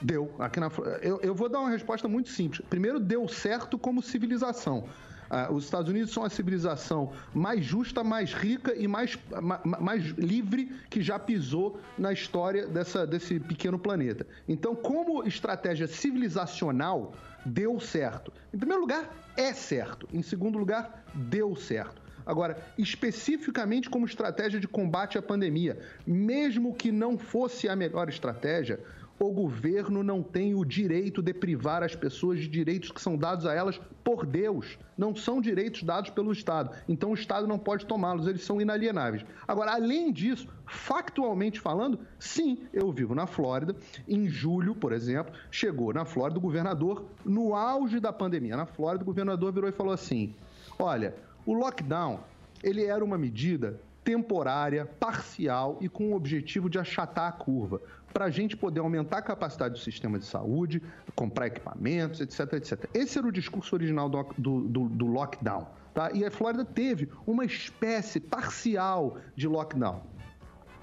Deu. Aqui na, eu, eu vou dar uma resposta muito simples. Primeiro, deu certo como civilização. Ah, os Estados Unidos são a civilização mais justa, mais rica e mais, ma- ma- mais livre que já pisou na história dessa, desse pequeno planeta. Então, como estratégia civilizacional, deu certo. Em primeiro lugar, é certo. Em segundo lugar, deu certo. Agora, especificamente como estratégia de combate à pandemia, mesmo que não fosse a melhor estratégia, o governo não tem o direito de privar as pessoas de direitos que são dados a elas por Deus. Não são direitos dados pelo Estado. Então o Estado não pode tomá-los, eles são inalienáveis. Agora, além disso, factualmente falando, sim, eu vivo na Flórida. Em julho, por exemplo, chegou na Flórida o governador, no auge da pandemia na Flórida, o governador virou e falou assim: olha, o lockdown ele era uma medida temporária, parcial e com o objetivo de achatar a curva, para a gente poder aumentar a capacidade do sistema de saúde, comprar equipamentos, etc, etc. Esse era o discurso original do, do, do- do lockdown. Tá? E a Flórida teve uma espécie parcial de lockdown,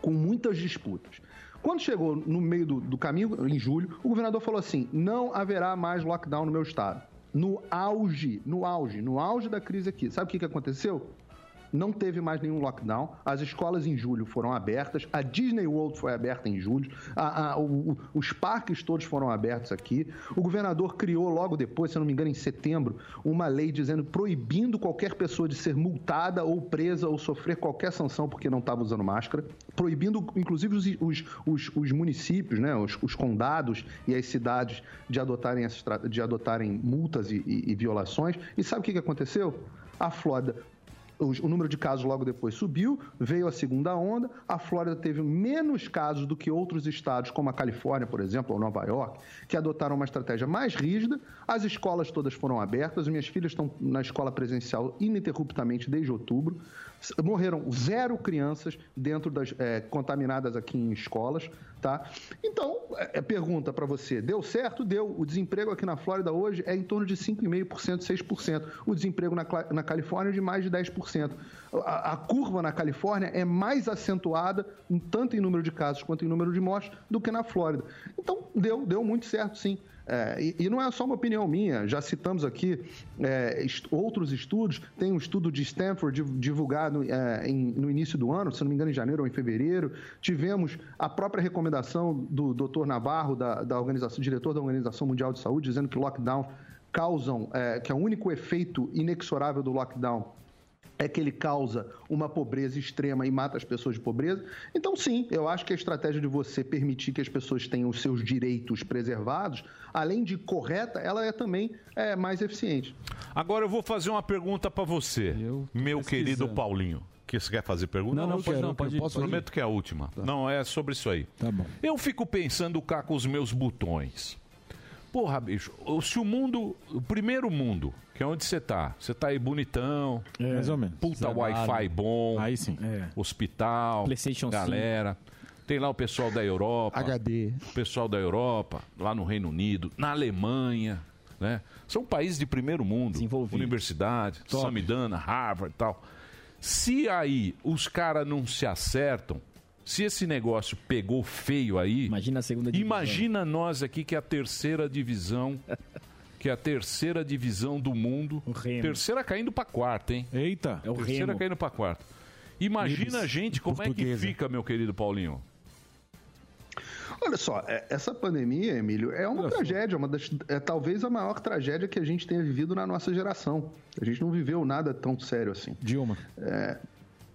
com muitas disputas. Quando chegou no meio do, do caminho, em julho, o governador falou assim: não haverá mais lockdown no meu estado. No auge, no auge, no auge da crise aqui. Sabe o que, que aconteceu? Não teve mais nenhum lockdown. As escolas em julho foram abertas. A Disney World foi aberta em julho. A- a- o- os parques todos foram abertos aqui. O governador criou logo depois, se não me engano, em setembro, uma lei dizendo proibindo qualquer pessoa de ser multada ou presa ou sofrer qualquer sanção porque não estava usando máscara. Proibindo, inclusive, os, os- os- os municípios, né, os, os condados e as cidades de adotarem, de adotarem multas e, e- e violações. E sabe o que, que aconteceu? A Flórida o número de casos logo depois subiu, veio a segunda onda. A Flórida teve menos casos do que outros estados, como a Califórnia, por exemplo, ou Nova York, que adotaram uma estratégia mais rígida. As escolas todas foram abertas. Minhas filhas estão na escola presencial ininterruptamente desde outubro. Morreram zero crianças dentro das eh, contaminadas aqui em escolas, tá? Então, é, é pergunta para você: deu certo? Deu. O desemprego aqui na Flórida hoje é em torno de 5,5%, 6%. O desemprego na, na Califórnia é de mais de 10%. A, curva na Califórnia é mais acentuada, tanto em número de casos quanto em número de mortes, do que na Flórida. Então, deu, deu muito certo, sim. É, e, e não é só uma opinião minha, já citamos aqui é, est- outros estudos. Tem um estudo de Stanford div- divulgado é, em- no início do ano, se não me engano, em janeiro ou em fevereiro. Tivemos a própria recomendação do Dr. Navarro, da, da organização, diretor da Organização Mundial de Saúde, dizendo que lockdown causam, é, que é o único efeito inexorável do lockdown é que ele causa uma pobreza extrema e mata as pessoas de pobreza. Então, sim, eu acho que a estratégia de você permitir que as pessoas tenham os seus direitos preservados, além de correta, ela é também é, mais eficiente. Agora eu vou fazer uma pergunta pra você, meu querido Paulinho. Que você quer fazer pergunta? Não, não, pode não, pode. Posso Prometo que é a última. Não, é sobre isso aí. Tá bom. Eu fico pensando cá com os meus botões. Porra, bicho, se o mundo, o primeiro mundo, que é onde você tá, você tá aí bonitão, mais ou menos. puta. Wi-Fi bom, Aí sim. hospital, PlayStation galera. Tem lá o pessoal da Europa. HD. O pessoal da Europa, lá no Reino Unido, na Alemanha, né? São países de primeiro mundo. Universidade, Samidana, Harvard e tal. Se aí os caras não se acertam, se esse negócio pegou feio aí... Imagina a segunda divisão. Imagina nós aqui que é a terceira divisão... (laughs) Que é a terceira divisão do mundo. Terceira caindo pra quarta, hein? Eita. É o terceira Remo. caindo pra quarta. Imagina a gente como é que Portuguesa. fica, meu querido Paulinho. Olha só, é- essa pandemia, Emílio, é uma tragédia, uma das, é talvez a maior tragédia que a gente tenha vivido na nossa geração. A gente não viveu nada tão sério assim. Dilma. É,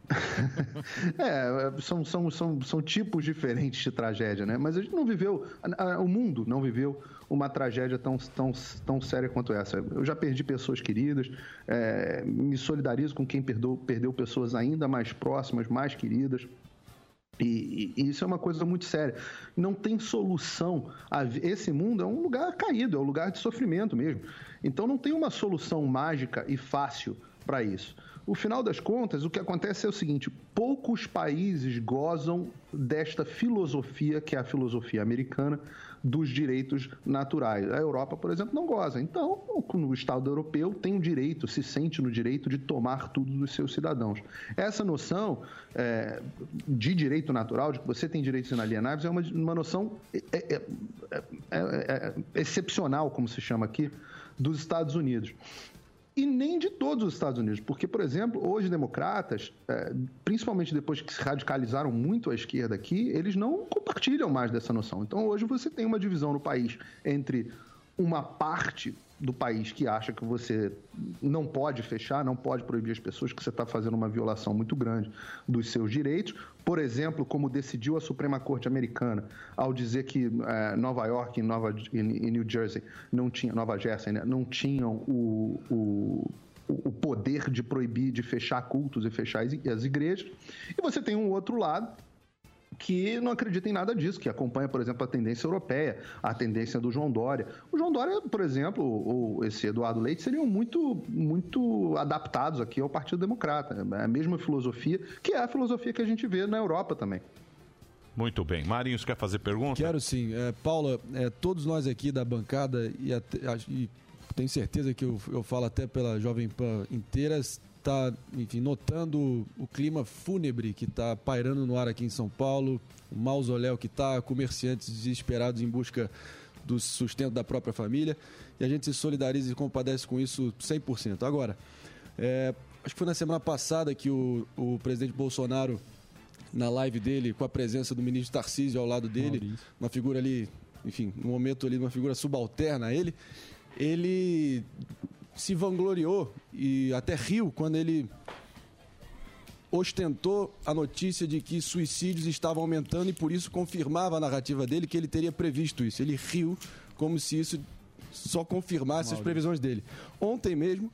(laughs) É, são, são, são, são tipos diferentes de tragédia, né? Mas a gente não viveu, a- a- o mundo não viveu uma tragédia tão, tão, tão séria quanto essa. Eu já perdi pessoas queridas, é, me solidarizo com quem perdeu, perdeu pessoas ainda mais próximas, mais queridas. E, e- isso é uma coisa muito séria. Não tem solução. Esse mundo é um lugar caído, é um lugar de sofrimento mesmo. Então não tem uma solução mágica e fácil para isso. No final das contas, o que acontece é o seguinte: poucos países gozam desta filosofia, que é a filosofia americana, dos direitos naturais. A Europa, por exemplo, não goza. Então, o Estado europeu tem o direito, se sente no direito de tomar tudo dos seus cidadãos. Essa noção é, de direito natural, de que você tem direitos inalienáveis, é uma, uma noção é, é, é, é, é, excepcional, como se chama aqui, dos Estados Unidos. E nem de todos os Estados Unidos, porque, por exemplo, hoje democratas, é, principalmente depois que se radicalizaram muito à esquerda aqui, eles não compartilham mais dessa noção. Então, hoje você tem uma divisão no país entre uma parte do país que acha que você não pode fechar, não pode proibir as pessoas, que você está fazendo uma violação muito grande dos seus direitos. Por exemplo, como decidiu a Suprema Corte Americana ao dizer que eh, Nova York e Nova e New Jersey não tinham, Nova Jersey, né, não tinham o, o o poder de proibir, de fechar cultos e fechar as igrejas. E você tem um outro lado que não acredita em nada disso, que acompanha, por exemplo, a tendência europeia, a tendência do João Dória. O João Dória, por exemplo, ou esse Eduardo Leite seriam muito, muito adaptados aqui ao Partido Democrata. É a mesma filosofia, que é a filosofia que a gente vê na Europa também. Muito bem. Marinhos quer fazer pergunta? Quero sim. É, Paula, é, todos nós aqui da bancada, e, até- e tenho certeza que eu, eu falo até pela Jovem Pan inteira, tá, enfim, notando o clima fúnebre que está pairando no ar aqui em São Paulo, o mausoléu que está, comerciantes desesperados em busca do sustento da própria família, e a gente se solidariza e compadece com isso 100%. Agora, é, acho que foi na semana passada que o, o presidente Bolsonaro, na live dele, com a presença do ministro Tarcísio ao lado dele, uma figura ali, enfim, no momento ali, uma figura subalterna a ele, ele se vangloriou e até riu quando ele ostentou a notícia de que suicídios estavam aumentando e por isso confirmava a narrativa dele que ele teria previsto isso. Ele riu como se isso só confirmasse as previsões dele. Ontem mesmo,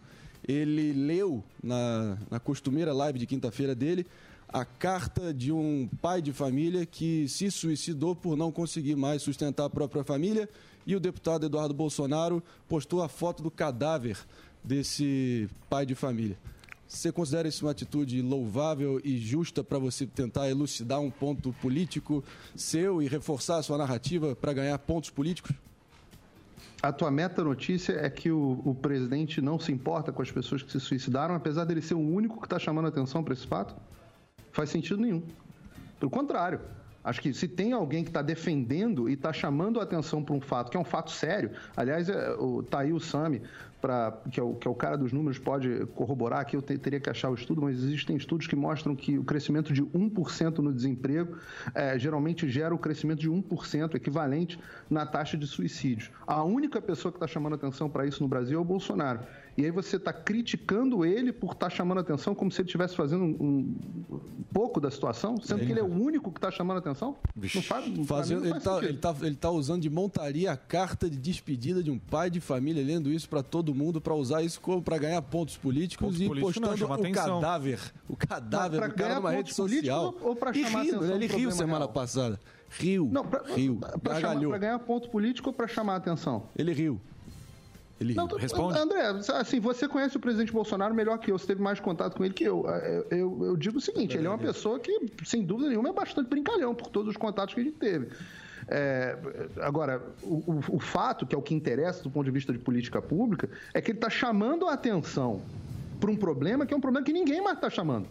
ele leu na, na costumeira live de quinta-feira dele a carta de um pai de família que se suicidou por não conseguir mais sustentar a própria família e o deputado Eduardo Bolsonaro postou a foto do cadáver desse pai de família. Você considera isso uma atitude louvável e justa para você tentar elucidar um ponto político seu e reforçar a sua narrativa para ganhar pontos políticos? A tua meta notícia é que o, o presidente não se importa com as pessoas que se suicidaram, apesar dele ser o único que está chamando atenção para esse fato? Faz sentido nenhum. Pelo contrário, acho que se tem alguém que está defendendo e está chamando a atenção para um fato, que é um fato sério, aliás, é, o, tá aí o Sami, que, é o, que é o cara dos números, pode corroborar, aqui eu te- teria que achar o estudo, mas existem estudos que mostram que o crescimento de 1% no desemprego é, geralmente gera o crescimento de 1% equivalente na taxa de suicídios. A única pessoa que está chamando atenção para isso no Brasil é o Bolsonaro. E aí você está criticando ele por estar chamando atenção como se ele estivesse fazendo um, um pouco da situação, sendo que ele é o único que está chamando atenção? Não faz, Fazendo, não ele, faz tá, sentido. ele, tá, ele tá usando de montaria a carta de despedida de um pai de família, lendo isso para todo mundo, para usar isso como para ganhar pontos políticos Pontos e políticos não, postando chama o atenção. cadáver, o cadáver do cara ganhar numa rede pontos políticos social. ou- e chamar rindo, atenção ele riu semana real? passada. Riu, Não, pra, riu, pra, chamar, gargalhou. pra ganhar ponto político ou para chamar a atenção? Ele riu. Ele Não, tô- André, assim, você conhece o presidente Bolsonaro melhor que eu, você teve mais contato com ele que eu. Eu, eu- eu digo o seguinte, ele é uma pessoa que, sem dúvida nenhuma, é bastante brincalhão por todos os contatos que a gente teve. É, agora, o, o- o fato, que é o que interessa do ponto de vista de política pública, é que ele está chamando a atenção para um problema que é um problema que ninguém mais está chamando.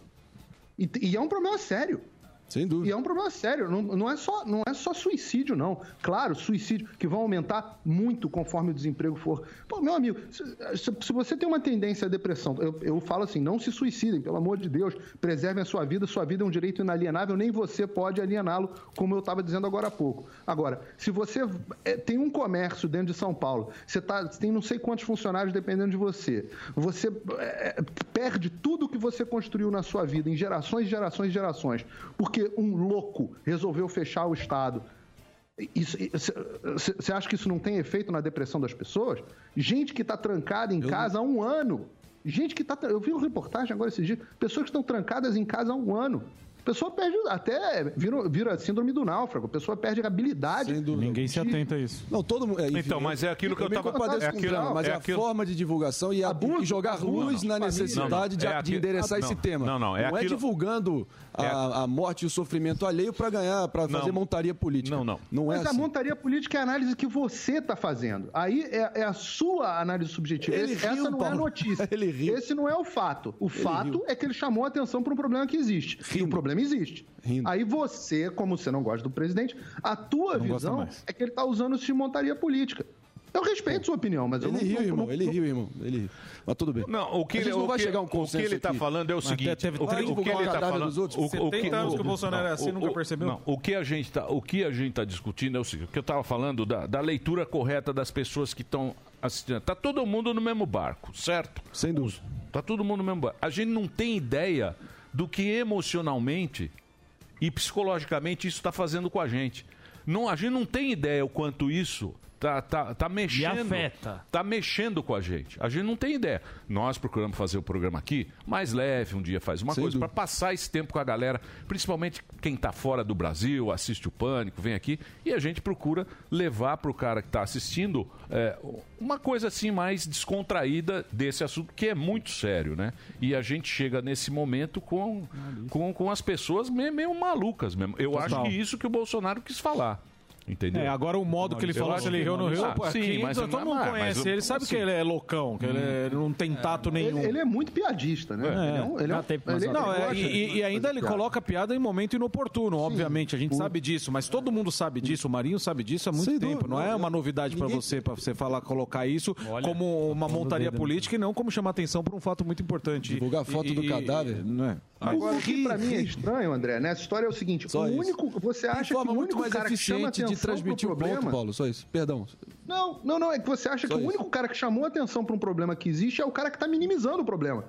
E, e é um problema sério. Sem dúvida. E é um problema sério. Não, não é só, não é só suicídio, não. Claro, suicídio que vão aumentar muito conforme o desemprego for. Pô, meu amigo, se, se- você tem uma tendência à depressão, eu, eu falo assim, não se suicidem, pelo amor de Deus, preservem a sua vida. Sua vida é um direito inalienável, nem você pode aliená-lo, como eu estava dizendo agora há pouco. Agora, se você é, tem um comércio dentro de São Paulo, você, tá, você tem não sei quantos funcionários dependendo de você, você é, perde tudo que você construiu na sua vida em gerações, gerações, gerações, porque um louco resolveu fechar o Estado. Você acha que isso não tem efeito na depressão das pessoas? Gente que está trancada em casa há um ano. Gente que está. Eu vi uma reportagem agora esses dias. Pessoas que estão trancadas em casa há um ano. A pessoa perde. Até vira, vira síndrome do náufrago. A pessoa perde a habilidade. Ninguém se atenta a isso. Não, todo mundo. Então, mas é aquilo que eu também tava- compadeço é aquilo- drama, mas é a aquilo- forma de divulgação e, a, e jogar luz na necessidade de, É de aquilo- endereçar não, esse tema. não, não, é não é aquilo- divulgando a, a morte e o sofrimento alheio para ganhar, para fazer Não. montaria política. Não, não. Não é Mas a assim. montaria política é a análise que você está fazendo. Aí é, é a sua análise subjetiva. Ele Esse- riu, Essa não é a Paulo. notícia. (laughs) Ele riu. Esse não é o fato. O fato riu. é que ele chamou a atenção para um problema que existe. E o problema existe. Aí você, como você não gosta do presidente, a tua Não visão é que ele está usando isso de montaria política. Eu respeito sua opinião, mas eu Ele não... riu, não- irmão. não- Ele riu, irmão. Ele riu. Mas tudo bem. Não, o que ele, não o vai que- chegar um O que consenso ele está aqui. falando é o seguinte. teve- o que, o que ele está falando. dos outros. o- o 70 anos que o Bolsonaro é assim, nunca percebeu? não, o que a gente tá, o que a gente está discutindo é o seguinte. O que eu estava falando da, da leitura correta das pessoas que estão assistindo. Tá todo mundo no mesmo barco, certo? Sem dúvida. Tá todo mundo no mesmo barco. A gente não tem ideia do que emocionalmente e psicologicamente isso está fazendo com a gente. Não, a gente não tem ideia o quanto isso tá, tá, tá mexendo. afeta. Tá mexendo com a gente. A gente não tem ideia. Nós procuramos fazer o programa aqui mais leve, um dia faz uma Sem coisa, para passar esse tempo com a galera, principalmente quem está fora do Brasil, assiste o Pânico, vem aqui, e a gente procura levar para o cara que está assistindo é, uma coisa assim mais descontraída desse assunto, que é muito sério, né? E a gente chega nesse momento com, com, com as pessoas meio, meio malucas mesmo. Eu Total. acho que isso que o Bolsonaro quis falar. Entendeu? É, agora o modo que ele Eu falou, se ele que riu no Rio, pô, sim, mas- todo mundo mas- conhece, mas- ele sabe que assim- ele é loucão, que ele, é- ele não tem tato nenhum. Ele, ele é muito piadista, né? Ele é um- ele é um- ele- não, ele é, gosta e, e ainda ele piada. coloca piada em momento inoportuno, obviamente, a gente sabe disso, mas todo mundo sabe disso, o Marinho sabe disso há muito tempo, dúvida, não é eu- uma novidade pra ninguém- você, para você falar, colocar isso Olha, como uma pondo o montaria dedo no- política e não como chamar atenção para um fato muito importante. Divulgar a foto E- do cadáver. Não é? Agora, o que pra mim é estranho, André, nessa história é o seguinte: o único. Você acha que o único mais cara que chama eficiente transmitir pro o ponto, problema. Paulo. Só isso. Perdão. Não, não, não. É que você acha que o único cara que chamou atenção pra um problema que existe é o cara que tá minimizando o problema.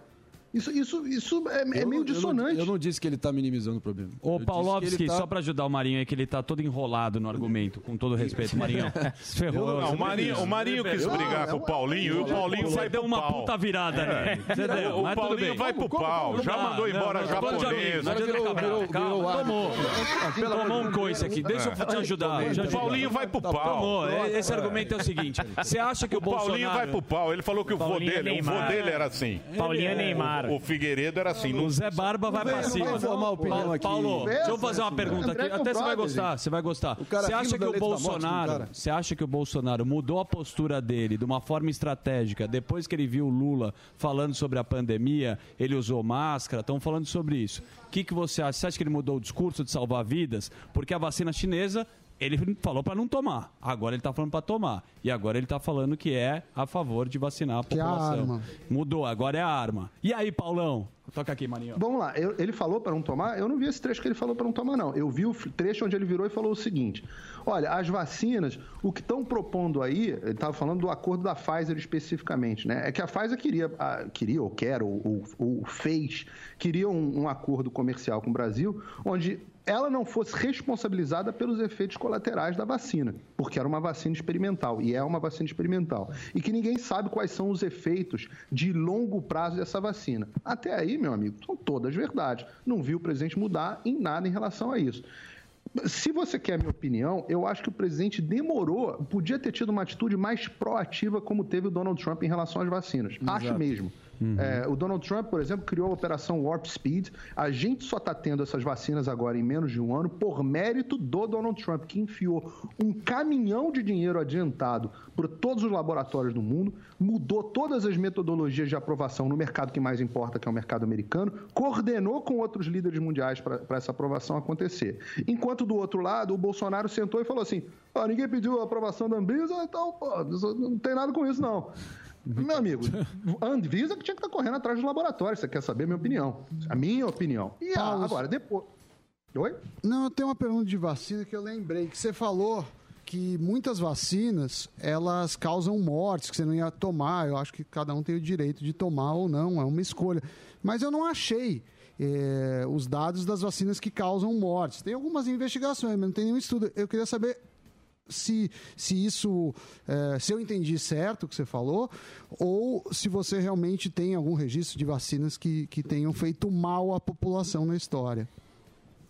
Isso, isso, isso é, é Eu meio não- eu não- dissonante. Eu não disse que ele tá minimizando o problema. Ô, Paulovski, tá- só pra ajudar o Marinho aí, que ele tá todo enrolado no argumento, com todo respeito, Marinho. Se (laughs) (laughs) ferrou. Não, o Marinho, o Marinho quis brigar com o Paulinho e o Paulinho Você vai deu uma pau. puta virada, né? É. Entendeu? O Mas tudo Paulinho bem. vai pro pau, já mandou embora japonês. Tomou. Tomou um coice aqui. Deixa eu te ajudar. O. Paulinho vai pro pau. Tomou. Esse argumento é o seguinte. Você acha que o, O Paulinho Bolsonaro... vai pro pau. Ele falou que o vô Paulinho é dele, o vô dele era assim. Paulinho é Neymar. O, o Figueiredo era assim. O Zé Barba vai pra cima. Paulo, aqui. Paulo, deixa eu fazer uma pergunta aqui. Até você vai gostar, você vai gostar. cara Você acha que o Bolsonaro, cara. você acha que o Bolsonaro mudou a postura dele de uma forma estratégica depois que ele viu o Lula falando sobre a pandemia, ele usou máscara, estão falando sobre isso. O que, que você acha? Você acha que ele mudou o discurso de salvar vidas? Porque a vacina chinesa ele falou para não tomar. Agora ele está falando para tomar. E agora ele está falando que é a favor de vacinar a é a população. Mudou, agora é a arma. E aí, Paulão? Toca aqui, Maninho. Vamos lá, eu- ele falou para não tomar? Eu não vi esse trecho que ele falou para não tomar, não. Eu vi o trecho onde ele virou e falou o seguinte: olha, as vacinas, o que estão propondo aí, ele estava falando do acordo da Pfizer especificamente, né? É que a Pfizer queria, ah, queria ou quer, ou, ou- ou fez, queria um, um acordo comercial com o Brasil, onde ela não fosse responsabilizada pelos efeitos colaterais da vacina, porque era uma vacina experimental e é uma vacina experimental. E que ninguém sabe quais são os efeitos de longo prazo dessa vacina. Até aí, meu amigo, são todas verdades. Não vi o presidente mudar em nada em relação a isso. Se você quer a minha opinião, eu acho que o presidente demorou, podia ter tido uma atitude mais proativa como teve o Donald Trump em relação às vacinas. Acho mesmo. É, o Donald Trump, por exemplo, criou a Operação Warp Speed. A gente só está tendo essas vacinas agora em menos de um ano por mérito do Donald Trump, que enfiou um caminhão de dinheiro adiantado por todos os laboratórios do mundo, mudou todas as metodologias de aprovação no mercado que mais importa, que é o mercado americano, coordenou com outros líderes mundiais para essa aprovação acontecer. Enquanto do outro lado, o Bolsonaro sentou e falou assim: "Ah, ninguém pediu a aprovação da Anvisa, então pô, não tem nada com isso, não. Meu amigo, Anvisa que tinha que estar correndo atrás dos laboratórios. Você quer saber a minha opinião? A minha opinião. E a- agora, depois. Oi? Não, eu tenho uma pergunta de vacina que eu lembrei, que você falou que muitas vacinas, elas causam mortes, que você não ia tomar. Eu acho que cada um tem o direito de tomar ou não, é uma escolha. Mas eu não achei eh, os dados das vacinas que causam mortes. Tem algumas investigações, mas não tem nenhum estudo. Eu queria saber se, se isso, eh, se eu entendi certo o que você falou, ou se você realmente tem algum registro de vacinas que, que tenham feito mal à população na história.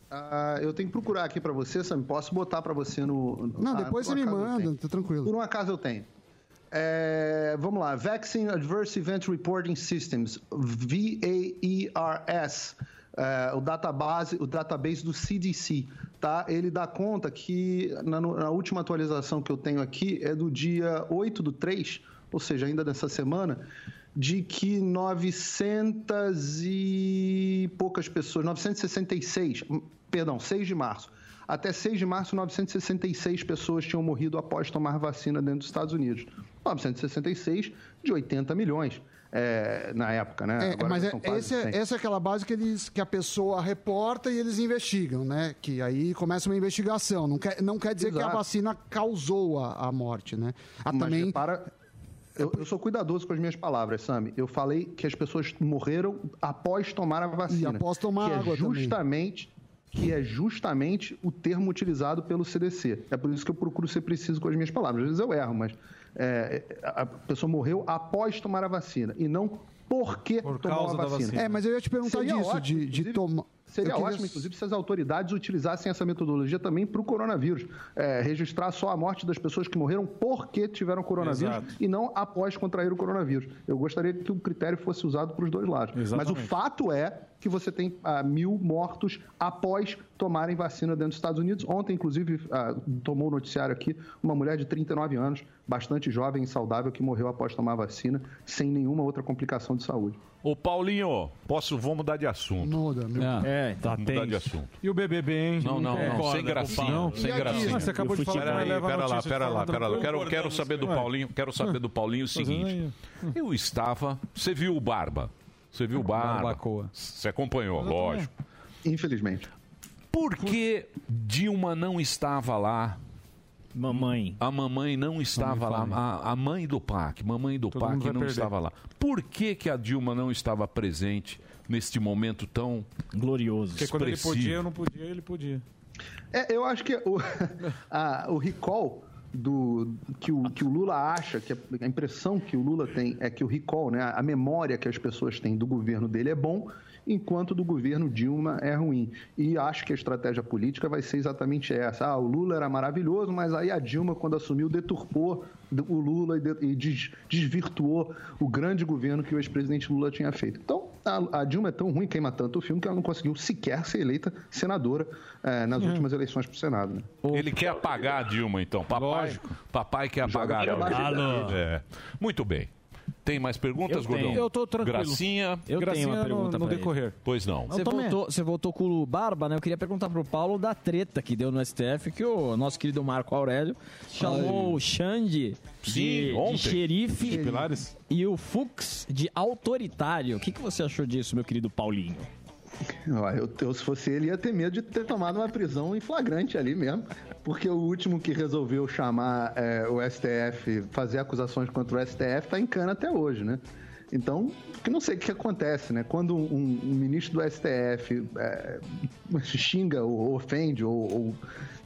Ah, eu tenho que procurar aqui para você, Sam. Posso botar para você no. no- Não, ah, depois por você me manda, tá tranquilo. Por um acaso eu tenho. É, vamos lá, Vaccine Adverse Event Reporting Systems, VAERS, é, o database, o database do CDC, tá? Ele dá conta que na, na última atualização que eu tenho aqui é do dia 8 do 3, ou seja, ainda dessa semana, de que 900 e poucas pessoas, 966, perdão, 6 de março. Até 6 de março, 966 pessoas tinham morrido após tomar vacina dentro dos Estados Unidos. 966 de 80 milhões é, na época, né? É, Agora mas é- esse é- 100. essa é aquela base que, eles, que a pessoa reporta e eles investigam, né? Que aí começa uma investigação. Não quer, não quer dizer que a Exato. vacina causou a, a morte, né? Ah, Mas também... repara, eu, eu sou cuidadoso com as minhas palavras, Sami. Eu falei que as pessoas morreram após tomar a vacina. E após tomar que água é também. Que é justamente o termo utilizado pelo CDC. É por isso que eu procuro ser preciso com as minhas palavras. Às vezes eu erro, mas é, a pessoa morreu após tomar a vacina e não porque tomou a vacina. É, mas eu ia te perguntar Seria disso, ótimo, de, de tomar. Seria queria- ótimo, inclusive, se as autoridades utilizassem essa metodologia também para o coronavírus. É, registrar só a morte das pessoas que morreram porque tiveram coronavírus Exato. e não após contrair o coronavírus. Eu gostaria que o critério fosse usado para os dois lados. Mas o Exatamente. fato é que você tem ah, mil mortos após tomarem vacina dentro dos Estados Unidos. Ontem, inclusive, ah, tomou o noticiário aqui uma mulher de 39 anos, bastante jovem e saudável, que morreu após tomar a vacina, sem nenhuma outra complicação de saúde. Ô, Paulinho, posso, vamos mudar de assunto. Muda, meu. É, tá mudar de assunto. E o BBB, hein? Não, não, não, concorda sem gracinha, o Paulo. sem gracinha. Mas você acabou de falar não aí, pera lá, pera lá, pera lá. Quero, quero saber do. Paulinho, quero saber do Paulinho o seguinte. Eu estava, você viu o Barba? Você viu o Barba? Você acompanhou, lógico. Infelizmente. Por que Dilma não estava lá? Mamãe. A mamãe não estava lá. A, a mãe do PAC, mamãe do Todo PAC não perder. estava lá. Por que, que a Dilma não estava presente neste momento tão glorioso? Porque quando ele podia, eu não podia, ele podia. É, eu acho que o, (laughs) a- o recall do que o, que o Lula acha, que a, a impressão que o Lula tem é que o recall, né, a memória que as pessoas têm do governo dele é bom, enquanto do governo Dilma é ruim. E acho que a estratégia política vai ser exatamente essa. Ah, o Lula era maravilhoso, mas aí a Dilma, quando assumiu, deturpou o Lula e, de- e des- desvirtuou o grande governo que o ex-presidente Lula tinha feito. Então, a, Dilma é tão ruim, queima tanto o filme, que ela não conseguiu sequer ser eleita senadora eh, nas últimas eleições para o Senado. Né? Ele quer apagar a Dilma, então. Papai, papai quer apagar a Dilma. É. Muito bem. Tem mais perguntas, Eu Gordão? tenho. Eu tô tranquilo. Gracinha. Eu tenho uma pergunta pra ele. Pois não. Você voltou, você voltou com o Barba, né? Eu queria perguntar pro Paulo da treta que deu no STF, que o nosso querido Marco Aurélio chamou o Xande Sim, de, de xerife e o Fux de autoritário. O que, que você achou disso, meu querido Paulinho? Eu, eu, se fosse ele, ia ter medo de ter tomado uma prisão em flagrante ali mesmo. Porque o último que resolveu chamar é, o STF, fazer acusações contra o STF, tá em cana até hoje, né? Então, que não sei o que acontece, né? Quando um, um ministro do STF é, xinga ou ofende ou, ou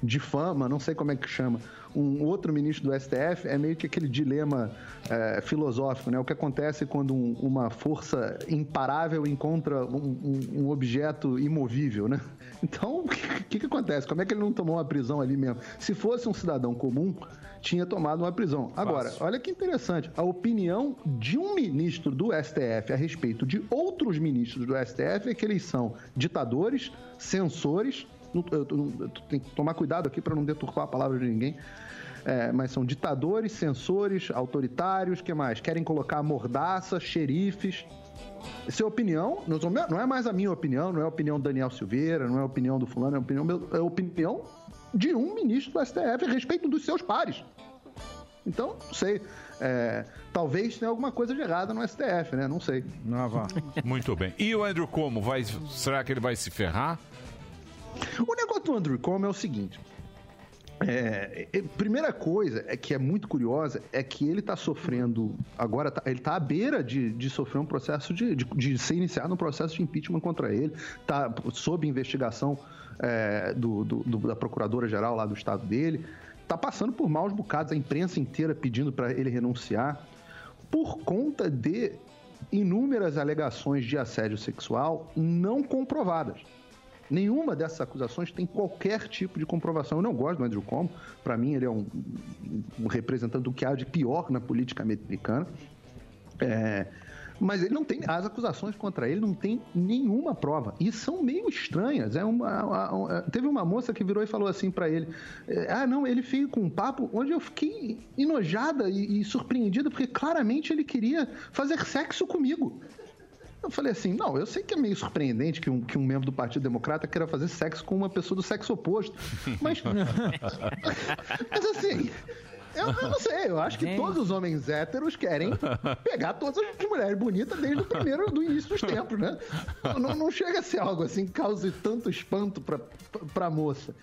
difama, não sei como é que chama, um outro ministro do STF, é meio que aquele dilema é, filosófico, né? O que acontece quando um- uma força imparável encontra um, um- um objeto imovível, né? Então, o que, que acontece? Como é que ele não tomou uma prisão ali mesmo? Se fosse um cidadão comum, tinha tomado uma prisão. Agora, olha que interessante, a opinião de um ministro do STF a respeito de outros ministros do STF é que eles são ditadores, censores, eu, eu- eu tenho que tomar cuidado aqui para não deturpar a palavra de ninguém, é, mas são ditadores, censores, autoritários, que mais? Querem colocar mordaça, xerifes. Essa é a opinião, não é mais a minha opinião, não é a opinião do Daniel Silveira, não é a opinião do fulano, é a opinião, é a opinião de um ministro do STF a respeito dos seus pares. Então, não sei. é, talvez tenha alguma coisa de errada no STF, né? Não sei. Não, vá. Muito bem. E o Andrew Como? Vai, será que ele vai se ferrar? O negócio do Andrew Como é o seguinte. É, é, primeira coisa é que é muito curiosa é que ele está sofrendo agora tá- ele está à beira de, de sofrer um processo de, de, de ser iniciado um processo de impeachment contra ele está sob investigação é, do, do- do- da procuradora geral lá do estado dele está passando por maus bocados a imprensa inteira pedindo para ele renunciar por conta de inúmeras alegações de assédio sexual não comprovadas Nenhuma dessas acusações tem qualquer tipo de comprovação. Eu não gosto do Andrew Cuomo. Para mim, ele é um, um representante do que há de pior na política americana. É, mas ele não tem. As acusações contra ele não tem nenhuma prova. E são meio estranhas. É uma, uma- uma- teve uma moça que virou e falou assim para ele: é, Ah, não, ele veio com um papo onde eu fiquei enojada e, e surpreendida, porque claramente ele queria fazer sexo comigo. Eu falei assim, não, eu sei que é meio surpreendente que um, que um membro do Partido Democrata queira fazer sexo com uma pessoa do sexo oposto. Mas, (laughs) mas assim, eu, eu não sei, eu acho que todos os homens héteros querem pegar todas as mulheres bonitas desde o primeiro, do início dos tempos, né? Não, não chega a ser algo assim que cause tanto espanto pra, pra moça.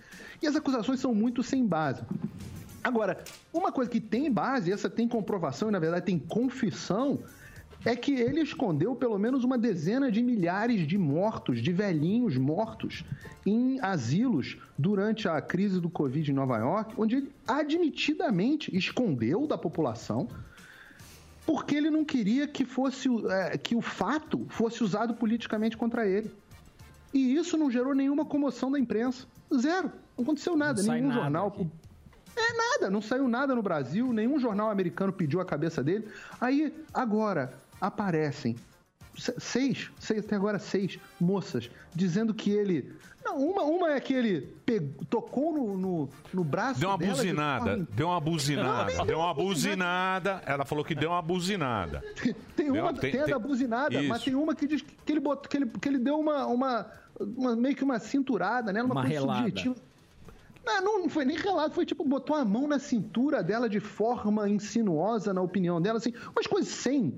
E as acusações são muito sem base. Agora, uma coisa que tem base, essa tem comprovação e na verdade tem confissão, é que ele escondeu pelo menos uma dezena de milhares de mortos, de velhinhos mortos, em asilos durante a crise do Covid em Nova York, onde ele admitidamente escondeu da população porque ele não queria que fosse o- é, que o fato fosse usado politicamente contra ele. E isso não gerou nenhuma comoção da imprensa. Zero. Não aconteceu nada. sai Nenhum nada jornal. aqui. É nada, não saiu nada no Brasil, nenhum jornal americano pediu a cabeça dele. Aí, agora, aparecem se- seis, seis, até agora seis moças, dizendo que ele. Não, uma, uma é que ele pegou- tocou no, no, no braço. Deu uma dela de buzinada, forma- deu uma buzinada, deu uma buzinada. Ela falou que deu uma buzinada. (laughs) Tem Deu- uma tem- tem, a tem- da buzinada, mas Isso. tem uma que diz que ele, botou, que ele, que ele deu uma, uma, uma- meio que uma cinturada nela, uma, Uma coisa relada. subjetiva. Não, não foi nem relado, foi tipo, botou a mão na cintura dela de forma insinuosa, na opinião dela, assim, umas coisas sem.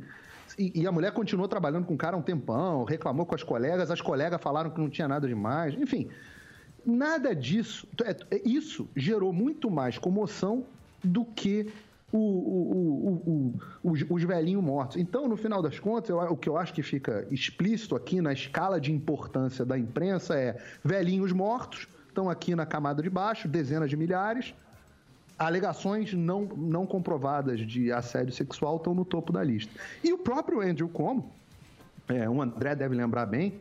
E, e a mulher continuou trabalhando com o cara um tempão, reclamou com as colegas, as colegas falaram que não tinha nada demais, enfim. Nada disso. é- é- Isso gerou muito mais comoção do que o- o- o- os, os velhinhos mortos. Então, no final das contas, eu- o que eu acho que fica explícito aqui na escala de importância da imprensa é velhinhos mortos, estão aqui na camada de baixo, dezenas de milhares. Alegações não, não comprovadas de assédio sexual estão no topo da lista. E o próprio Andrew Cuomo, é, o André deve lembrar bem,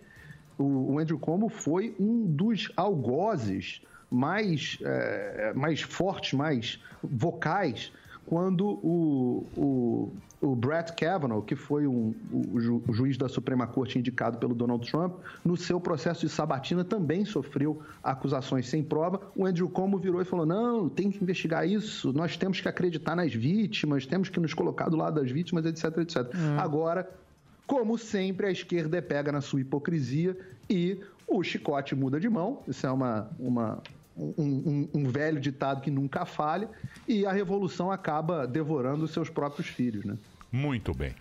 o, o Andrew Cuomo foi um dos algozes mais, é, mais fortes, mais vocais, quando o, o, o Brett Kavanaugh, que foi um, o, ju- o juiz da Suprema Corte indicado pelo Donald Trump, no seu processo de sabatina também sofreu acusações sem prova. O Andrew Cuomo virou e falou: não, tem que investigar isso, nós temos que acreditar nas vítimas, temos que nos colocar do lado das vítimas, etc, etc. Agora, como sempre, a esquerda é pega na sua hipocrisia e o chicote muda de mão. Isso é uma, uma, um, um- um velho ditado que nunca falha. E a revolução acaba devorando os seus próprios filhos, né? Muito bem.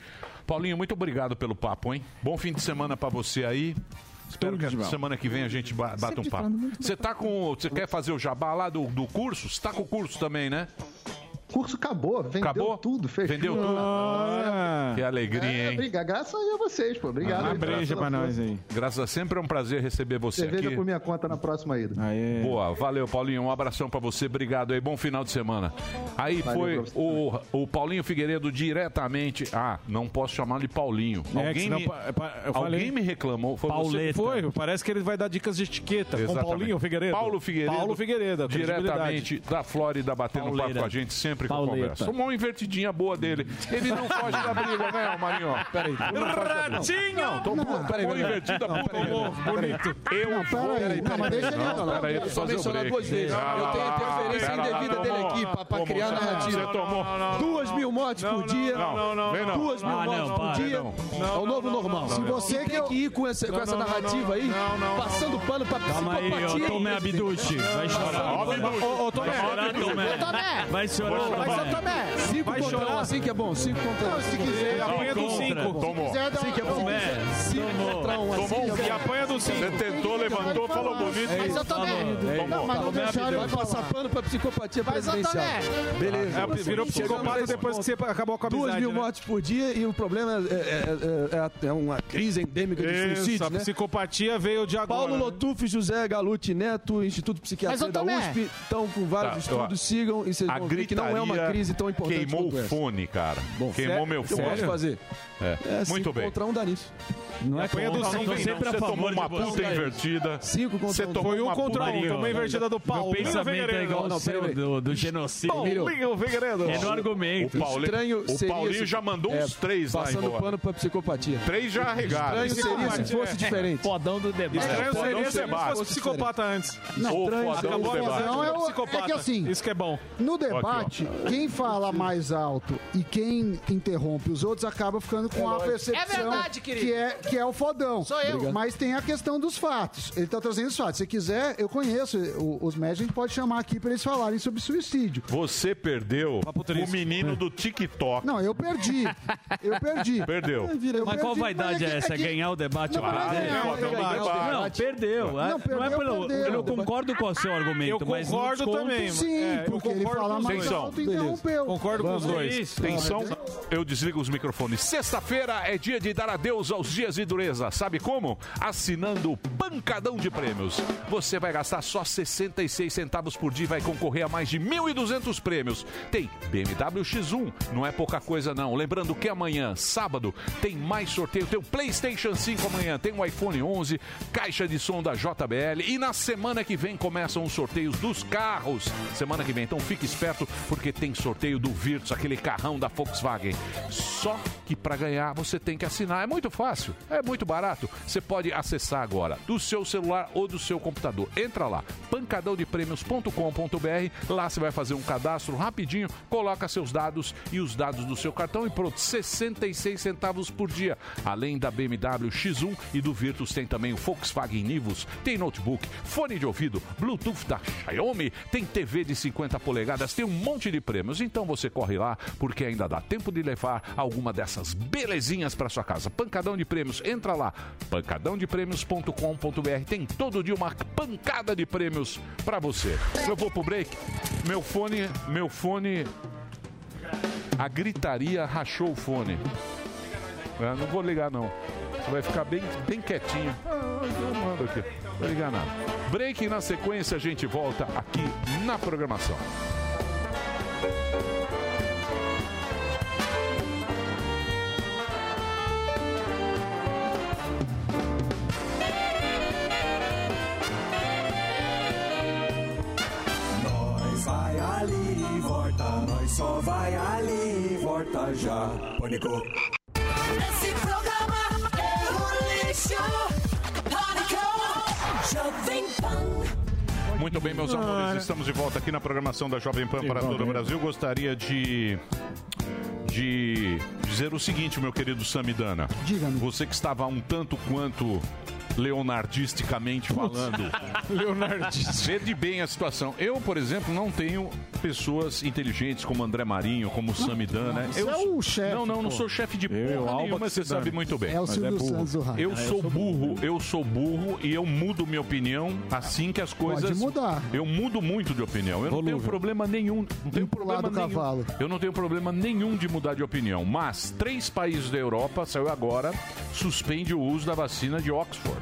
Paulinho, muito obrigado pelo papo, hein? Bom fim de semana pra você aí. Espero que semana que vem a gente ba- bata um Sempre papo. falando muito Você tá com. Você quer fazer o jabá lá do, do curso? Você tá com o curso também, né? O curso acabou, vendeu Acabou? tudo, fechou. Vendeu tudo. Que alegria, É, hein? briga- graças a vocês, pô. Obrigado. aí, graças pela força. aí. Graças a sempre é um prazer receber você Cerveja aqui. por minha conta na próxima ida. Boa, valeu, Paulinho. Um abração pra você, obrigado aí, bom final de semana. Aí Valeu foi pra o, o Paulinho Figueiredo diretamente. Ah, não posso chamar de Paulinho. É, alguém senão me, pa- pa- eu alguém me reclamou. Foi você? Foi, parece que ele vai dar dicas de etiqueta com Exatamente. Paulinho Figueiredo. Paulo Figueiredo. Paulo Figueiredo, Diretamente da Flórida, batendo um papo Pauleira. com a gente, sempre a Pauleta. conversa. Uma invertidinha boa dele. Ele não foge da briga, né, Marinho? Peraí. Ratinho! Tomou peraí. invertida Não, peraí, bonito. Não, Eu peraí, peraí, não, mas deixa ele não, falar. peraí, Eu só mencionar duas vezes. Eu tenho interferência indevida dele aqui pra, criar você narrativa. tomou. Duas mil mortes por dia. não, não, não, não. Duas mil Ah, mortes não, por dia. Não, É o novo normal. Se você tem que ir com essa, Não, não, não, narrativa não, aí, não, não, passando pano pra Calma aí, psicopatia. ô Tomé Abduche. Vai chorar. Ô, Tomé. Vai chorar, Vai ser Tomé. Tomé. Cinco Vai contra um, chorar. assim que é bom. Cinco contra um. Se quiser, Apanha do Contra. 5. Tomou. Assim que é bom. Tomé. Cinco um, assim Tomou que um é E bom. apanha do 5. Você tentou, levantou, falou bonito. Mas eu também. Tomou. mas não deixaram Vai eu passar pano pra psicopatia presidencial. Beleza. É, virou psicopata depois que você acabou com a Duas amizade. mil né? mortes por dia e o problema é, é- é- é- é uma crise endêmica de suicídio, a né? psicopatia veio de agora. Paulo né? Lotuf, José Galute Neto, Instituto Psiquiatria ô, da. USP, estão com vários Tá, estudos, sigam e vocês vão ver que não é uma crise tão importante queimou o fone, cara. Bom, queimou sério? meu O que eu fone. posso fazer? É. É, Muito bem. contra um dá nisso. Não é Apanha do contra, Não, cinco, não sempre não. a Você tomou uma puta invertida. Cinco contra Você um. tomou Foi um contra um. Tomou a invertida do Meu Paulo. pensamento é igual Não, o seu do, do genocídio. Paulinho Figueiredo. É no argumento. O Paulinho, Estranho o seria Paulinho já mandou é, uns três lá Passando pano pra psicopatia. Três já arregaram. Estranho seria se fosse diferente. Fodão do debate. Estranho seria se fosse psicopata antes. Não, fodão do debate. Não, é é que assim- Isso que é bom. No debate, quem fala mais alto e quem interrompe os outros acaba ficando com a percepção É verdade, querido. que é que é o fodão. Sou eu. Obrigado. Mas tem a questão dos fatos. Ele tá trazendo os fatos. Se quiser, eu conheço o- os médicos, a gente pode chamar aqui para eles falarem sobre suicídio. Você perdeu o menino do TikTok. Não, eu perdi. Eu perdi. Perdeu. Eu Mas qual perdi, vaidade mas é essa? É que- ganhar o debate? Não, pra é ganhar, é Não. Não, perdeu. Não, É, não é perdeu, pelo, perdeu. Eu concordo com o seu argumento, Eu mas concordo também. Sim, É, porque ele concordo fala com os mais dois. alto e interrompeu. Concordo com os dois. Atenção, eu desligo os microfones. Sexta-feira é dia de dar adeus aos dias de dureza. Sabe como? Assinando o Pancadão de Prêmios. Você vai gastar só 66 centavos por dia e vai concorrer a mais de 1.200 prêmios. Tem BMW X1, não é pouca coisa não. Lembrando que amanhã, sábado, tem mais sorteio. Tem o PlayStation 5 amanhã, tem o iPhone 11, caixa de som da JBL e na semana que vem começam os sorteios dos carros. Semana que vem, então fique esperto porque tem sorteio do Virtus, aquele carrão da Volkswagen. Só que para ganhar você tem que assinar. É muito fácil, é muito barato. Você pode acessar agora do seu celular ou do seu computador. Entra lá, pancadãodeprêmios.com.br. Lá você vai fazer um cadastro rapidinho, coloca seus dados e os dados do seu cartão e pronto, 66 centavos por dia. Além da BMW X1 e do Virtus tem também o Volkswagen Nivus, tem notebook, fone de ouvido, Bluetooth da Xiaomi, tem TV de 50 polegadas, tem um monte de prêmios. Então você corre lá porque ainda dá tempo de levar alguma dessas belezinhas para sua casa. Pancadão de prêmios, entra lá, pancadãodeprêmios.com.br. Tem todo dia uma pancada de prêmios para você. Eu vou pro break. Meu fone, meu fone a gritaria rachou o fone. É, não vou ligar não. Você vai ficar bem, bem quietinho. Ah. Não vou ligar nada. Break na sequência a gente volta aqui na programação. Ali e volta, nós só vai ali e volta já. Pânico. Esse programa é um lixo. Pânico. Jovem Pan. Muito bem, meus amores, estamos de volta aqui na programação da Jovem Pan para todo o Brasil. Gostaria de de dizer o seguinte, meu querido Samidana. Diga-me. Você que estava um tanto quanto leonardisticamente falando. (laughs) Leonardista. Vê de bem a situação. Eu, por exemplo, não tenho pessoas inteligentes como André Marinho, como Samidana. né? Você Eu é o chefe, Não, não, não sou chefe de Eu, porra Alba nenhuma, você sabe muito bem. É o Mas Silvio é. Santos. Eu sou burro, eu sou burro e eu mudo minha opinião assim que as coisas. mudar. Eu mudo muito de opinião. Eu não tenho problema nenhum. Não tenho problema do nenhum. cavalo. Eu não tenho problema nenhum de mudar de opinião. Mas três países da Europa, saiu agora, suspende o uso da vacina de Oxford.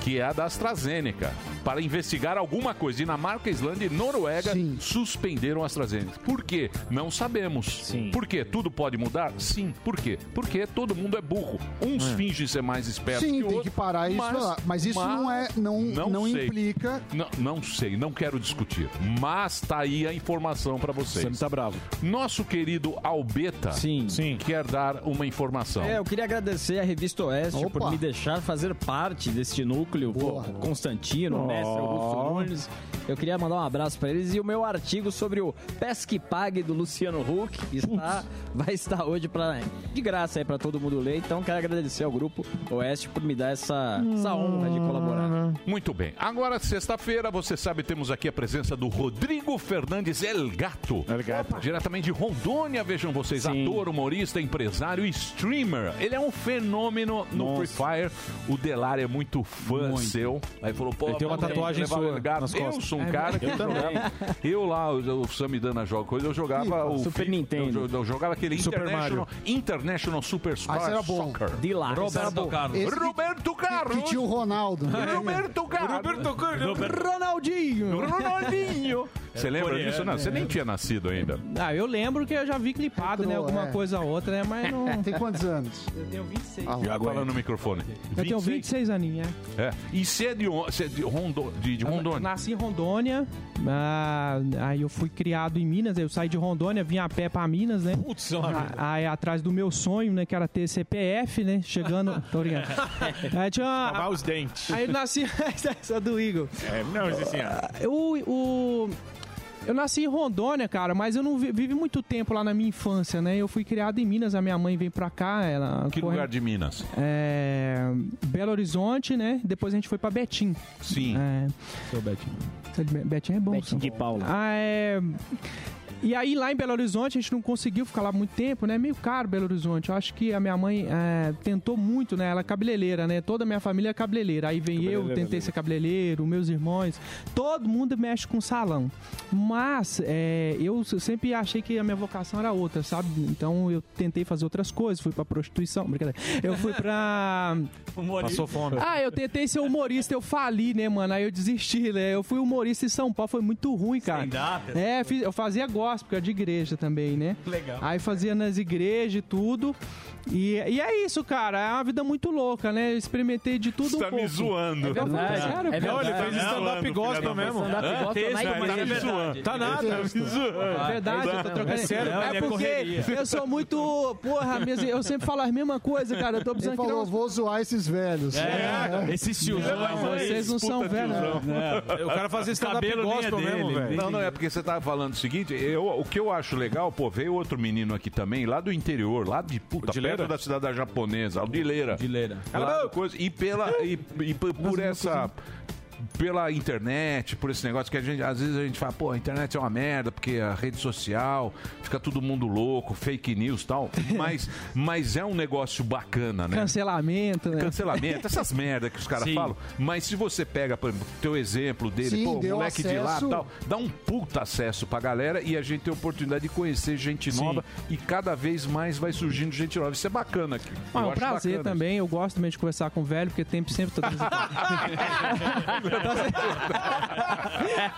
Que é a da AstraZeneca, para investigar alguma coisa. Dinamarca, Islândia e Noruega suspenderam a AstraZeneca. Por quê? Não sabemos. Por quê? Tudo pode mudar? Sim. Por quê? Porque todo mundo é burro. Uns É. fingem ser mais espertos Sim, que tem outros. que parar isso lá. Mas isso não é- não- não sei. implica- Não, não sei, não quero discutir. Mas tá aí a informação para vocês. Você tá bravo. Nosso querido Albeta Sim. quer dar uma informação. É, eu queria agradecer a Revista Oeste Opa. por me deixar fazer parte deste núcleo. Pô, Constantino. Mestre Augusto Nunes. Eu queria mandar um abraço para eles. E o meu artigo sobre o Pesque Pague do Luciano Huck está, vai estar hoje pra, de graça aí para todo mundo ler. Então quero agradecer ao Grupo Oeste por me dar essa, essa honra de colaborar. Muito bem. Agora, sexta-feira, você sabe, temos aqui a presença do Rodrigo Fernandes El Gato. Diretamente de Rondônia, vejam vocês. Ator, humorista, empresário e streamer. Ele é um fenômeno no Free Fire. O Delar é muito fã seu. Aí falou, pô, Ele tem uma tatuagem sua nas Eu costas. sou um É cara que? Eu também. jogava. Eu lá, o, o Samidana joga coisa, eu jogava o Super Nintendo. Eu, eu jogava aquele Super International, International Super Ah, esse era bom. Soccer. De lá. Roberto Carlos. Roberto Carlos. Que tinha o Ronaldo. né? Roberto Carlos. Roberto Carlos. Ronaldinho. Ronaldinho. Você lembra coreano, disso? Não, você nem tinha nascido ainda. Ah, eu lembro que eu já vi clipado, né? Alguma é. coisa ou outra, né? Mas não. Tem quantos anos? Eu tenho 26. Ah, Já fala no microfone. Eu tenho 26 aninhos, é. É. E você é de, você é de, Rondo, de, de Eu Rondônia? Nasci em Rondônia, ah, aí eu fui criado em Minas, eu saí de Rondônia, vim a pé pra Minas, né? Putz, olha. Ah, Aí atrás do meu sonho, né, que era ter CPF, né? Chegando. (laughs) Tô brincando. Aí tinha uma- Lavar os dentes. Aí eu nasci. (laughs) Essa do Igor. É, não, assim, ó. O, o- eu nasci em Rondônia, cara, mas eu não vi- vivi muito tempo lá na minha infância, né? Eu fui criado em Minas, a minha mãe veio pra cá. Ela Que corre- lugar de Minas? É, Belo Horizonte, né? Depois a gente foi pra Betim. Sim. É, Sou Betinho. Betim é bom. Betim de Paula. Ah, é... E aí lá em Belo Horizonte a gente não conseguiu ficar lá muito tempo, né? Meio caro Belo Horizonte. Eu acho que a minha mãe é, tentou muito, né? Ela é cabeleireira, né? Toda a minha família é cabeleireira. Aí vem eu, tentei ser cabeleireiro, meus irmãos. Todo mundo mexe com salão. Mas é, eu sempre achei que a minha vocação era outra, sabe? Então eu tentei fazer outras coisas. Fui pra prostituição, brincadeira. Eu fui pra... (laughs) Passou fome. Ah, eu tentei ser humorista, eu fali, né, mano? Aí eu desisti, né? Eu fui humorista em São Paulo, foi muito ruim, cara. Stand-up, É, eu fazia gospel, que era de igreja também, né? Legal. Aí fazia nas igrejas e tudo. E, e é isso, cara. É uma vida muito louca, né? Eu experimentei de tudo Você um tá me pouco. zoando. É verdade. Cara, É Não, ele fez stand-up gospel mesmo. Stand-up gospel Tá me zoando. Tá nada. É verdade, eu tô trocando. É sério, é porque eu sou muito. Porra, minhas- eu sempre falo a mesma coisa, cara. Eu tô Ele precisando falou, criar vou zoar esses velhos. É, esses Vocês não são velhos. O cara fazia stand-up é gospel mesmo, dele. velho. Não, não, é porque você tava falando o seguinte, eu, o que eu acho legal, pô, veio outro menino aqui também, lá do interior, lá de puta, De Leira? perto da cidade da japonesa, de Leira. De Leira. Lá do coisa, e pela, e, e por- por essa... Pela internet, por esse negócio que a gente, às vezes a gente fala, pô, a internet é uma merda, porque a rede social fica todo mundo louco, fake news e tal. (laughs) Mas, mas é um negócio bacana, né? Cancelamento, né? Cancelamento, essas (laughs) merdas que os caras falam. Mas se você pega, por exemplo, teu exemplo dele, Sim, pô, moleque de lá acesso- tal, dá um puta acesso pra galera e a gente tem a oportunidade de conhecer gente Sim. nova e cada vez mais vai surgindo gente nova. Isso é bacana aqui. Ah, é um prazer bacana também. Eu gosto também de conversar com o velho, porque tempo sempre (laughs) tô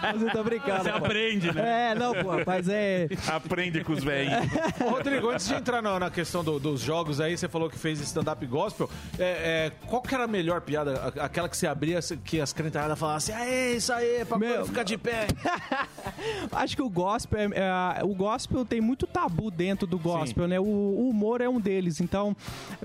Mas eu tô brincando. Você pô. aprende, né? É, não, pô, mas é. Aprende com os velhinhos. Ô, Rodrigo, antes de entrar na, na questão do- dos jogos aí, você falou que fez stand-up gospel. É, é, qual que era a melhor piada? Aquela que você abria, que as crentaiadas falavam assim, aê, isso aí, pra Meu- ficar de pé. (laughs) Acho que o gospel, é, é, o gospel tem muito tabu dentro do gospel, né? O, o humor é um deles. Então,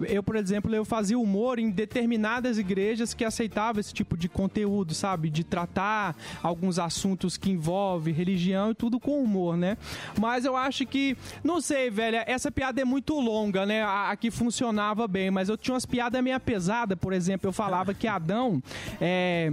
eu, por exemplo, eu fazia humor em determinadas igrejas que aceitavam esse tipo de conteúdo, sabe? De tratar alguns assuntos que envolvem religião e tudo com humor, né? Mas eu acho que, não sei, velho, essa piada é muito longa, né? A, a que funcionava bem, mas eu tinha umas piadas meio pesadas, por exemplo, eu falava que Adão é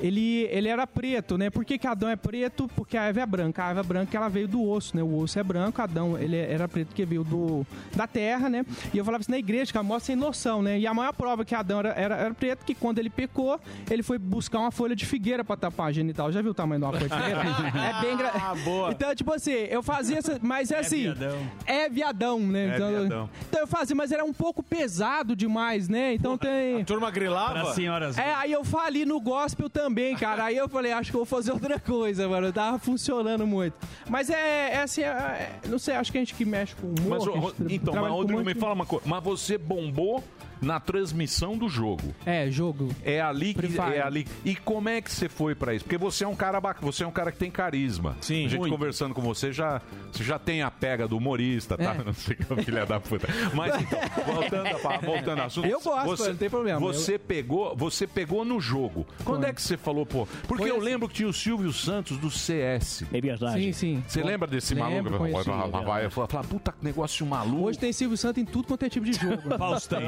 ele, ele era preto, né? Por que, que Adão é preto? Porque a Eva é branca. A Eva branca, ela veio do osso, né? O osso é branco, Adão, ele era preto porque veio do, da terra, né? E eu falava isso na igreja, que a mostra sem noção, né? E a maior prova que Adão era, era, era preto, que quando ele pecou, ele foi buscar uma folha de figueira pra tapar a genital. Já viu o tamanho de uma folha de figueira? é bem gra... Ah, boa. Então, tipo assim, eu fazia essa... Mas é, assim... viadão. É viadão, né? É então, viadão. então eu fazia, mas era um pouco pesado demais, né? Então tem... A turma grilava? Pra senhoras. É, aí eu fali no gospel também, cara. Aí eu falei, acho que vou fazer outra coisa, mano. Tava funcionando muito. Mas é, é assim, é- é- não sei, acho que a gente que mexe com humor. Mas, gente então, mas, Rodrigo, me fala uma coisa. Mas você bombou na transmissão do jogo. É, jogo. É ali que é ali. E como é que você foi pra isso? Porque você é um cara bacana, você é um cara que tem carisma. Sim. A gente muito. conversando com você já, você já tem a pega do humorista, tá? É. (laughs) Não sei que filha da puta. Mas então, voltando, a- voltando ao assunto. Eu gosto, não tem problema. Você pegou, você pegou no jogo. Quando Foi. é que você falou, pô? Porque Foi eu assim. lembro que tinha o Silvio Santos do CS. É verdade. Sim, sim. Você lembra desse lembro, maluco? conheci, Vai, vai, é vai, vai, falar, puta que negócio maluco. Hoje tem Silvio Santos em tudo quanto é tipo de jogo. Faustão.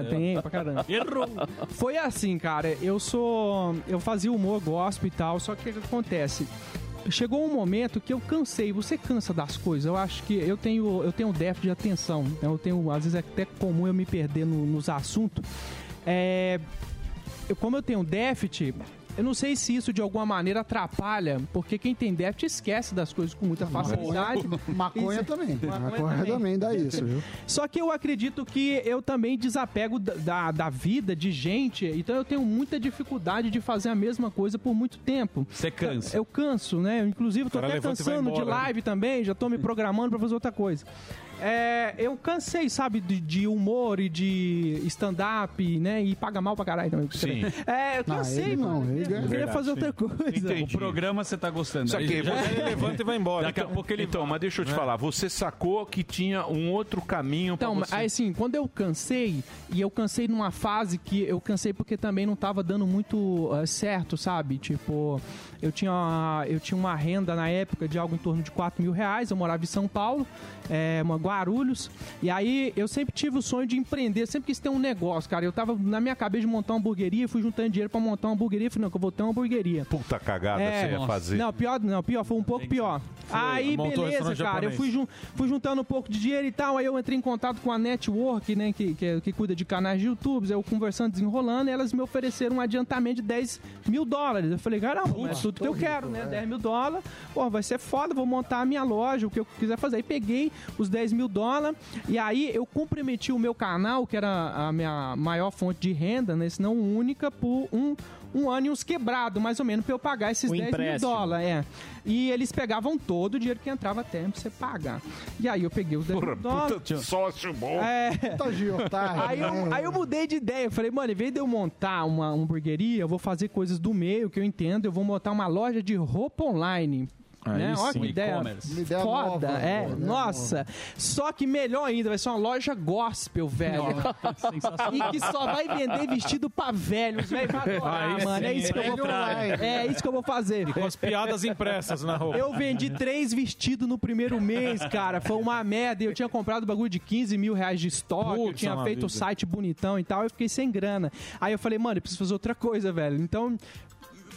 É, tem pra caramba. (laughs) Foi assim, cara. Eu sou. Eu fazia humor gospel e tal, só que o que acontece? Chegou um momento que eu cansei. Você cansa das coisas. Eu acho que eu tenho, eu tenho um déficit de atenção. né? Eu tenho, às vezes é até comum eu me perder no- nos assuntos. É, eu, como eu tenho déficit, eu não sei se isso de alguma maneira atrapalha, porque quem tem déficit esquece das coisas com muita facilidade. (laughs) Maconha Isso- também. Maconha Maconha também dá isso, viu? Só que eu acredito que eu também desapego da, da, da vida de gente, então eu tenho muita dificuldade de fazer a mesma coisa por muito tempo. Você cansa. Eu canso, né? Inclusive, eu tô cara até cansando de embora, né? live também, já tô me programando pra fazer outra coisa. É, eu cansei, sabe, de, de humor e de stand-up, né? E paga mal pra caralho também. Sim. É, eu cansei, não, mano. ele eu queria Verdade, fazer outra coisa. O programa você tá gostando. Só que já- você (laughs) levanta e vai embora. Daqui a pouco ele Então, mas deixa eu te falar, você sacou que tinha um outro caminho pra Então, você. aí assim, quando eu cansei, e eu cansei numa fase que eu cansei porque também não tava dando muito eh, certo, sabe? Tipo, eu tinha, eu tinha uma renda na época de algo em torno de 4 mil reais, eu morava em São Paulo, é, uma Guarulhos. E aí eu sempre tive o sonho de empreender, sempre quis ter um negócio, cara. Eu tava na minha cabeça de montar uma hamburgueria, fui juntando dinheiro pra montar uma hamburgueria. Falei, não, que eu vou ter uma hamburgueria. Puta cagada É, você ia fazer. Não, pior, não, pior, foi um pouco pior. aí, montou um beleza, cara. Eu fui, jun- fui juntando um pouco de dinheiro e tal. Aí eu entrei em contato com a Network, né, que, que, que cuida de canais de YouTube. Eu conversando, desenrolando, e elas me ofereceram um adiantamento de 10 mil dólares. Eu falei, caramba, mas tudo que eu quero, né? 10 mil dólares. Pô, vai ser foda, vou montar a minha loja, o que eu quiser fazer. Aí peguei os 10 mil dólares e aí eu comprometi o meu canal, que era a minha maior fonte de renda, né? Se não única, por um. Um ano e uns quebrados, mais ou menos, pra eu pagar esses Um 10 mil empréstimo. dólares. É. E eles pegavam todo o dinheiro que entrava até pra você pagar. E aí eu peguei os 10 mil dólares. Puta sócio bom. É. Puta Aí eu, né? aí eu mudei de ideia. Eu falei, mano, em vez de eu montar uma hamburgueria, eu vou fazer coisas do meio que eu entendo. Eu vou montar uma loja de roupa online. Né? Olha que ideia, E-commerce. Uma Ideia foda, nova, é, ideia nossa. Só que melhor ainda, vai ser uma loja gospel, velho. (laughs) e que só vai vender vestido pra velhos, velho. Aí mano. É sim, isso que eu vou fazer. É isso que eu vou fazer. E com as piadas impressas na roupa. Eu vendi três vestidos no primeiro mês, cara. Foi uma merda. Eu tinha comprado bagulho de 15 mil reais de estoque. eu tinha uma feito o site bonitão e tal. Eu fiquei sem grana. Aí eu falei, mano, eu preciso fazer outra coisa, velho. Então.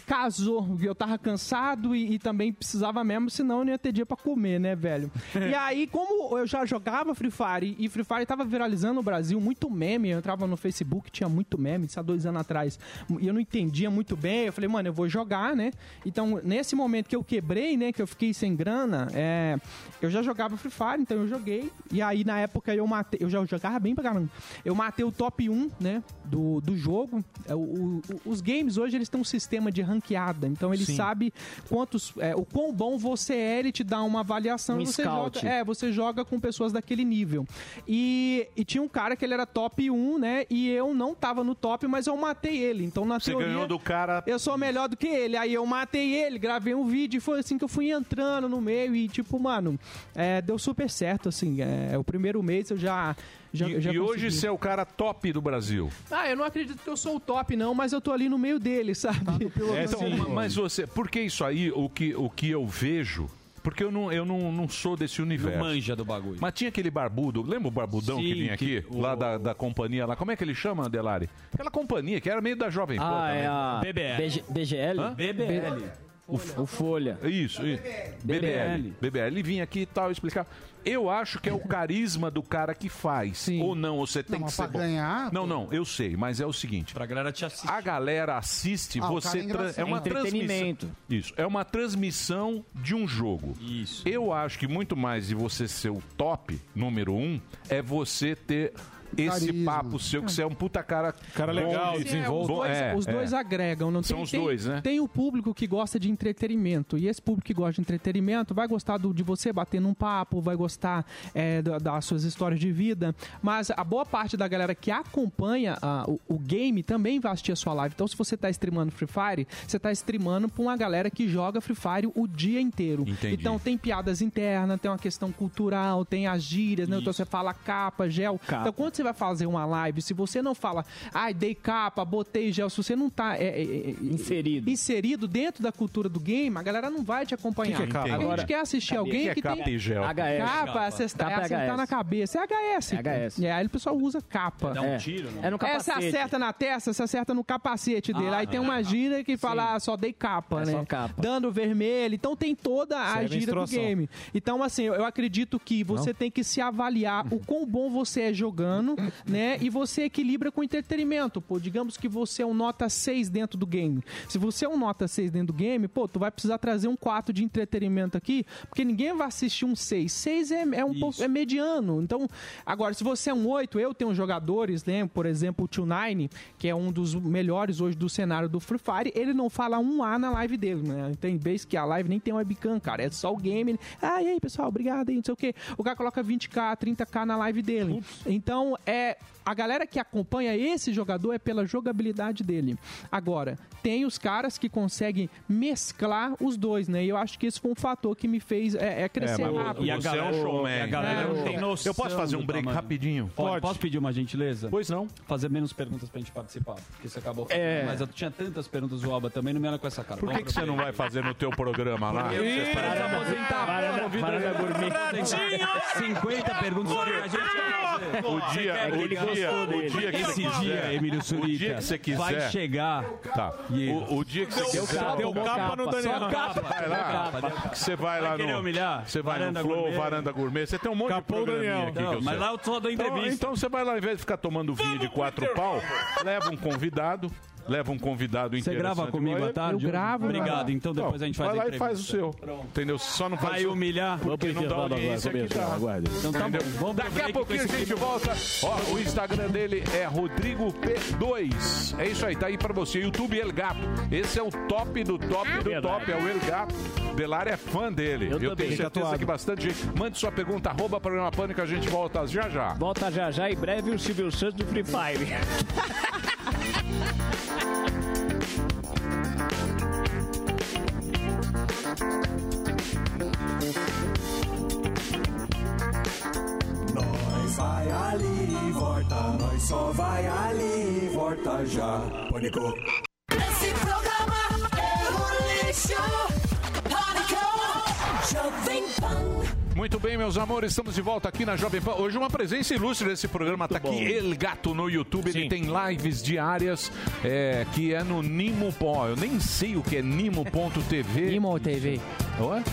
Casou, eu tava cansado e, e também precisava mesmo, senão eu não ia ter dia pra comer, né, velho? e (laughs) aí, como eu já jogava Free Fire e Free Fire tava viralizando no Brasil, muito meme, eu entrava no Facebook, tinha muito meme, isso há dois anos atrás, e eu não entendia muito bem, eu falei, mano, eu vou jogar, né? Então, nesse momento que eu quebrei, né, que eu fiquei sem grana, é, eu já jogava Free Fire, então eu joguei, e aí na época eu matei, eu já jogava bem pra caramba, eu matei o top 1, né, do, do jogo, É, o- o- os games hoje, eles têm um sistema de ranqueada, então ele Sim. sabe quantos, é, o quão bom você é, ele te dá uma avaliação, Um e você scout. joga, é, você joga com pessoas daquele nível. E, e tinha um cara que ele era top 1, né? E eu não tava no top, mas eu matei ele. Então, na Você teoria. ganhou do cara. Eu sou melhor do que ele. Aí eu matei ele, gravei um vídeo e foi assim que eu fui entrando no meio. E, tipo, mano, é, deu super certo, assim. É, o primeiro mês eu já. Já, E, já e hoje você é o cara top do Brasil. Ah, eu não acredito que eu sou o top, não, mas eu tô ali no meio dele, (laughs) sabe? Então, mas você, porque isso aí, o que, o que eu vejo, porque eu não, eu não, não sou desse universo. Não manja do bagulho. Mas tinha aquele barbudo, lembra o barbudão que Sim, vinha que aqui? o- Lá da, da companhia lá. Como é que ele chama, Delari? Aquela companhia que era meio da Jovem Pan Ah, é a BBL. BG BGL? Hã? BBL. O, o Folha. Isso, isso. BBL. BBL. Ele vinha aqui e tal, explicar. Eu acho que é o carisma do cara que faz. Ou não, você tem Não, que mas ser pra bom. ganhar, Não, não, eu sei, mas é o seguinte. Pra galera te assistir. A galera assiste, Ah, o você cara é tra- engraçado. é uma Entretenimento. transmissão. Isso, é uma transmissão de um jogo. Isso. Eu acho que muito mais de você ser o top número um é você ter esse Carisma. papo seu que você é um puta cara Cara bom legal, de- Sim, é, os dois, é, os dois é. agregam. Não São tem, os tem- dois, né? Tem o público que gosta de entretenimento. E esse público que gosta de entretenimento vai gostar do- de você bater num papo, vai gostar é, da- das suas histórias de vida. Mas a boa parte da galera que acompanha ah, o, o game também vai assistir a sua live. Então, se você tá streamando Free Fire, você tá streamando pra uma galera que joga Free Fire o dia inteiro. Entendi. Então, tem piadas internas, tem uma questão cultural, tem as gírias, né? Então, você fala capa, gel. Então, quando você vai fazer uma live, se você não fala, ai, dei capa, botei gel, se você não tá é, é, é, Inserido. inserido dentro da cultura do game, a galera não vai te acompanhar. Que que é capa? a gente Agora, quer assistir alguém que é capa tem... e gel? HS. Capa, acertar, Capa é é acertar na cabeça. É HS. É HS. E aí o pessoal usa capa. Dá um tiro, né? É no É, você capacete. acerta na testa, você acerta no capacete dele. Ah, aí tem é. uma gíria que fala, ah, só dei capa, É né? só capa. Dando vermelho. Então tem toda a Serve gíria do game. Então, assim, eu eu acredito que você tem que se avaliar o quão bom você é jogando, (laughs) né? E você equilibra com entretenimento. Pô, digamos que você é um nota 6 dentro do game. Se você é um nota 6 dentro do game, pô, tu vai precisar trazer um 4 de entretenimento aqui, porque ninguém vai assistir um 6. 6 é, é um pouco, é mediano. Então, agora, se você é um 8, eu tenho jogadores, né? Por exemplo, o Tio Nine, que é um dos melhores hoje do cenário do Free Fire, ele não fala um A na live dele, né? Tem vez que a live nem tem webcam, cara. É só o game. Ele, ah, e aí, pessoal, obrigado aí, não sei o quê. O cara coloca 20k, 30k na live dele. Então, é. A galera que acompanha esse jogador é pela jogabilidade dele. Agora, tem os caras que conseguem mesclar os dois, né? E eu acho que esse foi um fator que me fez é, é crescer É, rápido. e a você é um showman. A galera É, não tem noção. Eu posso fazer um do break tamanho. rapidinho? Pode. Posso pedir uma gentileza? Pois não. Fazer menos perguntas pra gente participar. Porque você acabou É. Mas eu tinha tantas perguntas, o Alba também não me olha com essa cara. Por que, que você não vai fazer no teu programa lá? Vocês aposentar. Varanda, varanda gourmet. Pretinho! 50 perguntas a gente. O dia, Que o dia, o dia que Esse você dia, quiser, Emílio Surita, o dia que você quiser, vai chegar. Tá. O, o dia que você quiser, capa, deu capa no Daniel. Só capa. Vai lá. Que Você vai lá no, humilhar? você vai Varanda no Flow, Gourmet. Varanda Gourmet. Você tem um monte de programinha Daniel. aqui Não, que eu mas lá eu só dou Então- entrevista. Então, você vai lá, ao invés de ficar tomando vinho de quatro pau, leva um convidado. Leva um convidado Você interessante. grava comigo à tarde? Eu gravo, Obrigado, então depois a gente faz Vai a lá e faz o seu. Entendeu? Só não faz Vai o- humilhar. Porque não dá audiência aqui, tá? Então tá bom, vamos Daqui a pouquinho a gente volta. Ó, o Instagram dele é Rodrigo P2. É isso aí, tá aí pra você. YouTube El Gato. Esse é o top do top do Verdade. top. É o El Gato. Delar é fã dele. Eu Eu, tenho certeza que bastante gente. Mande sua pergunta, arroba programa Pânico, a gente volta já já. Volta já já, em breve o Silvio Santos do Free Fire. (laughs) Nós vai ali e volta, nós só vai ali e volta já. Pânico. Esse programa é um lixo. Muito bem, meus amores, estamos de volta aqui na Jovem Pan. Hoje uma presença ilustre desse programa tá aqui, El Gato no YouTube. Ele tem lives diárias é, que é no Nimo Pó. Eu nem sei o que é Nimo.tv. Nimo TV. (laughs)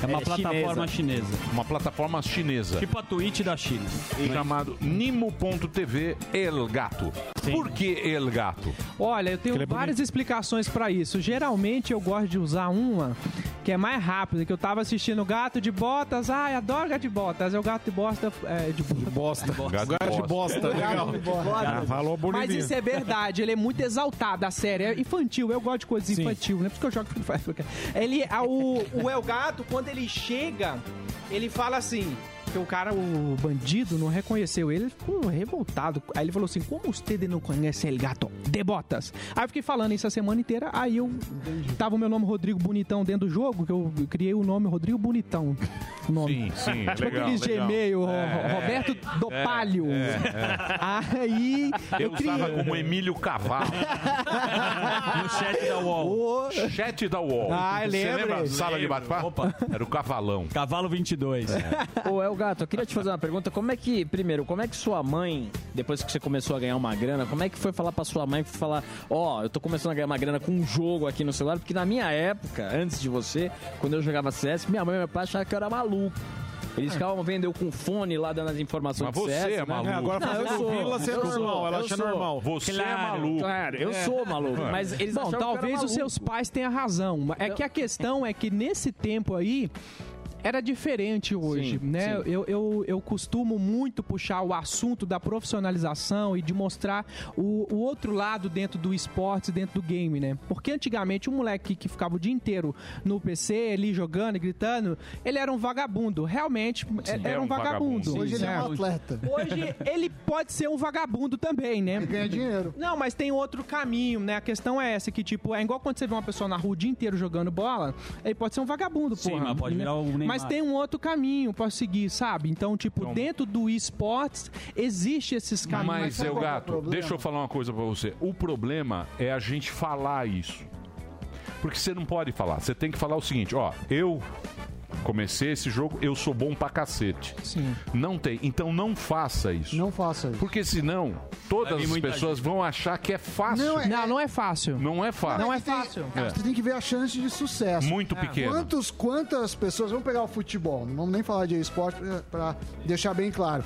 É uma plataforma chinesa. Uma plataforma chinesa. Tipo a Twitch da China. Chamado Nimo.tv El Gato. Por que El Gato? Olha, eu tenho é várias explicações pra isso. Geralmente eu gosto de usar uma que é mais rápida, que eu tava assistindo Gato de Botas. Ai, adoro Gato de Botas. É o Gato de Bosta. É, de, (laughs) bosta. Gato de bosta, legal. Ah, falou bonitinho. Mas isso é verdade, ele é muito exaltado, a série. É infantil, eu gosto de coisas infantil, né? Por isso que eu jogo Free Fire. Ele, a- o, o El Gato, quando ele chega, ele fala assim. Que o cara, o bandido, não reconheceu ele, ele ficou revoltado. Aí ele falou assim: Como você não conhece El Gato de Botas? Aí eu fiquei falando isso a semana inteira. Aí eu. Tava o meu nome Rodrigo Bonitão dentro do jogo, que eu criei o nome Rodrigo Bonitão. O nome. Sim, sim, tipo legal, aqueles legal. Gmail, Ro- É, Roberto é, Dopalho. é, é. Aí Eu, eu criei. usava como Emílio Cavalo. (laughs) no chat da UOL. Chat da UOL. Ah, eu Você lembro. lembra a sala de bate-papo? Opa. Era o Cavalão. Cavalo 22. Ô, El Gato, eu queria te fazer uma pergunta. Como é que, primeiro, como é que sua mãe, depois que você começou a ganhar uma grana, como é que foi falar pra sua mãe, foi falar, ó, eu tô começando a ganhar uma grana com um jogo aqui no celular? Porque na minha época, antes de você, quando eu jogava CS, minha mãe e meu pai achavam que eu era maluco. Eles ficavam vendo eu com fone lá dando as informações Mas de você CS, é né? maluco. É, agora Não, fazendo sou, vila, você é eu normal, sou, ela acha sou. normal. Você é Claro, maluco. Claro, eu É. sou maluco, mas eles Bom, achavam que eu era talvez os seus pais tenham razão. É que a questão é que nesse tempo aí era diferente hoje, Sim, né? sim. Eu, eu, eu costumo muito puxar o assunto da profissionalização e de mostrar o, o outro lado dentro do esporte, dentro do game, né? Porque antigamente o moleque que ficava o dia inteiro no PC ali jogando e gritando, ele era um vagabundo. Realmente é- era é um um vagabundo. vagabundo. Hoje ele é um atleta. Hoje ele pode ser um vagabundo também, né? Ele ganha dinheiro. Não, mas tem outro caminho, né? A questão é essa, que tipo, é igual quando você vê uma pessoa na rua o dia inteiro jogando bola, ele pode ser um vagabundo, Sim, porra. mas pode virar o Neymar. Mas tem um outro caminho pra seguir, sabe? Então, tipo, dentro do esportes, existe esses caminhos. Mas, eu é gato, problema? deixa eu falar uma coisa pra você. O problema é a gente falar isso. Porque você não pode falar. Você tem que falar o seguinte, ó, eu comecei esse jogo, eu sou bom pra cacete. Sim. Não tem. Então não faça isso. Não faça isso. Porque senão todas as pessoas vão achar que é fácil. Não, é- Não, não é fácil. Não é fácil. Não é que tem- fácil. É. Você tem que ver a chance de sucesso. Muito pequena. Quantos, quantas pessoas, vamos pegar o futebol, não vamos nem falar de esporte para deixar bem claro.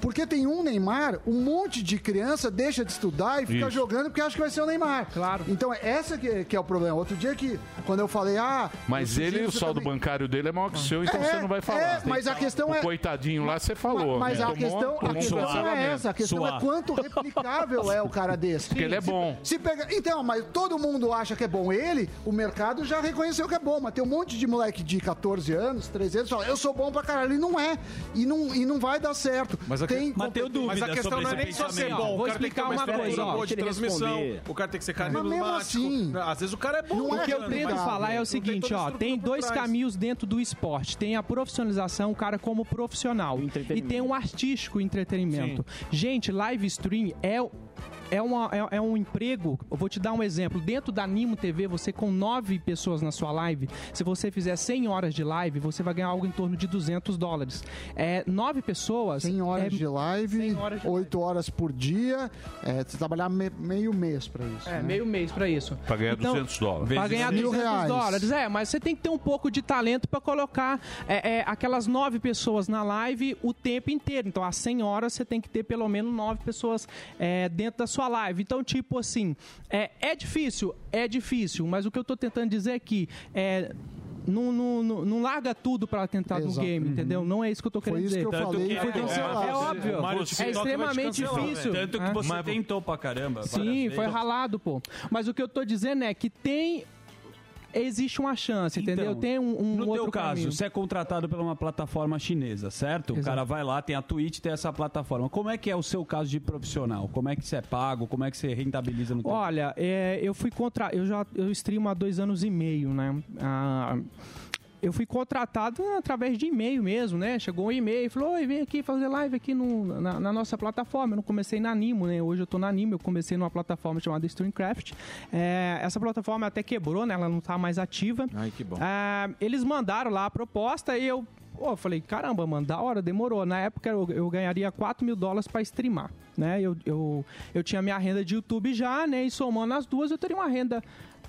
Porque tem um Neymar, um monte de criança deixa de estudar e fica Isso. jogando porque acha que vai ser o Neymar. Claro. Então, essa que, que é o problema. Outro dia que, quando eu falei, ah... Mas ele, o saldo também- bancário dele é maior que o seu, então É, você não vai falar. é, Tem mas a questão o é- coitadinho lá, você falou. Mas né? a questão, a tomou questão não é essa. A questão Suar. é quanto replicável é o cara desse. Porque ele é Se- bom. Se pega... Então, mas todo mundo acha que é bom. Ele, o mercado já reconheceu que é bom. Mas tem um monte de moleque de 14 anos, 13 anos, que fala, eu sou bom pra caralho. E não é. E não, e não vai dar certo. Mas a, tem Mas tenho dúvida mas a questão sobre não é nem só ser bom. Vou o cara tem que ter explicar uma uma coisa, boa de transmissão. O cara tem que ser Mas mesmo assim, Às vezes o cara é bom. não O é que eu tento falar é o tem seguinte, ó, tem dois caminhos dentro do esporte. Tem a profissionalização, o cara como profissional. E tem um artístico entretenimento. Gente, live stream é é, uma, é, é um emprego. Eu vou te dar um exemplo. Dentro da Nimo TV, você com nove pessoas na sua live, se você fizer 100 horas de live, você vai ganhar algo em torno de 200 dólares. É, nove pessoas. 100 horas é, de live, 8 horas por dia. É, você trabalhar me- meio mês pra isso. É, né? meio mês pra isso. Pra ganhar Então, 200 dólares. Pra ganhar mil 200 reais. dólares, é, mas você tem que ter um pouco de talento pra colocar é, é, aquelas nove pessoas na live o tempo inteiro. Então, às 100 horas, você tem que ter pelo menos nove pessoas é, dentro da sua live. Então, tipo assim, é, é difícil? É difícil, mas o que eu tô tentando dizer é que é, não, não, não, não larga tudo pra tentar no Exato. game, entendeu? Não é isso que eu tô querendo isso dizer. que eu falei e foi cancelado. É óbvio. É te extremamente difícil. Tanto que É. você Mas- tentou pra caramba. Sim, foi vezes. ralado, pô. Mas o que eu tô dizendo é que tem. Existe uma chance, entendeu? Tem um, um no outro teu caso, caminho. você é contratado por uma plataforma chinesa, certo? O Exato. cara vai lá, tem a Twitch, tem essa plataforma. Como é que é o seu caso de profissional? Como é que você é pago? Como é que você rentabiliza no teu... Olha, é, eu fui contra. Eu já eu streamo há dois anos e meio, né? Ah, eu fui contratado através de e-mail mesmo, né? Chegou um e-mail e falou: Oi, vem aqui fazer live aqui no- na, na nossa plataforma. Eu não comecei na Animo, né? Hoje eu tô na Animo, eu comecei numa plataforma chamada Streamcraft. É, essa plataforma até quebrou, né? Ela não tá mais ativa. Ai, que bom. Ah, eles mandaram lá a proposta e eu pô, eu falei, caramba, mano, da hora, demorou. Na época eu, eu ganharia 4 mil dólares pra streamar, né? Eu, eu, eu tinha minha renda de YouTube já, né? E somando as duas, eu teria uma renda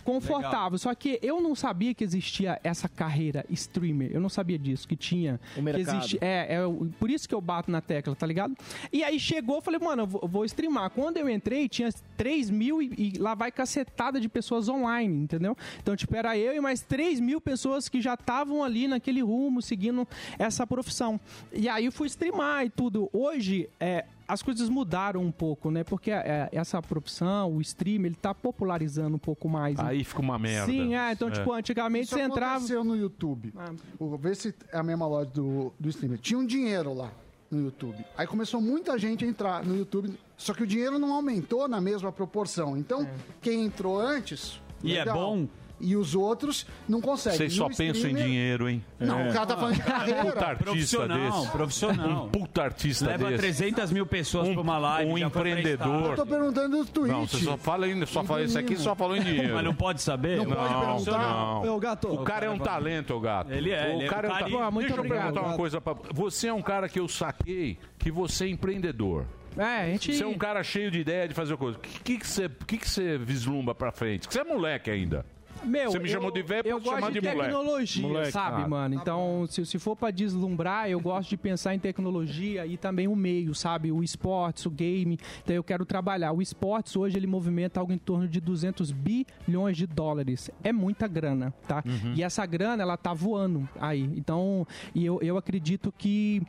confortável. Só que eu não sabia que existia essa carreira streamer. Eu não sabia disso, que tinha. O mercado. Existe, é, é por isso que eu bato na tecla, tá ligado? E aí chegou, falei, mano, eu vou, vou streamar. Quando eu entrei, tinha 3 mil e, e lá vai cacetada de pessoas online, entendeu? Então, tipo, era eu e mais 3 mil pessoas que já estavam ali naquele rumo, seguindo essa profissão. E aí eu fui streamar e tudo. Hoje, é, as coisas mudaram um pouco, né? Porque é, essa profissão, o stream, ele tá popularizando um pouco mais. Aí fica uma merda. Sim, é. Então, É. tipo, antigamente Isso você entrava. Ah. aconteceu no YouTube. Vou ver se é a mesma loja do, do streamer. Tinha um dinheiro lá no YouTube. Aí começou muita gente a entrar no YouTube, só que o dinheiro não aumentou na mesma proporção. Então, quem entrou antes. E é legal. bom? E os outros não conseguem. Vocês só o pensam em streamer- dinheiro, hein? Não, o cara tá falando de carreira. Puta artista Profissional, desse. profissional. Um puta artista Leva desse. 300 mil pessoas pra uma live. Um empreendedor. Eu tô perguntando do Twitch. Não, você só fala ainda, só fala isso aqui, só falou em dinheiro. Mas não pode saber? Não, não. perguntar. não. Gato. O cara é um talento, o gato. Ele é, O ele é cara um é um talento. Muito Deixa eu obrigado. perguntar uma coisa pra... Você é um cara que eu saquei que você é empreendedor. É, a gente. Você é um cara cheio de ideia de fazer coisa. O que, que, que, você, que, que você vislumbra pra frente? Porque você é moleque ainda. Meu, Você me eu- chamou de velho, Eu gosto de, de tecnologia, Moleque, sabe, ah. mano? Então, se, se for pra deslumbrar, eu gosto de pensar em tecnologia e também o meio, sabe? O esportes, o game. Então, eu quero trabalhar. O esportes, hoje, ele movimenta algo em torno de 200 bilhões de dólares. É muita grana, tá? Uhum. E essa grana, ela tá voando aí. Então, e eu, eu acredito que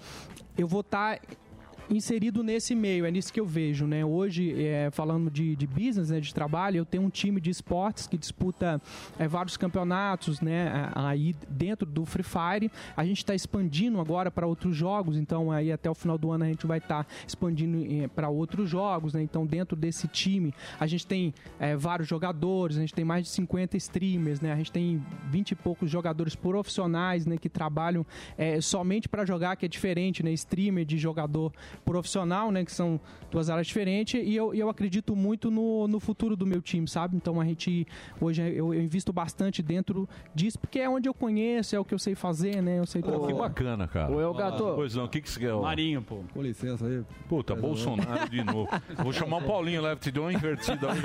eu vou estar inserido nesse meio, é nisso que eu vejo, né? Hoje, é, falando de, de business, né, de trabalho, eu tenho um time de esportes que disputa é, vários campeonatos, né? Aí dentro do Free Fire, a gente está expandindo agora para outros jogos, então aí até o final do ano a gente vai estar expandindo para outros jogos, né? Então dentro desse time a gente tem é, vários jogadores, a gente tem mais de 50 streamers, né? A gente tem 20 e poucos jogadores profissionais, né? Que trabalham é, somente para jogar, que é diferente, né? Streamer de jogador profissional, né? Que são duas áreas diferentes. E eu, eu acredito muito no, no futuro do meu time, sabe? Então a gente hoje eu, eu invisto bastante dentro disso, porque é onde eu conheço, é o que eu sei fazer, né? Eu sei Pô, que bacana, cara. Ô, eu, gato. Pois não, o que, que você quer? ó? Marinho, pô. Com licença aí. Puta, Bolsonaro de novo. Vou chamar o Paulinho lá, te deu uma invertida. (laughs)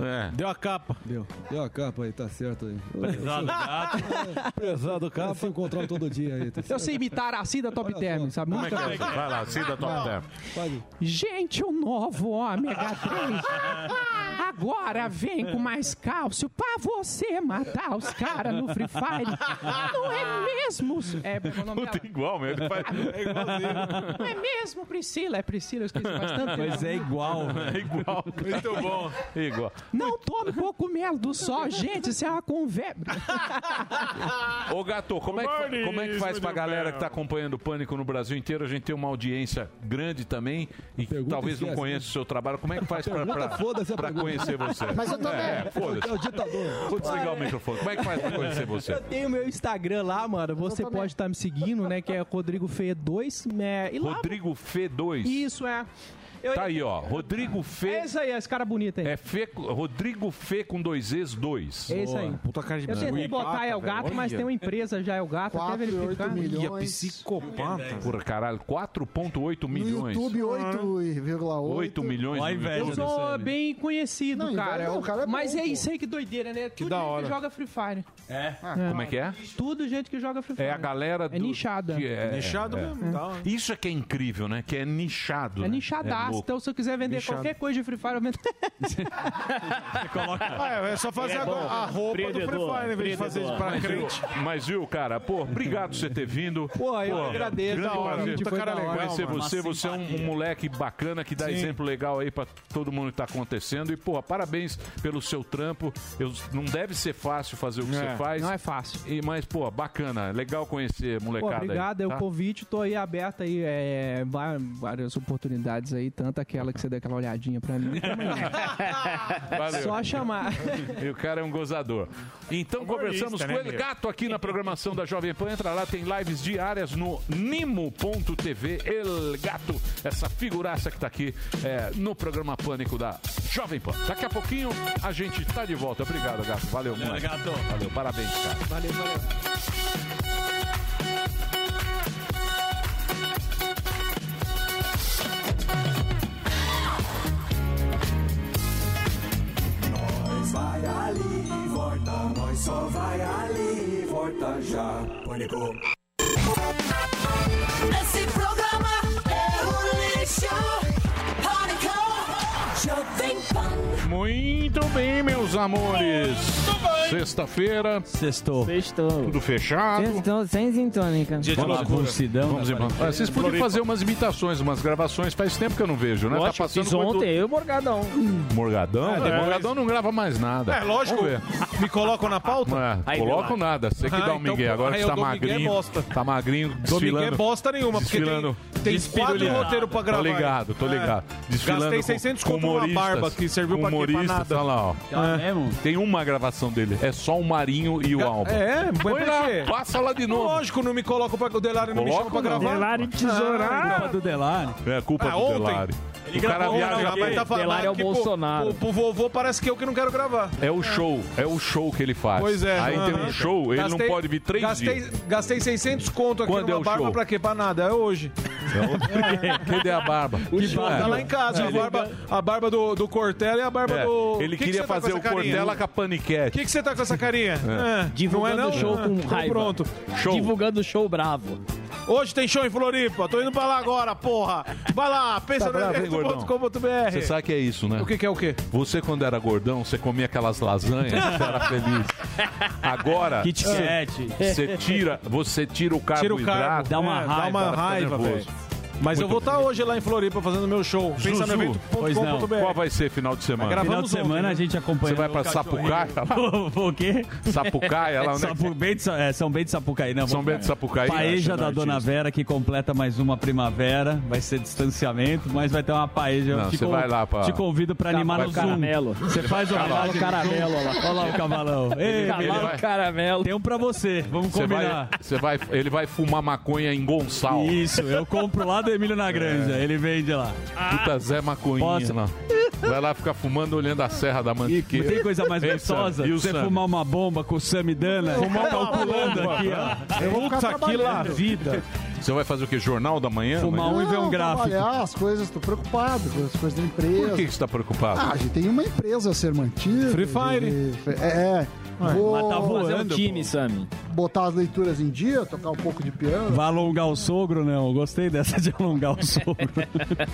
é. Deu a capa. Deu. Deu a capa aí, tá certo aí. Pesado gato. Pesado capa. Se encontrar todo dia aí. Tá Eu sei imitar a Cida Top Term, sabe? Como é que é? Vai lá, Cida Top Term. Gente, o novo ômega 3 (laughs) agora vem com mais cálcio pra você matar os caras no Free Fire. Não é mesmo? É, é o nome? Puta, igual mesmo. (laughs) É igualzinho. Não é mesmo, Priscila? É Priscila, eu esqueci tempo. Mas é igual. (laughs) É igual. Muito bom. Igual. Não tome pouco mel do sol, gente, isso é uma conversa. Ô, Gato, como é, que, como é que faz pra galera que tá acompanhando o Pânico no Brasil inteiro? A gente tem uma audiência grande também e que talvez não esquece, conheça o seu trabalho. Como é que faz pra, Pergunta, pra, foda-se a pra pergunta. conhecer você? Mas eu também. É, foda-se. É o ditador. Vou desligar o microfone. Como é que faz pra conhecer você? Eu tenho meu Instagram lá, mano. Você pode estar me seguindo, né? Que é Rodrigo Fe 2. Né, Rodrigo F2. Isso, é. Tá aí, ó. Rodrigo Fê. É isso aí, esse cara bonito aí. É Fê, Rodrigo Fê com dois Es, dois. É isso aí. Puta cara de Eu tentei botar El velho, Gato, mas olha. tem uma empresa já El Gato, até verificar. psicopata. Porra, caralho, 4,8 milhões. YouTube 8,8. 8 milhões Ó a no inveja YouTube. Eu sou bem conhecido, Não, cara. inveja, o cara é mas bom, é isso aí que doideira, né? Tudo da gente hora. que joga Free Fire. É? Como é que é? Tudo gente que joga Free Fire. É a galera do... É nichada. que é- Nichado é. mesmo, hora. Isso é que é incrível, né? Que é nichado. É né? nichadaço. Louco. então, se eu quiser vender Nichado. qualquer coisa de Free Fire, eu vendo. (laughs) Ah, é só fazer É a, a roupa do Free Fire, em vez de fazer isso pra Mas, viu, crente. mas viu, cara, pô, obrigado por você ter vindo. Pô, eu agradeço. grande hora, prazer. gente, foi cara legal, Conhecer mano. você, Uma você é um, um moleque bacana que dá Sim. exemplo legal aí pra todo mundo que tá acontecendo. E, porra, parabéns pelo seu trampo. Eu, não deve ser fácil fazer o que É, você faz. não é fácil. E, mas, pô, bacana. Legal conhecer Pô, molecada obrigado, aí. é tá? o convite, tô aí aberto aí, é, várias oportunidades aí, tanto aquela que você deu aquela olhadinha pra mim. (laughs) Valeu. Só chamar. E o cara é um gozador. Então conversamos né, com ele, meu? gato, aqui na programação da Jovem Pan. Entra lá, tem lives diárias no nimo.tv. El Gato, essa figuraça que tá aqui é, no programa Pânico da Jovem Pan. Daqui a pouquinho a gente tá de volta. Obrigado, gato. Valeu, Valeu, gato. Valeu, parabéns, cara. Valeu, valeu. Vai ali e volta, nós só vai ali e volta já. Pânico. Esse programa é um lixo. Pânico, Jovem Pan. Muito bem, meus amores. Sexta-feira. Sextou. Sextou. Tudo fechado. Sextou sem sintônica. Vamos, vamos embora. Ah, Vocês podiam fazer umas imitações, umas gravações. Faz tempo que eu não vejo, né? Lógico, fiz coisa do- ontem, eu e o Morgadão. Morgadão? É, Morgadão não grava mais nada. É, lógico. Vamos ver. Me colocam na pauta? É, Aí, coloco nada. Você que Ah, dá o então, Miguel. Agora que tá Miguel magrinho. bosta. Tá magrinho, desfilando. Miguel bosta nenhuma, porque tem, desfilando. tem Desfile quatro roteiros pra gravar. Tô ligado, tô É. ligado. Desfilando Gastei com- 600 com numa humoristas, barba que serviu pra quê? Nada. Tá lá, ó. É. Tem uma gravação dele. É só o Marinho e o Alba. É, mas Põe por lá? Passa lá de novo. Lógico, não me coloca pra... O Delari não me chama Coloca pra gravar. Delari tesourar. Culpa do Delari. É culpa Ah, do ontem. Delari. Ele o cara viaja não, mas tá falando Delari é o Bolsonaro. Pro, pro vovô parece que eu que não quero gravar. É o show, é o show que ele faz. Pois é. Aí tem um show, ele não pode vir três gastei, dias. Gastei 600 conto aqui Quando numa é o barba show? pra quê? Pra nada. É hoje. Cadê a barba? Que tá lá em casa. É. A barba, a barba do, do Cortella e a barba É, do... Ele Que que queria você tá fazer o? Cortella com a paniquete. O que, que você tá com essa carinha? É. É, Divulgando não é não? show com Então raiva. pronto. Show. Divulgando o show bravo. Hoje tem show em Floripa. Tô indo pra lá agora, porra. Vai lá, pensa Tá no. Você sabe que é isso, né? O que, que é o quê? Você, quando era gordão, você comia aquelas lasanhas, (laughs) você era feliz. Agora, Kit você- Kat. você tira, você tira o Tira o carboidrato. carbo. Dá uma É, raiva, Dá uma raiva, velho. Mas eu Muito vou estar hoje lá em Floripa fazendo meu show. Pensa no Zuzu, Pois não. evento.com.br. Qual vai ser final de semana? Final de semana ontem, né? a gente acompanha. Você vai pra Sapucaia? (laughs) o quê? Sapucaia, lá onde é Sapu, bem de, é, São Bento de Sapucaí, não. São vamos- Bento de Sapucaí. Paeja da né, Dona. Vera, que completa mais uma primavera. Vai ser distanciamento, mas vai ter uma paeja. Não, você vai lá pra- te convido pra animar Cavalo no Zoom. caramelo. Você faz o Cavalo caramelo, olha lá. Olha lá o cavalão. Ei, Cavalo vai- caramelo. Tem um pra você, vamos combinar. você vai, ele vai fumar maconha em Gonçal. Isso, eu compro lá do Emílio na Granja. Ele vende lá. Puta Zé Maconhinha Posso? lá. Vai lá ficar fumando olhando a Serra da Mantiqueira. Tem coisa mais gostosa? E o Você Sam? fumar uma bomba com o Samidana, Fumar uma calculando bomba. aqui, ó. Eu vou ficar Puta que lá vida. Você vai fazer o quê? Jornal da manhã? Fumar um e ver um Não, gráfico. trabalhar as coisas, tô preocupado com as coisas da Por empresa. que que você tá preocupado? Ah, a gente tem uma empresa a ser mantida. Free Fire. e- É, é. Vou Mas tá voando. Fazer um time, Sami. botar as leituras em dia, tocar um pouco de piano. Vai alongar o sogro, não? Gostei dessa de alongar o sogro. (laughs)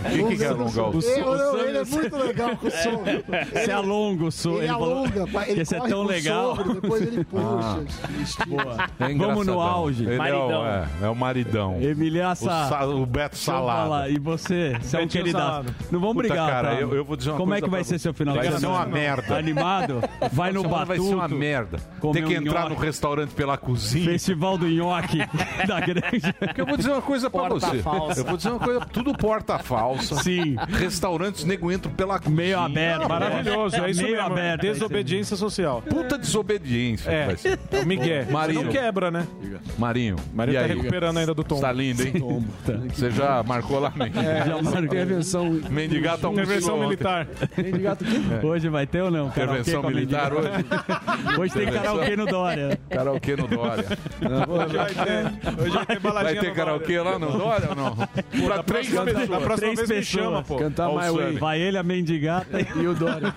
O que, que quer alongar o O Ele, não, ele é muito legal com o sogro. Você alonga o sogro. Ele, alonga, pá, ele que esse é tão legal. sogro, depois ele (laughs) puxa. Ah. estica. É Vamos no auge. Ele é o, Maridão. é, é o maridão. Emiliano O, sa- o Beto. Salada. E você? Você é um queridaço. Salado. Não vamos Puta, brigar, cara, tá? eu- eu vou dizer uma Como é que vai ser seu final Vai de ser semana? uma merda. Animado? Vai no batuto. vai ser uma merda. Merda. Comer Ter que um entrar nhoque. no restaurante pela cozinha. Festival do nhoque (laughs) da grande. Porque eu vou dizer uma coisa pra Porta você. falsa. Eu vou dizer uma coisa, tudo porta falsa. Sim. Restaurantes, nego entram pela cozinha. Meio aberto. Maravilhoso, é isso Meio mesmo. aberto, Desobediência social. Puta desobediência. É, vai ser. é o Miguel. Marinho. Você não quebra, né? Marinho. Marinho e tá aí? recuperando ainda do tombo. Tá lindo, hein? Você já marcou lá, Mendigato? É, Já marcou. Intervenção. Mendigato almoçou Intervenção ontem. militar. Mendigato quê? Hoje vai ter ou não? Intervenção militar hoje. (laughs) Hoje tem karaokê no Dória. Karaokê no Dória. Hoje vai ter, hoje vai ter baladinha Vai ter karaokê lá no Dória ou não? Pra três pessoas. próxima Três vez me pessoas. chama, pô. Cantar My Way. Vai ele, a mendigata E o Dória.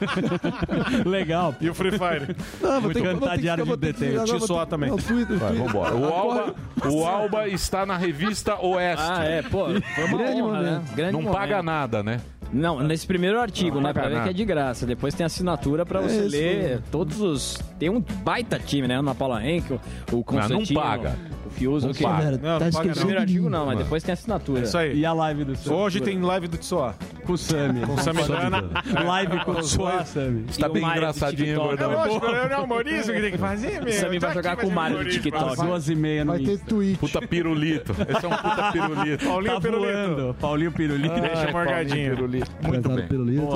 (laughs) Legal. E o Free Fire. Não, Muito cantar Diário de Detento. Te soar também. Não, Twitter, Vai, Twitter. vambora. O Alba, o Alba está na revista Oeste. Ah, é, pô, foi uma Grande honra, né? Grande Não momento. paga nada, né? Não, nesse primeiro artigo, Não né? paga Pra ver que é de graça. Depois tem assinatura pra você isso, ler todos os. Tem um baita time, né? Ana Paula Henkel, o Constantino. paga. O Fiuso. Não o que- paga. Não, Tá não paga não. Primeiro artigo não, mas depois tem assinatura. É isso aí. E a live do Sam? Hoje tem live do Tsoa. Com o Sami. Com o Samidana. Live com o Suá, Sami. Está E o bem engraçadinho, TikTok. É gordão. lógico, é o humorismo que tem que fazer, meu. Sammy vai Tá jogar aqui, com o Mário do. TikTok. Às duas e meia no Vai ter tweet. Puta pirulito. Esse é um puta pirulito. Paulinho Tá Pirulito. Paulinho Pirulito. Deixa morgadinho. Muito bem.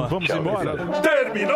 Vamos embora? Terminou!